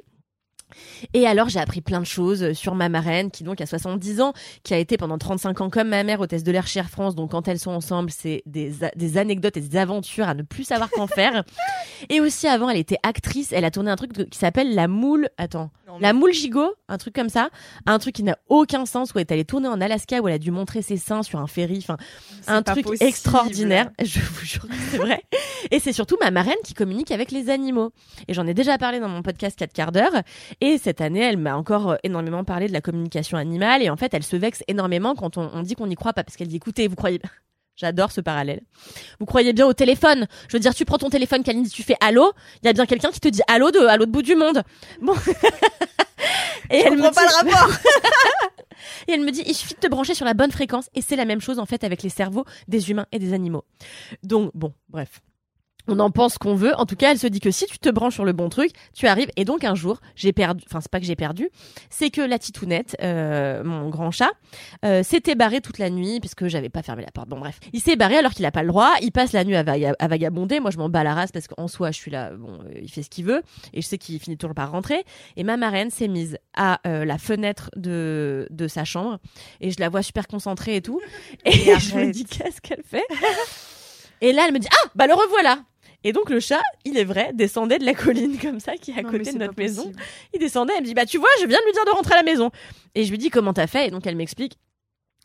Et alors, j'ai appris plein de choses sur ma marraine, qui donc a 70 ans, qui a été pendant 35 ans comme ma mère hôtesse de l'air chez Air France. Donc, quand elles sont ensemble, c'est des, des anecdotes et des aventures à ne plus savoir qu'en faire. Et aussi, avant, elle était actrice. Elle a tourné un truc qui s'appelle La Moule. Attends. Non, La Moule Gigot, un truc comme ça. Un truc qui n'a aucun sens, où elle est allée tourner en Alaska, où elle a dû montrer ses seins sur un ferry. Enfin, un truc possible. extraordinaire. Je vous jure c'est vrai. Et c'est surtout ma marraine qui communique avec les animaux. Et j'en ai déjà parlé dans mon podcast 4 quarts d'heure. Et cette année, elle m'a encore euh, énormément parlé de la communication animale. Et en fait, elle se vexe énormément quand on, on dit qu'on n'y croit pas. Parce qu'elle dit, écoutez, vous croyez... J'adore ce parallèle. Vous croyez bien au téléphone. Je veux dire, tu prends ton téléphone, Kalindi, tu fais allô. Il y a bien quelqu'un qui te dit allô de à l'autre bout du monde. Bon. Et Je comprends pas le rapport. et elle me dit, il suffit de te brancher sur la bonne fréquence. Et c'est la même chose, en fait, avec les cerveaux des humains et des animaux. Donc, bon, bref. On en pense qu'on veut. En tout cas, elle se dit que si tu te branches sur le bon truc, tu arrives. Et donc, un jour, j'ai perdu, enfin, c'est pas que j'ai perdu, c'est que la titounette, euh, mon grand chat, euh, s'était barré toute la nuit puisque j'avais pas fermé la porte. Bon, bref. Il s'est barré alors qu'il a pas le droit. Il passe la nuit à, vaga- à vagabonder. Moi, je m'en bats la race parce qu'en soi, je suis là, bon, euh, il fait ce qu'il veut. Et je sais qu'il finit toujours par rentrer. Et ma marraine s'est mise à euh, la fenêtre de, de sa chambre. Et je la vois super concentrée et tout. Et Mais je me dis, qu'est-ce qu'elle fait? Et là, elle me dit, ah, bah le revoilà et donc le chat, il est vrai, descendait de la colline comme ça qui est à Non, côté de notre maison. possible. Il descendait, elle me dit bah tu vois, je viens de lui dire de rentrer à la maison. Et je lui dis comment t'as fait? Et donc elle m'explique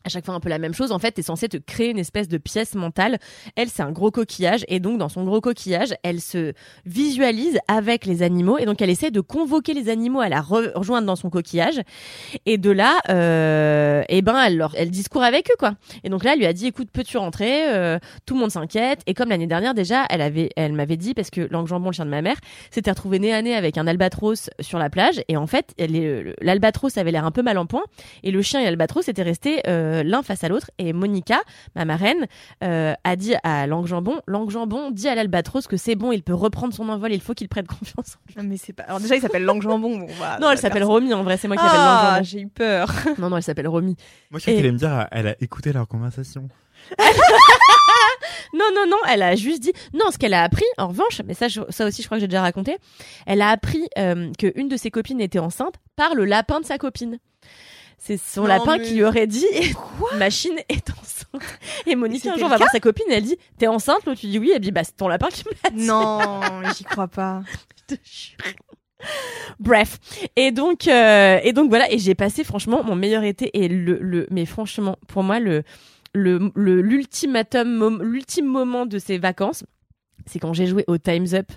à chaque fois un peu la même chose. En fait, t'es censé te créer une espèce de pièce mentale. Elle, c'est un gros coquillage. Et donc, dans son gros coquillage, elle se visualise avec les animaux. Et donc, elle essaie de convoquer les animaux à la re- rejoindre dans son coquillage. Et de là, euh, eh ben, elle, leur, elle discourt avec eux, quoi. Et donc là, elle lui a dit, écoute, peux-tu rentrer? Euh, Tout le monde s'inquiète. Et comme l'année dernière, déjà, elle avait, elle m'avait dit, parce que Langue Jambon, le chien de ma mère, s'était retrouvé nez à nez avec un albatros sur la plage. Et en fait, l'albatros avait l'air un peu mal en point. Et le chien et l'albatros étaient restés euh, l'un face à l'autre. Et Monica, ma marraine, euh, a dit à Langue Jambon, Langue Jambon dit à l'albatros que c'est bon, il peut reprendre son envol, il faut qu'il prenne confiance. Non, mais c'est pas. Alors déjà, il s'appelle Langue Jambon. Bon, non, elle s'appelle Romy en vrai, c'est moi qui l'appelle Ah, Langue j'ai eu peur. Non, non, elle s'appelle Romy. Moi, je Et- qu'elle allait me dire, elle a écouté leur conversation. Non, non, non, elle a juste dit. Non, ce qu'elle a appris, en revanche, mais ça, je- ça aussi, je crois que j'ai déjà raconté, elle a appris euh, qu'une de ses copines était enceinte par le lapin de sa copine. C'est son Non, lapin mais- qui lui aurait dit Machine est enceinte. Et Monique, un jour, va voir sa copine elle dit T'es enceinte L'autre lui dit Oui. Elle dit Bah, c'est ton lapin qui me l'a dit. Non, j'y crois pas. Je te jure. Bref, et donc euh, et donc voilà, et j'ai passé franchement mon meilleur été et le le mais franchement pour moi le le le- l'ultimatum l'ultime moment de ces vacances, c'est quand j'ai joué au Times Up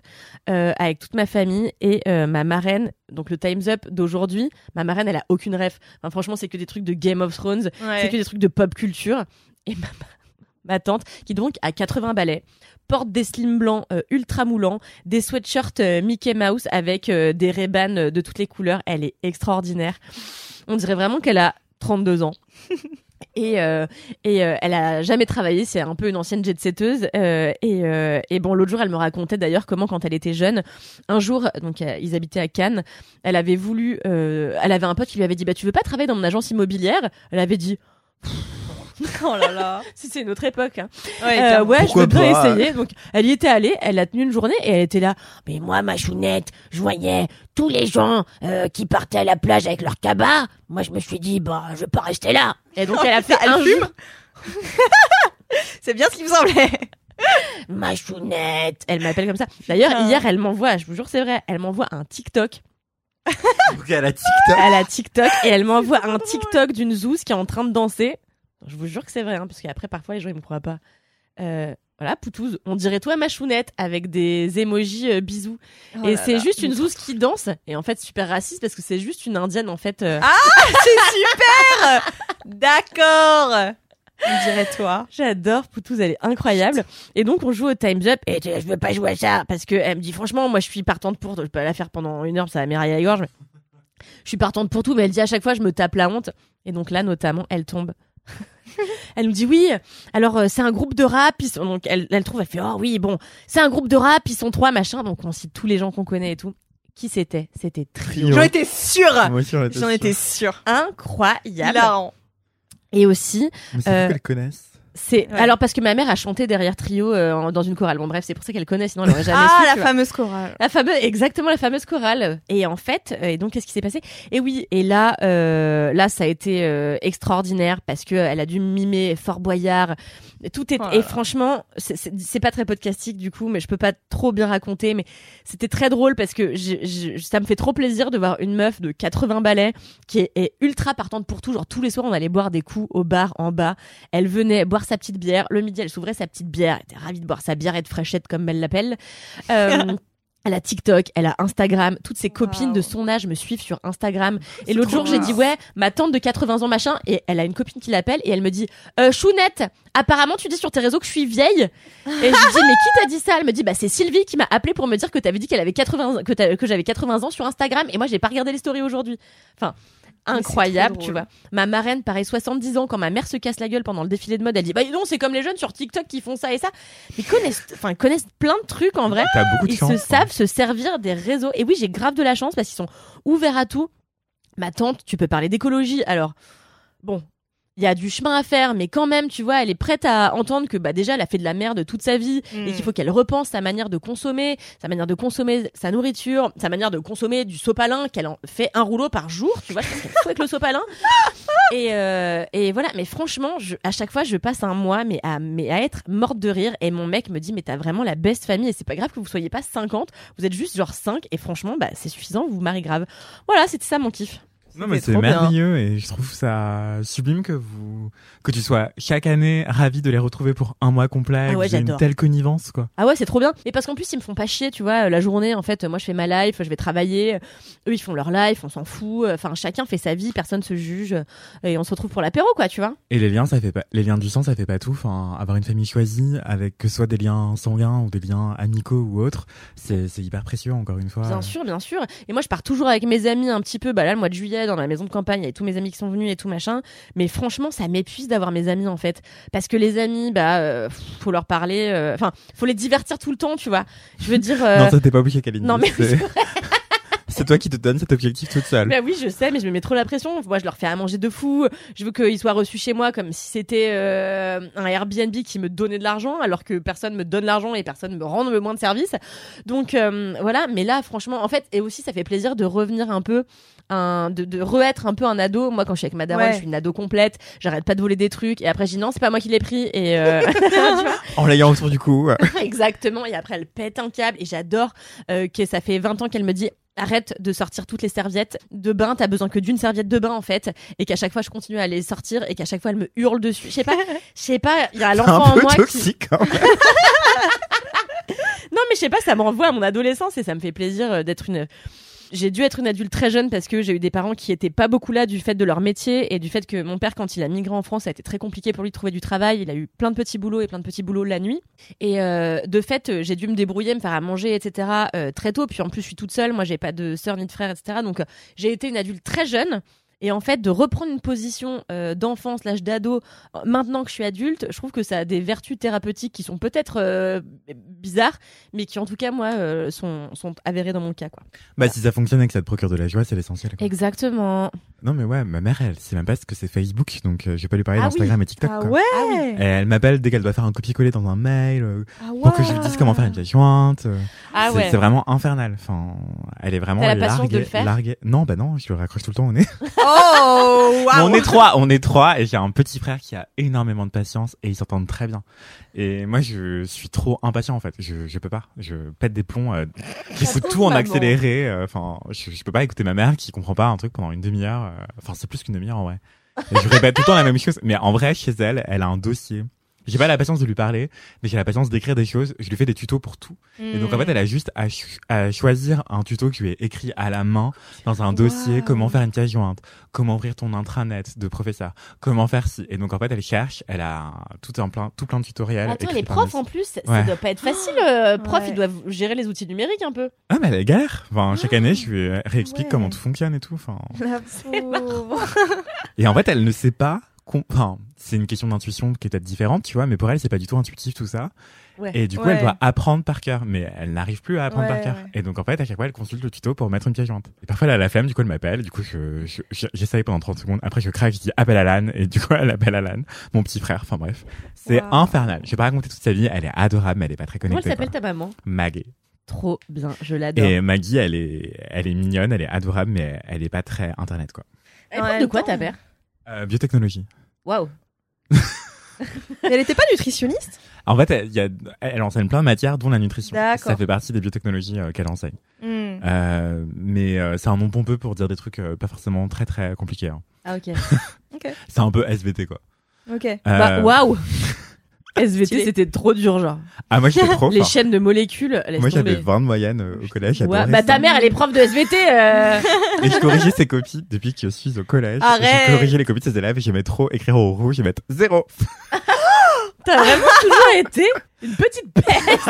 euh, avec toute ma famille et euh, ma marraine. Donc le Times Up d'aujourd'hui, ma marraine elle a aucune ref. Enfin, franchement c'est que des trucs de Game of Thrones, c'est que des trucs de pop culture. Et ma, ma tante, qui donc a 80 balais, porte des slims blancs euh, ultra moulants, des sweatshirts Mickey Mouse avec des ray de toutes les couleurs. Elle est extraordinaire. On dirait vraiment qu'elle a 32 ans. Et, euh, et euh, elle a jamais travaillé, c'est un peu une ancienne jet-setteuse. Euh, et, et bon, l'autre jour, elle me racontait d'ailleurs comment, quand elle était jeune, un jour, donc ils habitaient à Cannes, elle avait voulu, elle avait un pote qui lui avait dit, bah tu veux pas travailler dans mon agence immobilière? Elle avait dit, Oh là là. si c'est une autre époque. Hein. Ouais, Euh, ouais, je veux bien pas essayer. Donc, elle y était allée, elle a tenu une journée et elle était là. Mais moi, ma chounette, je voyais tous les gens euh, qui partaient à la plage avec leur cabas. Moi, je me suis dit, bah, je vais pas rester là. Et donc, elle a fait Elle un fume. C'est bien ce qui me semblait. Ma chounette. Elle m'appelle comme ça. D'ailleurs, Ah. hier, elle m'envoie, je vous jure, c'est vrai, elle m'envoie un TikTok. Donc à la TikTok. Elle a TikTok et elle m'envoie un TikTok d'une zouze qui est en train de danser. Je vous jure que c'est vrai, hein, parce qu'après, parfois, les gens, ils me croient pas. Euh, voilà, Poutouze, on dirait toi ma chounette avec des emojis euh, bisous. Oh et c'est juste une zouze qui danse. Et en fait, super raciste parce que c'est juste une indienne en fait. euh, C'est super. D'accord. On dirait toi. J'adore Poutouze, elle est incroyable. Et donc on joue au Time's Up et je veux pas jouer à ça parce que elle me dit franchement moi je suis partante pour, je peux la faire pendant une heure, ça va m'érailler la gorge. mais Je suis partante pour tout, mais elle dit à chaque fois je me tape la honte. Et donc là notamment elle tombe. elle nous dit oui. Alors euh, c'est un groupe de rap. Ils sont... Donc elle, elle trouve, elle fait oh oui bon c'est un groupe de rap. Ils sont trois machin. Donc on cite tous les gens qu'on connaît et tout. Qui c'était? C'était Trio. J'en étais sûre. J'en étais sûre. Incroyable. Hilarant. Et aussi Mais c'est Euh, qu'elles connaissent. C'est Ouais. alors parce que ma mère a chanté derrière Trio euh, dans une chorale. Bon bref c'est pour ça qu'elle connaît sinon elle aurait jamais Ah, su. la tu vois. fameuse chorale. La fameuse, exactement la fameuse chorale. Et en fait, euh, et donc qu'est-ce qui s'est passé? Et oui, et là, euh, là, ça a été euh, extraordinaire parce que elle a dû mimer Fort Boyard. Tout est et franchement, c'est- pas très podcastique du coup, mais je peux pas trop bien raconter. Mais c'était très drôle parce que ça me fait trop plaisir de voir une meuf de 80 balais qui est, est ultra partante pour tout. Genre tous les soirs, on allait boire des coups au bar en bas. Elle venait boire sa petite bière. Le midi, elle s'ouvrait sa petite bière. Elle était ravie de boire sa bière et de fraîchette comme elle l'appelle. Euh, Elle a TikTok, elle a Instagram, toutes ses copines de son âge me suivent sur Instagram. Et C'est l'autre jour, j'ai dit ouais, ma tante de 80 ans machin, et elle a une copine qui l'appelle et elle me dit euh, Chounette, apparemment tu dis sur tes réseaux que je suis vieille. Et je lui dis mais qui t'a dit ça? Elle me dit bah c'est Sylvie qui m'a appelé pour me dire que t'avais dit qu'elle avait 80 que, que j'avais 80 ans sur Instagram et moi j'ai pas regardé les stories aujourd'hui. Enfin incroyable, tu vois. Ma marraine, pareil, 70 ans, quand ma mère se casse la gueule pendant le défilé de mode, elle dit bah non, c'est comme les jeunes sur TikTok qui font ça et ça. Mais ils connaissent, enfin, connaissent plein de trucs en vrai. T'as beaucoup de Ils chance. se savent se servir des réseaux. Et oui, j'ai grave de la chance parce qu'ils sont ouverts à tout. Ma tante, tu peux parler d'écologie. Alors, bon, il y a du chemin à faire, mais quand même, tu vois, elle est prête à entendre que bah déjà, elle a fait de la merde toute sa vie et Mm. qu'il faut qu'elle repense sa manière de consommer, sa manière de consommer sa nourriture, sa manière de consommer du sopalin, qu'elle en fait un rouleau par jour, tu vois, parce qu'elle fout avec le sopalin. Et, euh, et voilà, mais franchement, je, à chaque fois, je passe un mois, mais à, mais à être morte de rire. Et mon mec me dit, mais t'as vraiment la best famille. Et c'est pas grave que vous soyez pas 50, vous êtes juste genre 5. Et franchement, bah, c'est suffisant, vous vous mariez grave. Voilà, c'était ça mon kiff. Non, mais c'est bien. merveilleux et je trouve ça sublime que vous, que tu sois chaque année ravi de les retrouver pour un mois complet. Ah ouais, ayez une telle connivence, quoi. Ah ouais, c'est trop bien. Et parce qu'en plus, ils me font pas chier, tu vois. La journée, en fait, moi, je fais ma life, je vais travailler. Eux, ils font leur life, on s'en fout. Enfin, chacun fait sa vie, personne se juge. Et on se retrouve pour l'apéro, quoi, tu vois. Et les liens, ça fait pas, les liens du sang, ça fait pas tout. Enfin, avoir une famille choisie avec que ce soit des liens sanguins ou des liens amicaux ou autres, c'est, c'est hyper précieux, encore une fois. Bien sûr, bien sûr. Et moi, je pars toujours avec mes amis un petit peu. Bah là, le mois de juillet, dans la maison de campagne, il y a tous mes amis qui sont venus et tout machin. Mais franchement, ça m'épuise d'avoir mes amis en fait, parce que les amis, bah, euh, faut leur parler. euh, Enfin, faut les divertir tout le temps, tu vois. Je veux dire. euh, Non, ça t'es pas obligé, Kalindi. non, mais c'est... c'est toi qui te donnes cet objectif toute seule. Bah oui, je sais, mais je me mets trop la pression. Moi, je leur fais à manger de fou. Je veux qu'ils soient reçus chez moi comme si c'était euh, un Airbnb qui me donnait de l'argent, alors que personne me donne l'argent et personne me rend le moins de service. Donc euh, voilà. Mais là, franchement, en fait, et aussi, ça fait plaisir de revenir un peu. Un, de, de re-être un peu un ado. Moi, quand je suis avec ma daronne, Ouais. je suis une ado complète. J'arrête pas de voler des trucs. Et après, je dis non, c'est pas moi qui l'ai pris. Et euh, tu vois En l'ayant autour du cou. Exactement. Et après, elle pète un câble. Et j'adore euh, que ça fait 20 ans qu'elle me dit arrête de sortir toutes les serviettes de bain. T'as besoin que d'une serviette de bain, en fait. Et qu'à chaque fois, je continue à les sortir et qu'à chaque fois, elle me hurle dessus. Je sais pas, je sais pas, il y a C'est l'enfant un en peu moi qui... toxique, hein. Non, mais je sais pas, ça me renvoie à mon adolescence et ça me fait plaisir euh, d'être une. J'ai dû être une adulte très jeune parce que j'ai eu des parents qui étaient pas beaucoup là du fait de leur métier et du fait que mon père, quand il a migré en France, ça a été très compliqué pour lui de trouver du travail. Il a eu plein de petits boulots et plein de petits boulots la nuit. Et euh, de fait, euh, j'ai dû me débrouiller, me faire à manger, etc. euh, très tôt. Puis en plus, je suis toute seule. Moi, j'ai pas de sœur ni de frère, etc. Donc, j'ai été une adulte très jeune. Et en fait, de reprendre une position euh, d'enfant slash d'ado maintenant que je suis adulte, je trouve que ça a des vertus thérapeutiques qui sont peut-être euh, bizarres, mais qui en tout cas moi euh, sont, sont avérées dans mon cas quoi. Bah, si ça fonctionne et que ça te procure de la joie, c'est l'essentiel. Exactement. Non, mais ouais, ma mère, elle sait même pas ce que c'est Facebook, donc euh, je vais pas lui parler Ah d'Instagram et TikTok. Ah quoi. ouais Et elle m'appelle dès qu'elle doit faire un copier-coller dans un mail euh, Ah pour que je lui dise comment faire une pièce jointe. euh. Ah c'est, ouais. c'est vraiment infernal. Enfin, elle est vraiment T'as la patience larguée, de le faire larguée. Non, bah non, je le raccroche tout le temps au nez. Oh Waouh on est trois, on est trois, et j'ai un petit frère qui a énormément de patience et ils s'entendent très bien. Et moi, je suis trop impatient en fait. Je, je peux pas. Je pète des plombs. Euh, fous tout en maman. accéléré. euh, Enfin, je, je peux pas écouter ma mère qui comprend pas un truc pendant une demi-heure. euh, Enfin, c'est plus qu'une demi-heure en vrai. Et je répète tout le temps la même chose. Mais en vrai, chez elle, elle a un dossier. J'ai pas la patience de lui parler, mais j'ai la patience d'écrire des choses. Je lui fais des tutos pour tout. Et donc en fait, elle a juste à, ch- à choisir un tuto qui lui est écrit à la main dans un dossier. Comment faire une pièce jointe, comment ouvrir ton intranet de professeur, comment faire ci? Et donc en fait, elle cherche. Elle a tout un plein, tout plein de tutoriels. Attends, les profs en plus, ça Ouais. doit pas être facile. euh, prof, Ouais. ils doivent gérer les outils numériques un peu. Ah mais elle galère. Enfin, chaque année, je lui réexplique Ouais. comment tout fonctionne et tout. Enfin. La pauvre. Et en fait, elle ne sait pas. Enfin, c'est une question d'intuition qui est peut-être différente, tu vois, mais pour elle, c'est pas du tout intuitif tout ça. Ouais. Et du coup, Ouais. elle doit apprendre par cœur, mais elle n'arrive plus à apprendre Ouais, par cœur. ouais. Et donc, en fait, à chaque fois, elle consulte le tuto pour mettre une pièce jointe. Et parfois, elle a la flemme, du coup, elle m'appelle, du coup, je, je- je- j'essaye pendant 30 secondes. Après, je craque, je dis appelle Alan, et du coup, elle appelle Alan, mon petit frère. Enfin, bref. C'est Wow. infernal. Je vais pas raconter toute sa vie, elle est adorable, mais elle est pas très Comment elle connectée. s'appelle ta maman? Maggie. Trop bien, je l'adore. Et Maggie, elle est, elle est mignonne, elle est adorable, mais elle est pas très internet, quoi. Elle prof de quoi temps. ta mère Euh, biotechnologie. Waouh. Mais elle était pas nutritionniste? En fait, elle, il y a, elle enseigne plein de matières, dont la nutrition. D'accord. Ça fait partie des biotechnologies euh, qu'elle enseigne. Hmm. Euh, mais euh, c'est un nom pompeux pour dire des trucs euh, pas forcément très très compliqués. hein. Ah ok. C'est un peu SVT quoi. Ok. Bah waouh. SVT c'était trop dur genre. Ah moi j'étais trop Les fort. chaînes de molécules, laisse Moi j'avais tomber. 20 de moyenne euh, au collège. Ouais, j'adorais bah ça. ta mère elle est prof de SVT. euh. Et je corrigeais ses copies depuis que je suis au collège. Arrête. Je corrigeais les copies de ses élèves et j'aimais trop écrire au rouge et mettre zéro. T'as vraiment toujours été une petite peste.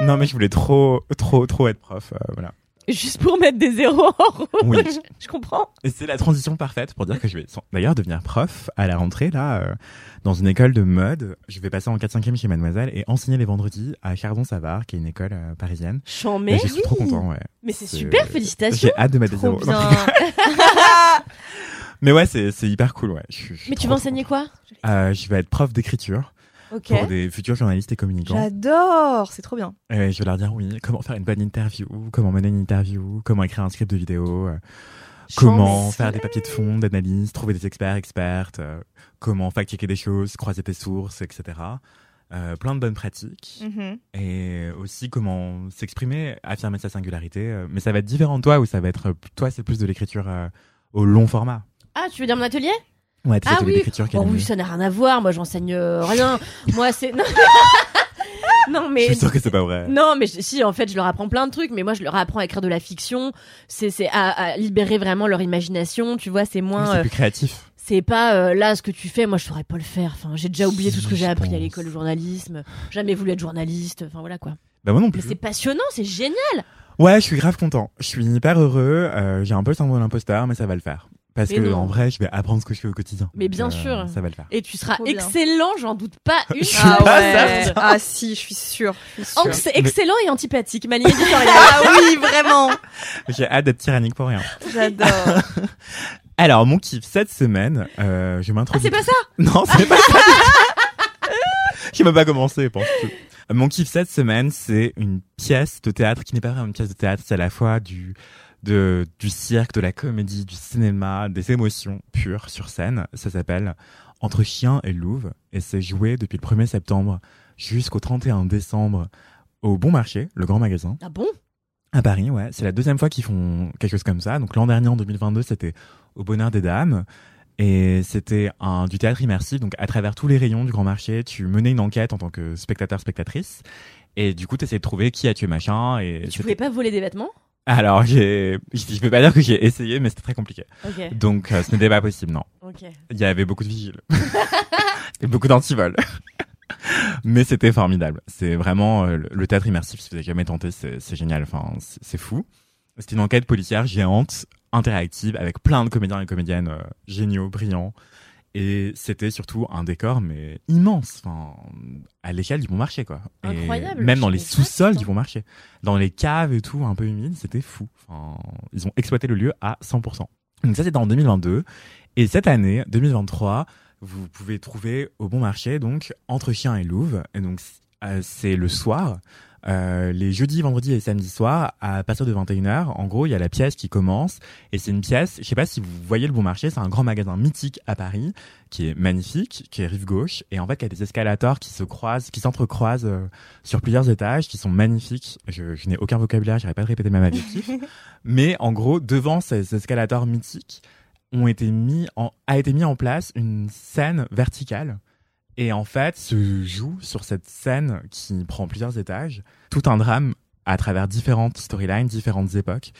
non mais je voulais trop trop trop être prof. euh, voilà. Juste pour mettre des zéros en rouge. Oui. Je comprends. Et c'est la transition parfaite pour dire que je vais d'ailleurs devenir prof à la rentrée là euh, dans une école de mode. Je vais passer en 4-5e chez Mademoiselle et enseigner les vendredis à Chardon-Savard qui est une école euh, parisienne. Mais. je suis trop content, ouais. Mais c'est super, félicitations. J'ai hâte de mettre des zéros. Mais ouais, c'est hyper cool, ouais. Je je Mais tu vas enseigner quoi? Euh, Je vais être prof d'écriture Pour des futurs journalistes et communicants. J'adore, c'est trop bien. Et je vais leur dire oui, comment faire une bonne interview, comment mener une interview, comment écrire un script de vidéo, euh, comment faire des papiers de fond, d'analyse, trouver des experts, expertes, euh, comment fact-checker des choses, croiser tes sources, etc. Euh, plein de bonnes pratiques. Mhm. Et aussi comment s'exprimer, affirmer sa singularité. euh, mais ça va être différent de toi, ou ça va être, toi c'est plus de l'écriture euh, au long format. Ah, tu veux dire mon atelier? Ouais, Ah oui. Oh animée. oui, ça n'a rien à voir. Moi, j'enseigne euh, rien. Moi, c'est. Non, Je mais. suis sûr que c'est pas vrai. Non, mais je- si, en fait, je leur apprends plein de trucs, mais moi, je leur apprends à écrire de la fiction. C'est, c'est à, à libérer vraiment leur imagination, tu vois, c'est Mais moins. c'est euh, plus créatif. c'est pas euh, là ce que tu fais, moi, je saurais pas le faire. Enfin, j'ai déjà oublié tout ce que j'ai je appris à l'école de journalisme. Jamais voulu être journaliste. Enfin, voilà quoi. Bah moi non Mais plus. c'est passionnant, c'est génial. Ouais, je suis grave content. Je suis hyper heureux. euh, j'ai un peu le syndrome de l'imposteur, mais ça va le faire. Parce Mais que non. en vrai, je vais apprendre ce que je fais au quotidien. Mais bien euh, sûr. Ça va le faire. Et tu seras Trop excellent, j'en doute pas une. Je suis Ah pas ouais. Ah si, je suis sûre. je suis sûre. Anx- excellent et antipathique, ma ligne éditoriale. Ah oui, vraiment. J'ai hâte d'être tyrannique pour rien. J'adore. Alors, mon kiff cette semaine, euh, je ah, m'introduis. c'est pas ça Non, c'est pas ça. J'ai même pas commencé, penses-tu? Mon kiff cette semaine, c'est une pièce de théâtre qui n'est pas vraiment une pièce de théâtre, c'est à la fois du de du cirque, de la comédie, du cinéma, des émotions pures sur scène. Ça s'appelle Entre chien et louve et c'est joué depuis le 1er septembre jusqu'au 31 décembre au Bon Marché, le grand magasin. Ah bon? À Paris, ouais. C'est la deuxième fois qu'ils font quelque chose comme ça. Donc l'an dernier, en 2022, c'était au Bonheur des Dames. Et c'était un du théâtre immersif. Donc à travers tous les rayons du Grand Marché, tu menais une enquête en tant que spectateur, spectatrice. Et du coup, tu essayais de trouver qui a tué machin. Et Tu pouvais pas voler des vêtements? Alors, je peux pas dire que j'ai essayé, mais c'était très compliqué. Donc, euh, ce n'était pas possible, non. Il y avait beaucoup de vigiles. et beaucoup d'antivols. Mais c'était formidable. C'est vraiment euh, le- théâtre immersif. Si vous avez jamais tenté, c'est génial. Enfin, c'est fou. C'était une enquête policière géante, interactive avec plein de comédiens et comédiennes euh, géniaux, brillants. Et c'était surtout un décor, mais immense, enfin, à l'échelle du bon marché, quoi. Et Incroyable, même dans les sous-sols du bon marché. Dans les caves et tout, un peu humides, c'était fou. Enfin, ils ont exploité le lieu à 100%. Donc ça, c'était en 2022. Et cette année, 2023, vous pouvez trouver au bon marché, donc, Entre Chiens et Louve. Et donc, euh, c'est le soir. Euh, les jeudis, vendredis et samedis soirs, à partir de 21h, en gros, il y a la pièce qui commence. Et c'est une pièce, je sais pas si vous voyez le bon marché, c'est un grand magasin mythique à Paris, qui est magnifique, qui est rive gauche, et en fait, qui a des escalators qui se croisent, qui s'entrecroisent euh, sur plusieurs étages, qui sont magnifiques. Je, je n'ai aucun vocabulaire, j'arrive pas de répéter même adjectif. Mais en gros, devant ces escalators mythiques, ont été mis en, a été mis en place une scène verticale. Et en fait, se joue sur cette scène qui prend plusieurs étages tout un drame à travers différentes storylines, différentes époques,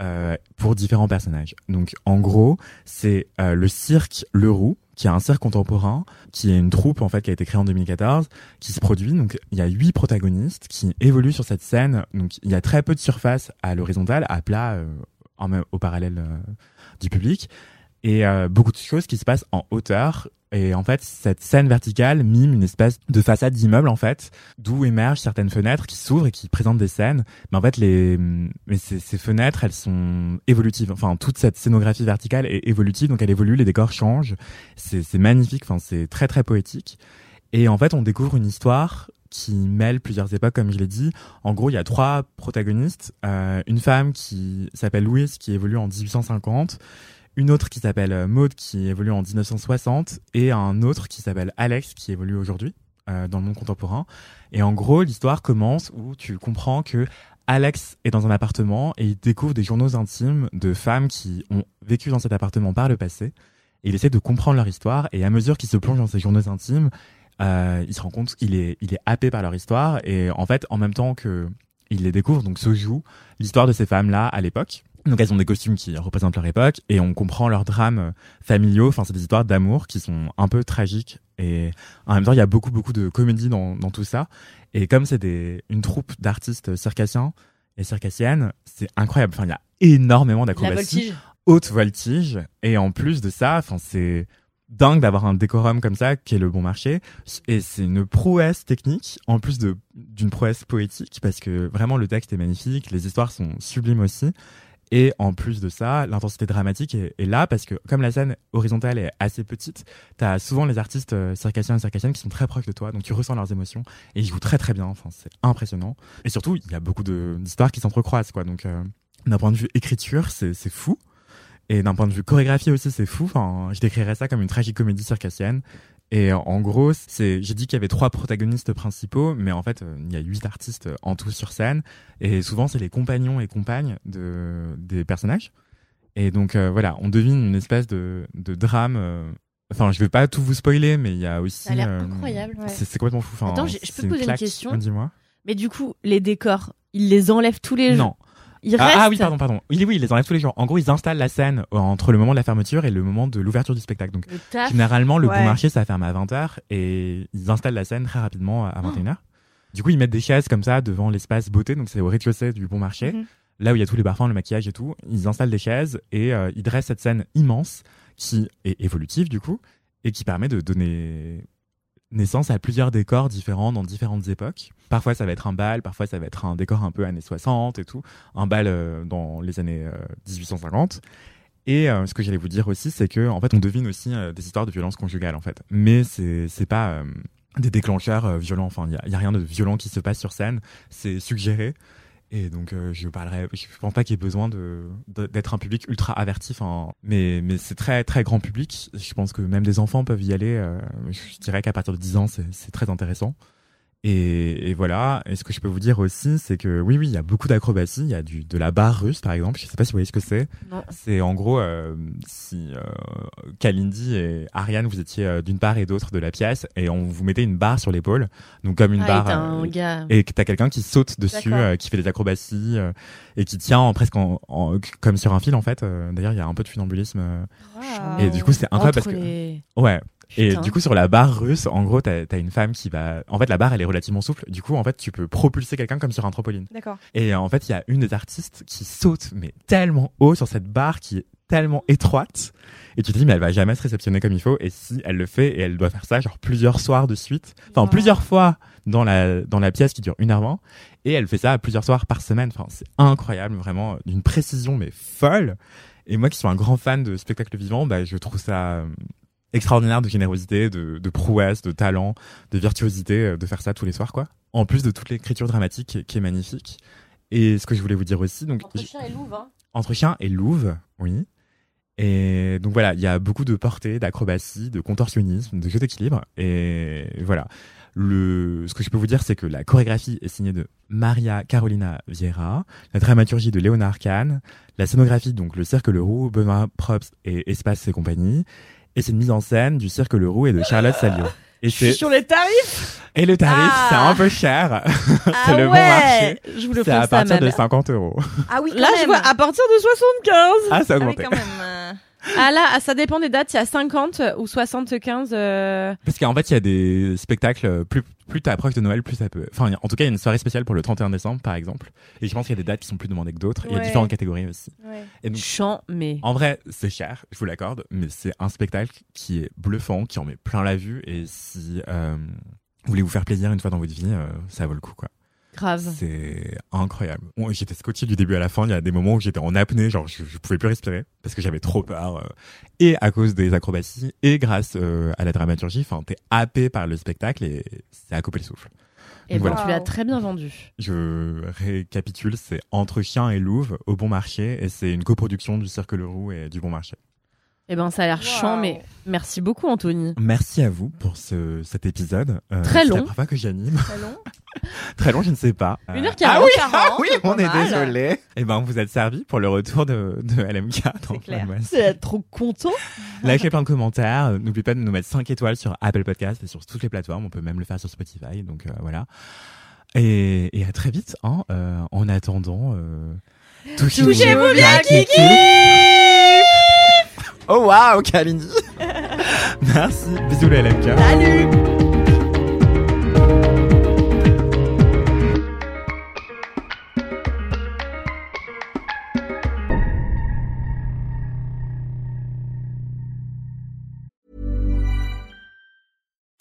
euh, pour différents personnages. Donc, en gros, c'est euh, le cirque Le Roux, qui est un cirque contemporain, qui est une troupe en fait qui a été créée en 2014, qui se produit. Donc, il y a huit protagonistes qui évoluent sur cette scène. Donc, il y a très peu de surface à l'horizontale, à plat, euh, en au parallèle euh, du public, et euh, beaucoup de choses qui se passent en hauteur. Et en fait, cette scène verticale mime une espèce de façade d'immeuble, en fait, d'où émergent certaines fenêtres qui s'ouvrent et qui présentent des scènes. Mais en fait, les, mais ces, ces fenêtres, elles sont évolutives. Enfin, toute cette scénographie verticale est évolutive, donc elle évolue, les décors changent. C'est, magnifique, enfin, c'est très, très poétique. Et en fait, on découvre une histoire qui mêle plusieurs époques, comme je l'ai dit. En gros, il y a trois protagonistes. Euh, une femme qui s'appelle Louise, qui évolue en 1850 une autre qui s'appelle euh, Maud qui évolue en 1960 et un autre qui s'appelle Alex qui évolue aujourd'hui euh, dans le monde contemporain. Et en gros, l'histoire commence où tu comprends que Alex est dans un appartement et il découvre des journaux intimes de femmes qui ont vécu dans cet appartement par le passé. Et il essaie de comprendre leur histoire et à mesure qu'il se plonge dans ces journaux intimes, euh, il se rend compte qu'il est, il est happé par leur histoire et en fait, en même temps que il les découvre, donc se joue l'histoire de ces femmes-là à l'époque. Donc elles ont des costumes qui représentent leur époque et on comprend leurs drames euh, familiaux. Enfin, c'est des histoires d'amour qui sont un peu tragiques et en même temps il y a beaucoup beaucoup de comédie dans, dans tout ça. Et comme c'est une troupe d'artistes circassiens et circassiennes, c'est incroyable. Enfin, il y a énormément d'acrobaties, haute voltige et en plus de ça, enfin c'est dingue d'avoir un décorum comme ça qui est le bon marché et c'est une prouesse technique en plus de d'une prouesse poétique parce que vraiment le texte est magnifique, les histoires sont sublimes aussi et en plus de ça, l'intensité dramatique est, là parce que comme la scène horizontale est assez petite, t'as souvent les artistes euh, circassiens et circassiennes qui sont très proches de toi, donc tu ressens leurs émotions et ils jouent très très bien. Enfin, c'est impressionnant. Et surtout, il y a beaucoup d'histoires qui s'entrecroisent, quoi. Donc, euh, d'un point de vue écriture, c'est fou. Et d'un point de vue chorégraphie aussi, c'est fou. Enfin, je décrirais ça comme une tragicomédie circassienne. Et euh, en gros, c'est, j'ai dit qu'il y avait trois protagonistes principaux, mais en fait, euh, il y a huit artistes en tout sur scène. Et souvent, c'est les compagnons et compagnes de, des personnages. Et donc, euh, voilà, on devine une espèce de, de drame. euh, Enfin, je vais pas tout vous spoiler, mais il y a aussi. Ça a l'air euh, incroyable. ouais. C'est, complètement fou. Enfin, Attends, je peux poser une question Dis-moi. Mais du coup, les décors, ils les enlèvent tous les jours. Non. Ah, ah oui, pardon, pardon. Oui, oui, ils les enlèvent tous les jours. En gros, ils installent la scène euh, entre le moment de la fermeture et le moment de l'ouverture du spectacle. Donc, Le généralement, le Ouais. bon marché, ça ferme à 20h et ils installent la scène très rapidement à Oh. 21h. Du coup, ils mettent des chaises comme ça devant l'espace beauté, donc c'est au rez-de-chaussée du bon marché. Mhm. Là où il y a tous les parfums, le maquillage et tout, ils installent des chaises et euh, ils dressent cette scène immense qui est évolutive du coup et qui permet de donner naissance à plusieurs décors différents dans différentes époques. Parfois ça va être un bal, parfois ça va être un décor un peu années 60 et tout, un bal euh, dans les années euh, 1850. Et euh, ce que j'allais vous dire aussi, c'est que en fait on devine aussi euh, des histoires de violence conjugale en fait, mais c'est c'est pas euh, des déclencheurs euh, violents. Enfin, il y y a rien de violent qui se passe sur scène, c'est suggéré. Et donc, euh, je parlerai. Je pense pas qu'il y ait besoin d'être un public ultra averti. Enfin, mais mais c'est très très grand public. Je pense que même des enfants peuvent y aller. euh, je dirais qu'à partir de 10 ans, c'est c'est très intéressant. Et, et voilà. Et ce que je peux vous dire aussi, c'est que oui, oui, il y a beaucoup d'acrobatie. Il y a du de la barre russe, par exemple. Je sais pas si vous voyez ce que c'est. Non. C'est en gros euh, si euh, Kalindi et Ariane, vous étiez euh, d'une part et d'autre de la pièce, et on vous mettait une barre sur l'épaule, donc comme une Ah, et barre. t'as euh, un gars. et t'as quelqu'un qui saute dessus, euh, qui fait des acrobaties euh, et qui tient en, presque en, en- comme sur un fil en fait. D'ailleurs, il y a un peu de funambulisme. Et du coup, c'est incroyable Entre parce que ouais. Et Putain. du coup, sur la barre russe, en gros, t'as as une femme qui va. En fait, la barre, elle est relativement souple. Du coup, en fait, tu peux propulser quelqu'un comme sur un trampoline. D'accord. Et en fait, il y a une des artistes qui saute, mais tellement haut sur cette barre qui est tellement étroite. Et tu te dis, mais elle va jamais se réceptionner comme il faut. Et si elle le fait, et elle doit faire ça, genre plusieurs soirs de suite. Enfin, Wow. plusieurs fois dans la, dans la pièce qui dure une heure vingt. Et elle fait ça plusieurs soirs par semaine. Enfin, c'est incroyable, vraiment, d'une précision, mais folle. Et moi qui suis un grand fan de spectacle vivant, bah, je trouve ça extraordinaire de générosité, de, de prouesse, de talent, de virtuosité, euh, de faire ça tous les soirs, quoi. En plus de toute l'écriture dramatique qui est- magnifique. Et ce que je voulais vous dire aussi, donc Entre chien et louve, hein. entre chien et louve, oui. Et donc voilà, il y a beaucoup de portée, d'acrobatie, de contorsionnisme, de jeu d'équilibre. Et voilà. Le, ce que je peux vous dire, c'est que la chorégraphie est signée de Maria Carolina Vieira, la dramaturgie de Léonard Kahn, la scénographie, donc le Cirque Le Roux, Benoît Probst et Espace et compagnie. Et c'est une mise en scène du Cirque Le Roux et de Charlotte Salio. Et, c'est- sur les tarifs. et le tarif, Ah. c'est un peu cher. c'est Ah le bon ouais. marché. Je vous le C'est à partir de mère. 50 euros. Ah oui, quand Là, je vois à partir de 75. Ah, ça a Ah oui, augmenté. quand même. Ah là, ah, ça dépend des dates. Il y a 50 ou 75. euh, Parce qu'en fait, il y a des spectacles, euh, plus, plus t'approches de Noël, plus ça peut. Enfin, en tout cas, il y a une soirée spéciale pour le 31 décembre, par exemple. Et je pense qu'il y a des dates qui sont plus demandées que d'autres. et Il y a différentes catégories aussi. Ouais. Et donc, Chant, mais. en vrai, c'est cher, je vous l'accorde, mais c'est un spectacle qui est bluffant, qui en met plein la vue. Et si euh, vous voulez vous faire plaisir une fois dans votre vie, euh, ça vaut le coup, quoi. Grave. C'est incroyable. Bon, j'étais scotché du début à la fin. Il y a des moments où j'étais en apnée, genre je, je pouvais plus respirer parce que j'avais trop peur. euh, et à cause des acrobaties et grâce euh, à la dramaturgie, enfin, t'es happé par le spectacle et c'est à couper le souffle. Et ben, Voilà. tu l'as très bien vendu. Je récapitule, c'est Entre Chien et Louve au Bon Marché et c'est une coproduction du Cirque Le Roux et du Bon Marché. Et ben, ça a l'air Wow. chant, mais merci beaucoup, Anthony. Merci à vous pour ce, cet épisode. Euh, Très C'est long. la première fois que j'anime. Très long. Très long, je ne sais pas. Une Euh, heure quarante. Ah oui, ah oui, on est mal. désolé. Eh ben, vous êtes servi pour le retour de, de LMK. C'est trop content. Lâchez plein de commentaires. N'oubliez pas de nous mettre 5 étoiles sur Apple Podcast et sur toutes les plateformes. On peut même le faire sur Spotify. Donc euh, voilà. Et, et à très vite. Hein, euh, en attendant, euh, Touchez-vous bien, Kiki. Oh waouh, Kalindi. Merci. Bisous les LMK. Salut.